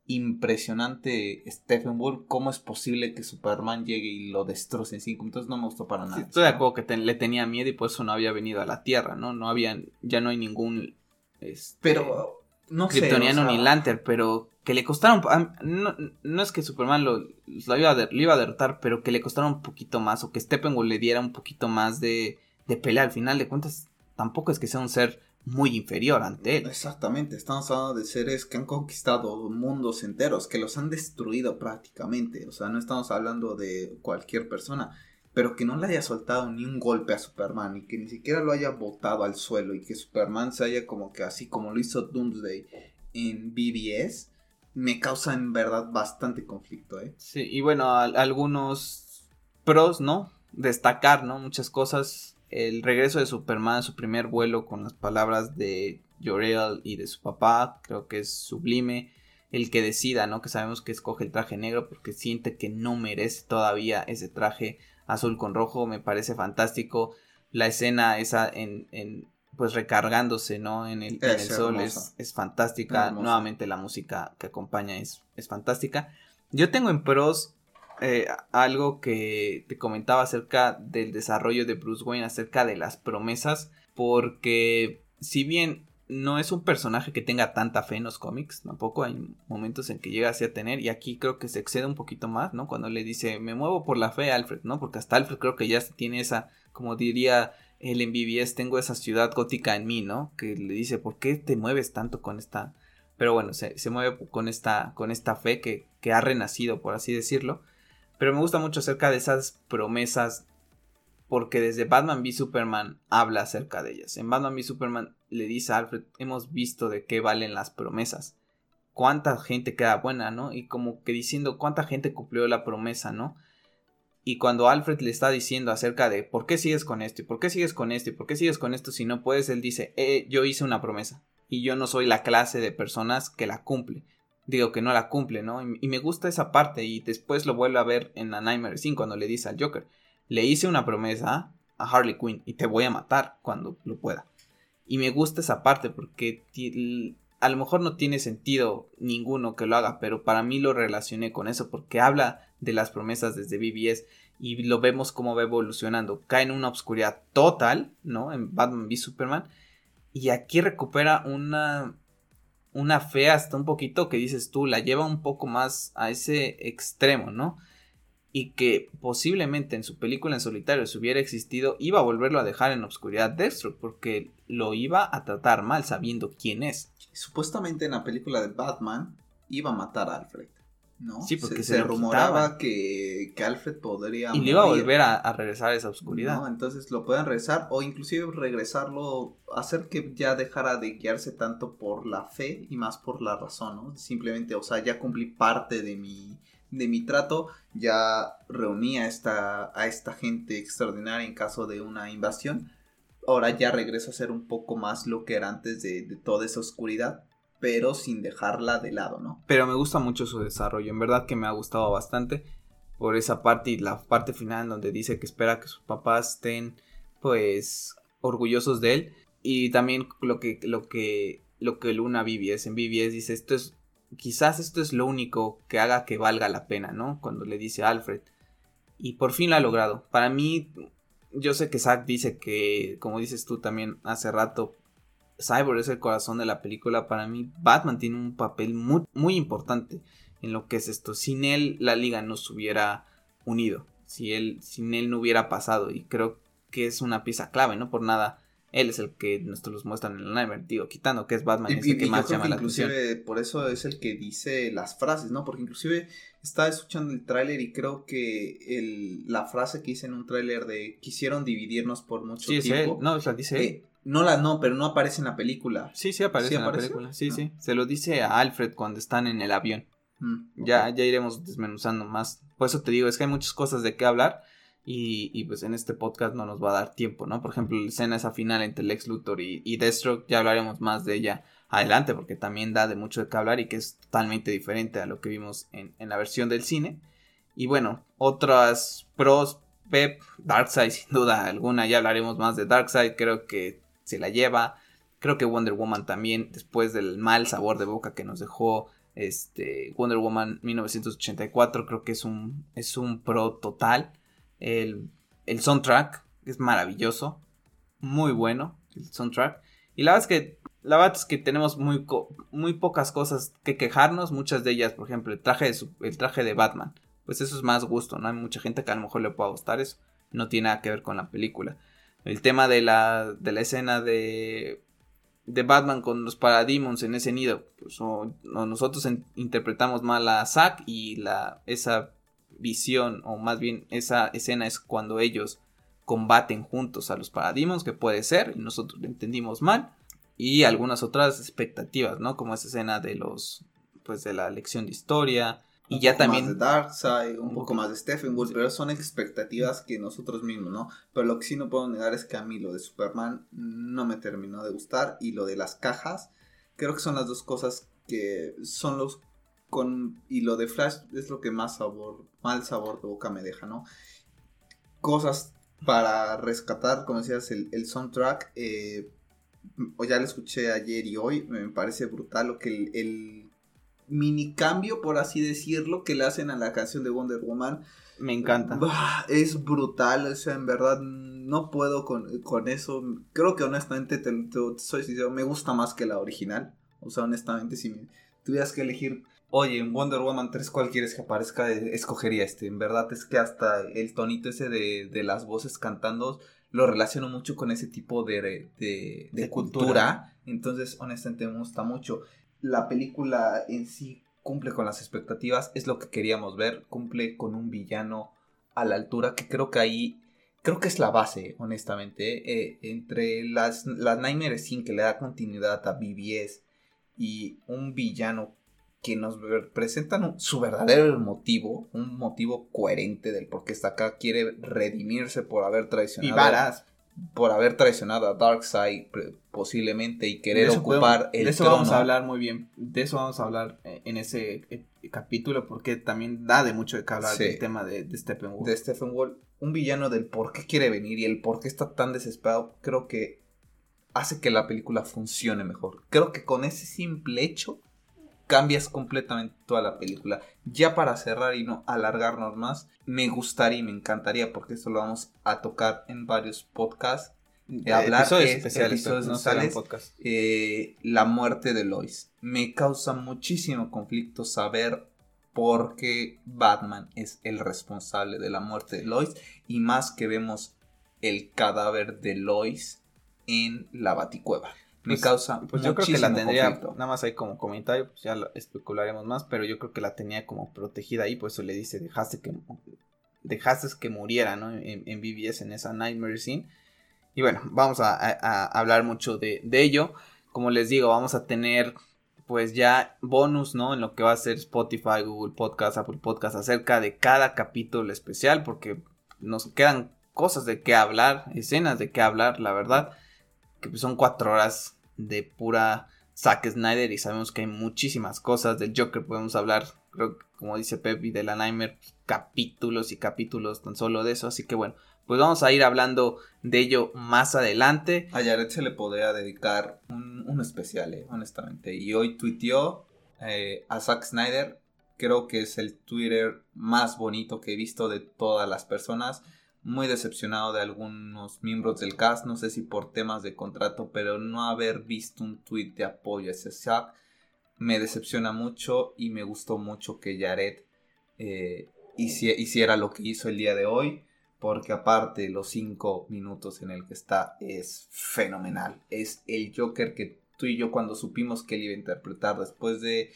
impresionante Stephen Wall, ¿cómo es posible que Superman llegue y lo destroce en cinco minutos? No me gustó para nada. estoy de acuerdo que le tenía miedo y por eso no había venido a la Tierra, ¿no? No había, ya no hay ningún... Este, pero, no Kryptoniano ni Lantern, pero que le costaron, no, no es que Superman lo, lo, iba a iba a derrotar, pero que le costara un poquito más, o que Steppenwolf le diera un poquito más de, de pelea, al final de cuentas, tampoco es que sea un ser muy inferior ante él. Exactamente, estamos hablando de seres que han conquistado mundos enteros, que los han destruido prácticamente, o sea, no estamos hablando de cualquier persona, pero que no le haya soltado ni un golpe a Superman y que ni siquiera lo haya botado al suelo y que Superman se haya como que así como lo hizo Doomsday en BBS, me causa en verdad bastante conflicto, ¿eh? Sí, y bueno, algunos pros, ¿no? Destacar, ¿no? Muchas cosas. El regreso de Superman, su primer vuelo con las palabras de Jorel y de su papá, creo que es sublime. El que decida, ¿no? Que sabemos que escoge el traje negro porque siente que no merece todavía ese traje azul con rojo, me parece fantástico. La escena esa en, en pues recargándose, ¿no? En el, en el sol es, es, fantástica. Nuevamente la música que acompaña es, es fantástica. Yo tengo en pros eh, algo que te comentaba acerca del desarrollo de Bruce Wayne, acerca de las promesas, porque si bien no es un personaje que tenga tanta fe en los cómics, tampoco hay momentos en que llega así a tener, y aquí creo que se excede un poquito más, ¿no? Cuando le dice, me muevo por la fe, Alfred, ¿no? Porque hasta Alfred creo que ya tiene esa, como diría el en BBS tengo esa ciudad gótica en mí, ¿no? Que le dice, ¿por qué te mueves tanto con esta... Pero bueno, se, mueve con esta, con esta fe que, que ha renacido, por así decirlo. Pero me gusta mucho acerca de esas promesas porque desde Batman v Superman habla acerca de ellas. En Batman v Superman le dice a Alfred, hemos visto de qué valen las promesas. Cuánta gente queda buena, ¿no? Y como que diciendo cuánta gente cumplió la promesa, ¿no? Y cuando Alfred le está diciendo acerca de por qué sigues con esto y por qué sigues con esto y por qué sigues con esto si no puedes, él dice, eh, yo hice una promesa y yo no soy la clase de personas que la cumple. Digo que no la cumple, ¿no? Y, me gusta esa parte y después lo vuelve a ver en A Nightmare 5 cuando le dice al Joker, le hice una promesa a Harley Quinn y te voy a matar cuando lo pueda. Y me gusta esa parte porque a lo mejor no tiene sentido ninguno que lo haga, pero para mí lo relacioné con eso porque habla de las promesas desde BBS y lo vemos como va evolucionando. Cae en una oscuridad total, ¿no? En Batman v Superman. Y aquí recupera una, una fe hasta un poquito que dices tú, la lleva un poco más a ese extremo, ¿no? Y que posiblemente en su película en solitario si hubiera existido, iba a volverlo a dejar en obscuridad Destro, porque lo iba a tratar mal sabiendo quién es. Supuestamente en la película de Batman iba a matar a Alfred. ¿No? Sí, porque se, rumoraba que, Alfred podría... Y le iba a volver a, regresar a esa oscuridad. ¿no? Entonces lo pueden regresar o inclusive regresarlo, hacer que ya dejara de guiarse tanto por la fe y más por la razón, ¿no? Simplemente, o sea, ya cumplí parte de mi, de mi trato, ya reuní a esta, a esta gente extraordinaria en caso de una invasión. Ahora ya regreso a ser un poco más lo que era antes de, de toda esa oscuridad pero sin dejarla de lado, ¿no? Pero me gusta mucho su desarrollo, en verdad que me ha gustado bastante por esa parte y la parte final donde dice que espera que sus papás estén pues orgullosos de él y también lo que lo que lo que Luna BBS en BBS dice esto es quizás esto es lo único que haga que valga la pena, ¿no? Cuando le dice a Alfred y por fin lo ha logrado. Para mí yo sé que Zack dice que como dices tú también hace rato Cyborg es el corazón de la película. Para mí, Batman tiene un papel muy, muy importante en lo que es esto. Sin él, la liga no se hubiera unido. Si él, sin él no hubiera pasado. Y creo que es una pieza clave, ¿no? Por nada. Él es el que nos los muestran en el Nightmare, digo, quitando que es Batman, es el que más llama la atención. Por eso es el que dice las frases, ¿no? Porque inclusive estaba escuchando el tráiler y creo que el, la frase que hice en un tráiler de quisieron dividirnos por mucho sí, tiempo. Es él. No, o sea, dice eh, no la no, pero no aparece en la película. Sí, sí aparece en la película. Sí, sí. Se lo dice a Alfred cuando están en el avión. Mm, ya, ya iremos desmenuzando más. Por eso te digo, es que hay muchas cosas de qué hablar. Y, pues en este podcast no nos va a dar tiempo, ¿no? Por ejemplo, la escena esa final entre Lex Luthor y, y Deathstroke, ya hablaremos más de ella adelante porque también da de mucho de qué hablar y que es totalmente diferente a lo que vimos en, en la versión del cine. Y bueno, otras pros, Pep, Darkseid sin duda alguna, ya hablaremos más de Darkseid, creo que se la lleva. Creo que Wonder Woman también, después del mal sabor de boca que nos dejó este, Wonder Woman 1984, creo que es un, es un pro total. El, el soundtrack es maravilloso, muy bueno el soundtrack. Y la verdad es que, la verdad es que tenemos muy, muy pocas cosas que quejarnos, muchas de ellas, por ejemplo, el traje de, el traje de Batman, pues eso es más gusto, ¿no? Hay mucha gente que a lo mejor le pueda gustar eso, no tiene nada que ver con la película. El tema de la, de la escena de de Batman con los Parademons en ese nido. Pues, nosotros interpretamos mal a Zack y la, esa visión, o más bien esa escena es cuando ellos combaten juntos a los Parademons, que puede ser, y nosotros lo entendimos mal. Y algunas otras expectativas, ¿no? Como esa escena de los, pues de la lección de historia, y ya también. Más de Darkseid, un, poco más de Stephen Wolf, pero son expectativas que nosotros mismos, ¿no? Pero lo que sí no puedo negar es que a mí lo de Superman no me terminó de gustar y lo de las cajas, creo que son las dos cosas que son los con y lo de Flash es lo que más sabor, mal sabor de boca me deja, ¿no? Cosas para rescatar, como decías, el, el soundtrack, eh, ya lo escuché ayer y hoy, me parece brutal lo que el mini cambio, por así decirlo, que le hacen a la canción de Wonder Woman. Me encanta. Es brutal, o sea, en verdad no puedo con, eso. Creo que honestamente, te, soy sincero, me gusta más que la original. O sea, honestamente, si me tuvieras que elegir, oye, en Wonder Woman 3, ¿cuál quieres que aparezca? Escogería este. En verdad es que hasta el tonito ese de, de las voces cantando lo relaciono mucho con ese tipo de, de, cultura. Entonces, honestamente, me gusta mucho la película en sí cumple con las expectativas, es lo que queríamos ver, cumple con un villano a la altura que creo que ahí, creo que es la base, honestamente, eh, entre las, las Nightmare Sin que le da continuidad a BBS y un villano que nos presentan su verdadero motivo, un motivo coherente del por qué está acá, quiere redimirse por haber traicionado. Y varas por haber traicionado a Darkseid posiblemente y querer ocupar el De eso vamos a hablar muy bien, de eso vamos a hablar eh, en ese eh, capítulo porque también da de mucho de que hablar del tema de, de Steppenwolf. De Steppenwolf, un villano del por qué quiere venir y el por qué está tan desesperado, creo que hace que la película funcione mejor. Creo que con ese simple hecho cambias completamente toda la película. Ya para cerrar y no alargarnos más, me gustaría y me encantaría, porque esto lo vamos a tocar en varios podcasts, de hablar episodios especiales, eh, la muerte de Lois. Me causa muchísimo conflicto saber por qué Batman es el responsable de la muerte de Lois y más que vemos el cadáver de Lois en la baticueva me pues, causa. Pues yo creo que la tendría, nada más ahí como comentario, pues ya lo especularemos más, pero yo creo que la tenía como protegida ahí, pues eso le dice, dejaste que, dejaste que muriera, ¿no? En, en BBS, en esa Nightmare Scene. Y bueno, vamos a, hablar mucho de, de, ello. Como les digo, vamos a tener pues ya bonus, ¿no? En lo que va a ser Spotify, Google Podcast, Apple Podcast, acerca de cada capítulo especial, porque nos quedan cosas de qué hablar, escenas de qué hablar, la verdad que pues, son cuatro horas de pura Zack Snyder y sabemos que hay muchísimas cosas. Del Joker podemos hablar creo que como dice Pep y de la Nightmare capítulos y capítulos tan solo de eso. Así que bueno pues vamos a ir hablando de ello más adelante. A Jared se le podría dedicar un, especial eh, honestamente. Y hoy tuiteó eh, a Zack Snyder. Creo que es el Twitter más bonito que he visto de todas las personas muy decepcionado de algunos miembros del cast, no sé si por temas de contrato, pero no haber visto un tweet de apoyo a ese Zack me decepciona mucho y me gustó mucho que Jared eh, hiciera lo que hizo el día de hoy, porque aparte los cinco minutos en el que está es fenomenal, es el Joker que tú y yo cuando supimos que él iba a interpretar después de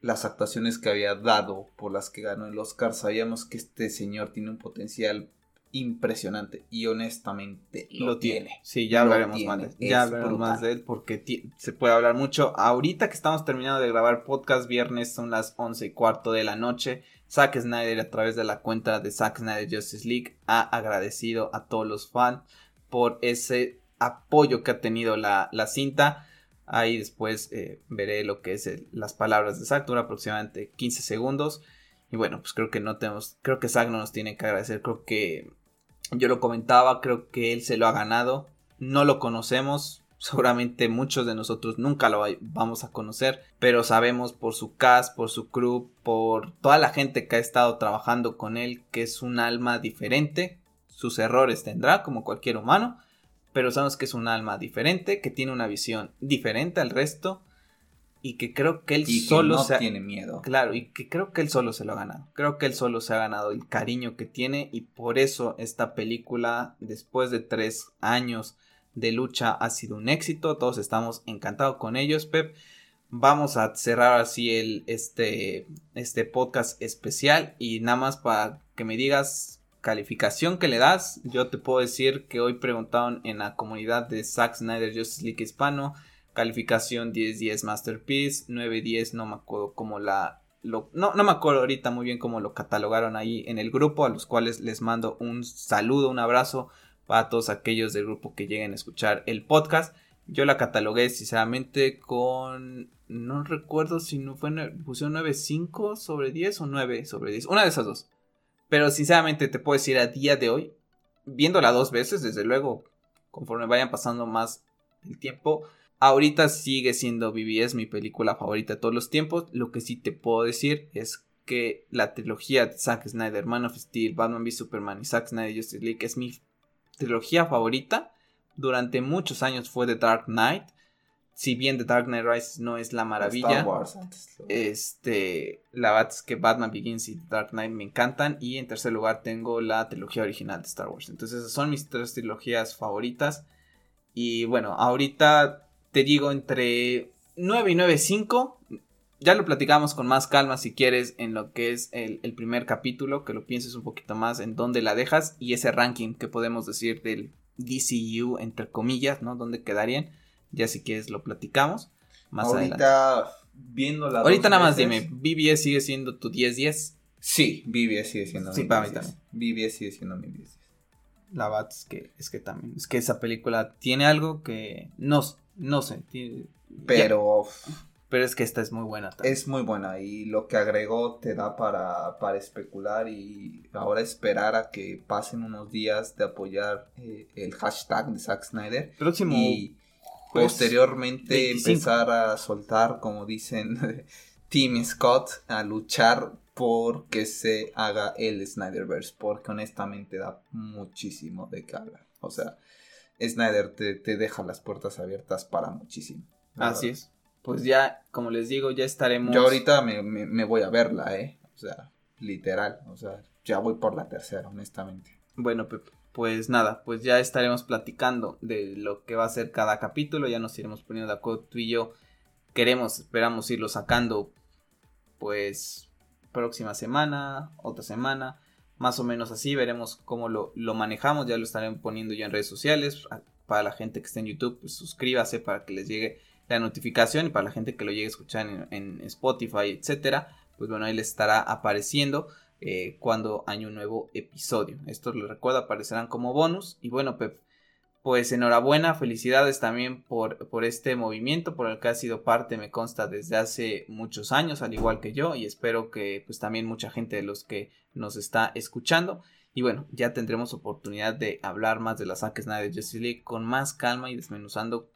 las actuaciones que había dado por las que ganó el Oscar, sabíamos que este señor tiene un potencial impresionante y honestamente lo, tiene. Sí, ya hablaremos, más, de, ya hablaremos más de él porque se puede hablar mucho. Ahorita que estamos terminando de grabar podcast, viernes son las once y cuarto de la noche. Zack Snyder a través de la cuenta de Zack Snyder Justice League ha agradecido a todos los fans por ese apoyo que ha tenido la, cinta. Ahí después eh, veré lo que es las palabras de Zack, dura aproximadamente 15 segundos. Y bueno, pues creo que no tenemos, creo que Zack no nos tiene que agradecer, creo que yo lo comentaba, creo que él se lo ha ganado, no lo conocemos, seguramente muchos de nosotros nunca lo vamos a conocer, pero sabemos por su cast, por su crew, por toda la gente que ha estado trabajando con él que es un alma diferente, sus errores tendrá como cualquier humano, pero sabemos que es un alma diferente, que tiene una visión diferente al resto y que creo que él solo no se tiene miedo. Claro, y que creo que él solo se lo ha ganado. Creo que él solo se ha ganado el cariño que tiene y por eso esta película, después de tres años de lucha, ha sido un éxito. Todos estamos encantados con ellos, Pep. Vamos a cerrar así el, este, este podcast especial y nada más para que me digas calificación que le das. Yo te puedo decir que hoy preguntaron en la comunidad de Zack Snyder Justice League Hispano Calificación 10-10 Masterpiece, 9-10 no me acuerdo cómo la... Lo, no, no me acuerdo ahorita muy bien cómo lo catalogaron ahí en el grupo, a los cuales les mando un saludo, un abrazo para todos aquellos del grupo que lleguen a escuchar el podcast. Yo la catalogué sinceramente con... No recuerdo si no fue... Pusieron 9.5 sobre 10 o 9 sobre 10. Una de esas dos. Pero sinceramente te puedo decir a día de hoy, viéndola dos veces, desde luego, conforme vayan pasando más el tiempo, Ahorita sigue siendo BBS mi película favorita de todos los tiempos. Lo que sí te puedo decir es que la trilogía de Zack Snyder, Man of Steel, Batman v Superman y Zack Snyder Justice League es mi trilogía favorita. Durante muchos años fue The Dark Knight. Si bien The Dark Knight Rises no es la maravilla, este, la verdad es que Batman Begins y The Dark Knight me encantan. Y en tercer lugar tengo la trilogía original de Star Wars. Entonces esas son mis tres trilogías favoritas. Y bueno, ahorita te digo entre 9 y 9.5. Ya lo platicamos con más calma si quieres en lo que es el, primer capítulo, que lo pienses un poquito más en dónde la dejas y ese ranking que podemos decir del DCU entre comillas, ¿no? ¿Dónde quedarían? Ya si quieres lo platicamos. Más Ahorita viendo la Ahorita nada más dime, ¿BBS sigue siendo tu 10-10? Sí, BBS sigue siendo sí, mi para mí también. BBS sigue siendo mi 10 La verdad es que, es que también, es que esa película tiene algo que no, no sé. pero. Pero es que esta es muy buena también. Es muy buena y lo que agregó te da para, para especular y ahora esperar a que pasen unos días de apoyar eh, el hashtag de Zack Snyder. Próximo. Y posteriormente empezar a soltar, como dicen, Team Scott, a luchar por que se haga el Snyderverse. Porque honestamente da muchísimo de que O sea, Snyder te, deja las puertas abiertas para muchísimo. Así es. Pues ya, como les digo, ya estaremos. Yo ahorita me, voy a verla, ¿eh? O sea, literal. O sea, ya voy por la tercera, honestamente. Bueno, pues nada, pues ya estaremos platicando de lo que va a ser cada capítulo. Ya nos iremos poniendo de acuerdo tú y yo. Queremos, esperamos irlo sacando, pues, próxima semana, otra semana más o menos así, veremos cómo lo, manejamos, ya lo estaré poniendo ya en redes sociales, para la gente que esté en YouTube, pues suscríbase para que les llegue la notificación y para la gente que lo llegue a escuchar en, Spotify, etcétera, pues bueno, ahí les estará apareciendo eh, cuando hay un nuevo episodio. Esto les recuerdo, aparecerán como bonus y bueno, Pep, pues enhorabuena, felicidades también por, por, este movimiento, por el que ha sido parte, me consta, desde hace muchos años, al igual que yo, y espero que pues también mucha gente de los que nos está escuchando. Y bueno, ya tendremos oportunidad de hablar más de la Zack Snyder Justice League con más calma y desmenuzando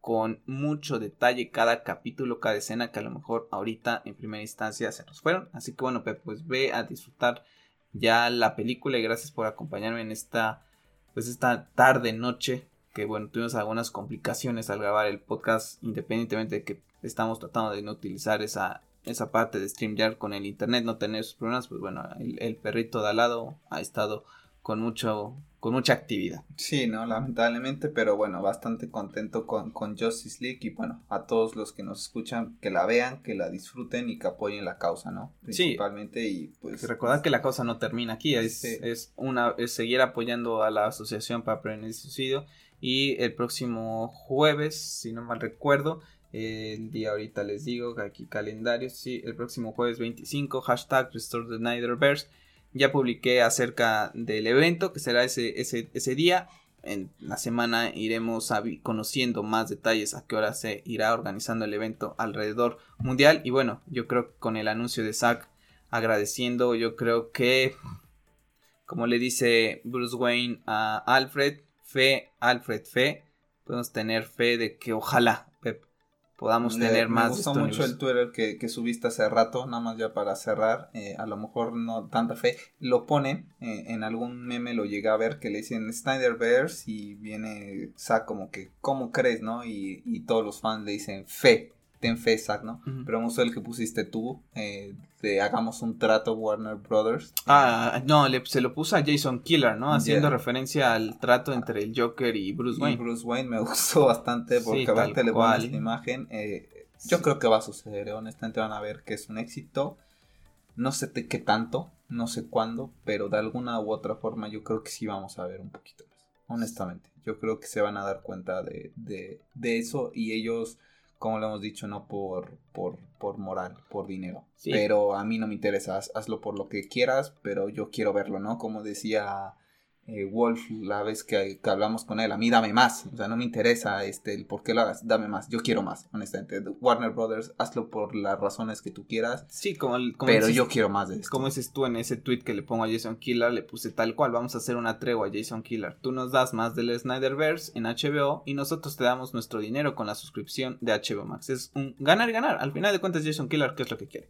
con mucho detalle cada capítulo, cada escena que a lo mejor ahorita en primera instancia se nos fueron. Así que bueno, pues ve a disfrutar ya la película y gracias por acompañarme en esta pues esta tarde, noche, que bueno, tuvimos algunas complicaciones al grabar el podcast, independientemente de que estamos tratando de no utilizar esa, esa parte de StreamYard con el internet, no tener esos problemas, pues bueno, el perrito de al lado ha estado con mucho con mucha actividad. Sí, no, lamentablemente, pero bueno, bastante contento con, con Justice League y bueno, a todos los que nos escuchan, que la vean, que la disfruten y que apoyen la causa, ¿no? Principalmente y pues... Recordar que la causa no termina aquí, es, es, una, es seguir apoyando a la Asociación para Prevenir el Suicidio y el próximo jueves, si no mal recuerdo, El día ahorita les digo, aquí calendario, sí, el próximo jueves 25, hashtag Restore the Snyderverse. Ya publiqué acerca del evento que será ese, ese, ese día. En la semana iremos conociendo más detalles a qué hora se irá organizando el evento alrededor mundial. Y bueno, yo creo que con el anuncio de Zack agradeciendo, yo creo que, como le dice Bruce Wayne a Alfred, fe, Alfred, fe, podemos tener fe de que ojalá, Podamos tener más. Me gustó mucho el Twitter que, subiste hace rato, nada más ya para cerrar, eh, a lo mejor no tanta fe, lo ponen, eh, en algún meme lo llegué a ver que le dicen Snyder Bears y viene Zack como que, ¿cómo crees, no? Y, y todos los fans le dicen fe ten fe, Zack, ¿no? Pero vamos a el que pusiste tú, eh, de hagamos un trato Warner Brothers. Ah, no, se lo puso a Jason Killer, ¿no? Haciendo referencia al trato entre el Joker y Bruce Wayne. Bruce Wayne me gustó bastante porque sí, aparte le pones la imagen. Eh, yo creo que va a suceder, ¿eh? honestamente van a ver que es un éxito. No sé qué tanto, no sé cuándo, pero de alguna u otra forma yo creo que sí vamos a ver un poquito más. Honestamente, yo creo que se van a dar cuenta de, de, de eso y ellos como lo hemos dicho, no por, por, por moral, por dinero. Pero a mí no me interesa, hazlo por lo que quieras, pero yo quiero verlo, ¿no? Como decía eh, Wolf la vez que, hablamos con él, a mí dame más, o sea, no me interesa este, el por qué lo hagas, dame más, yo quiero más, honestamente. Warner Brothers, hazlo por las razones que tú quieras. Sí, como, pero yo quiero más de esto. Como dices tú en ese tweet que le pongo a Jason Killer, le puse tal cual, vamos a hacer una tregua a Jason Killer. Tú nos das más del Snyderverse en HBO y nosotros te damos nuestro dinero con la suscripción de HBO Max. Es un ganar y ganar. Al final de cuentas, Jason Killer, ¿qué es lo que quiere?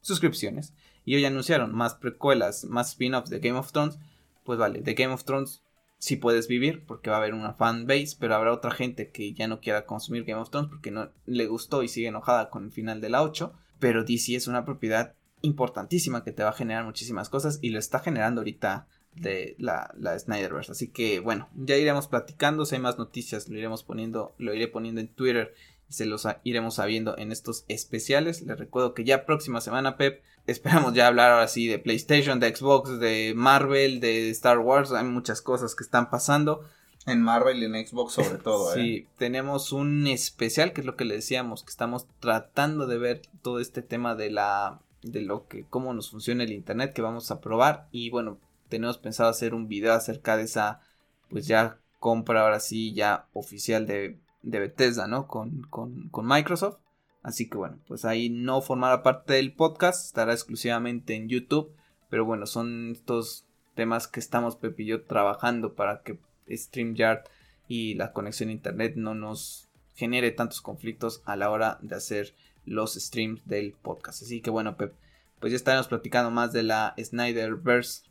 Suscripciones. Y hoy anunciaron más precuelas, más spin-offs de Game of Thrones pues vale, de Game of Thrones sí puedes vivir porque va a haber una fan base, pero habrá otra gente que ya no quiera consumir Game of Thrones porque no le gustó y sigue enojada con el final de la 8, pero DC es una propiedad importantísima que te va a generar muchísimas cosas y lo está generando ahorita de la, la Snyderverse. Así que bueno, ya iremos platicando, si hay más noticias lo iremos poniendo, lo iré poniendo en Twitter y se los iremos sabiendo en estos especiales. Les recuerdo que ya próxima semana, Pep, esperamos ya hablar ahora sí de PlayStation, de Xbox, de Marvel, de Star Wars. Hay muchas cosas que están pasando. En Marvel y en Xbox sobre todo. Sí, ¿eh? tenemos un especial que es lo que le decíamos, que estamos tratando de ver todo este tema de la de lo que cómo nos funciona el internet que vamos a probar y bueno, tenemos pensado hacer un video acerca de esa pues ya compra ahora sí ya oficial de, de Bethesda, ¿no? Con, con, con Microsoft. Así que bueno, pues ahí no formará parte del podcast, estará exclusivamente en YouTube. Pero bueno, son estos temas que estamos Pepe y yo trabajando para que StreamYard y la conexión a internet no nos genere tantos conflictos a la hora de hacer los streams del podcast. Así que bueno, Pep, pues ya estaremos platicando más de la Snyderverse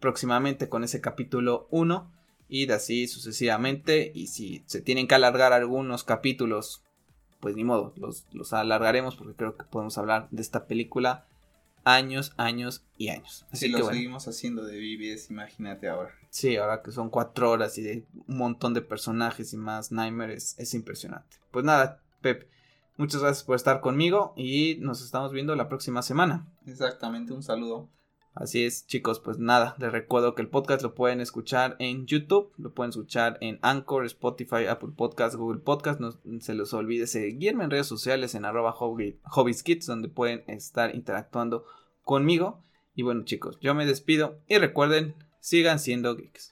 próximamente con ese capítulo 1 y así sucesivamente. Y si se tienen que alargar algunos capítulos pues ni modo, los, alargaremos porque creo que podemos hablar de esta película años, años y años. Así si lo seguimos haciendo de BBS, imagínate ahora. Sí, ahora que son cuatro horas y de un montón de personajes y más Nightmare es, es impresionante. Pues nada, Pep, muchas gracias por estar conmigo y nos estamos viendo la próxima semana. Exactamente, un saludo. Así es, chicos, pues nada, les recuerdo que el podcast lo pueden escuchar en YouTube, lo pueden escuchar en Anchor, Spotify, Apple Podcast, Google Podcast. No se les olvide seguirme en redes sociales en arroba hobbieskits, donde pueden estar interactuando conmigo. Y bueno, chicos, yo me despido y recuerden, sigan siendo geeks.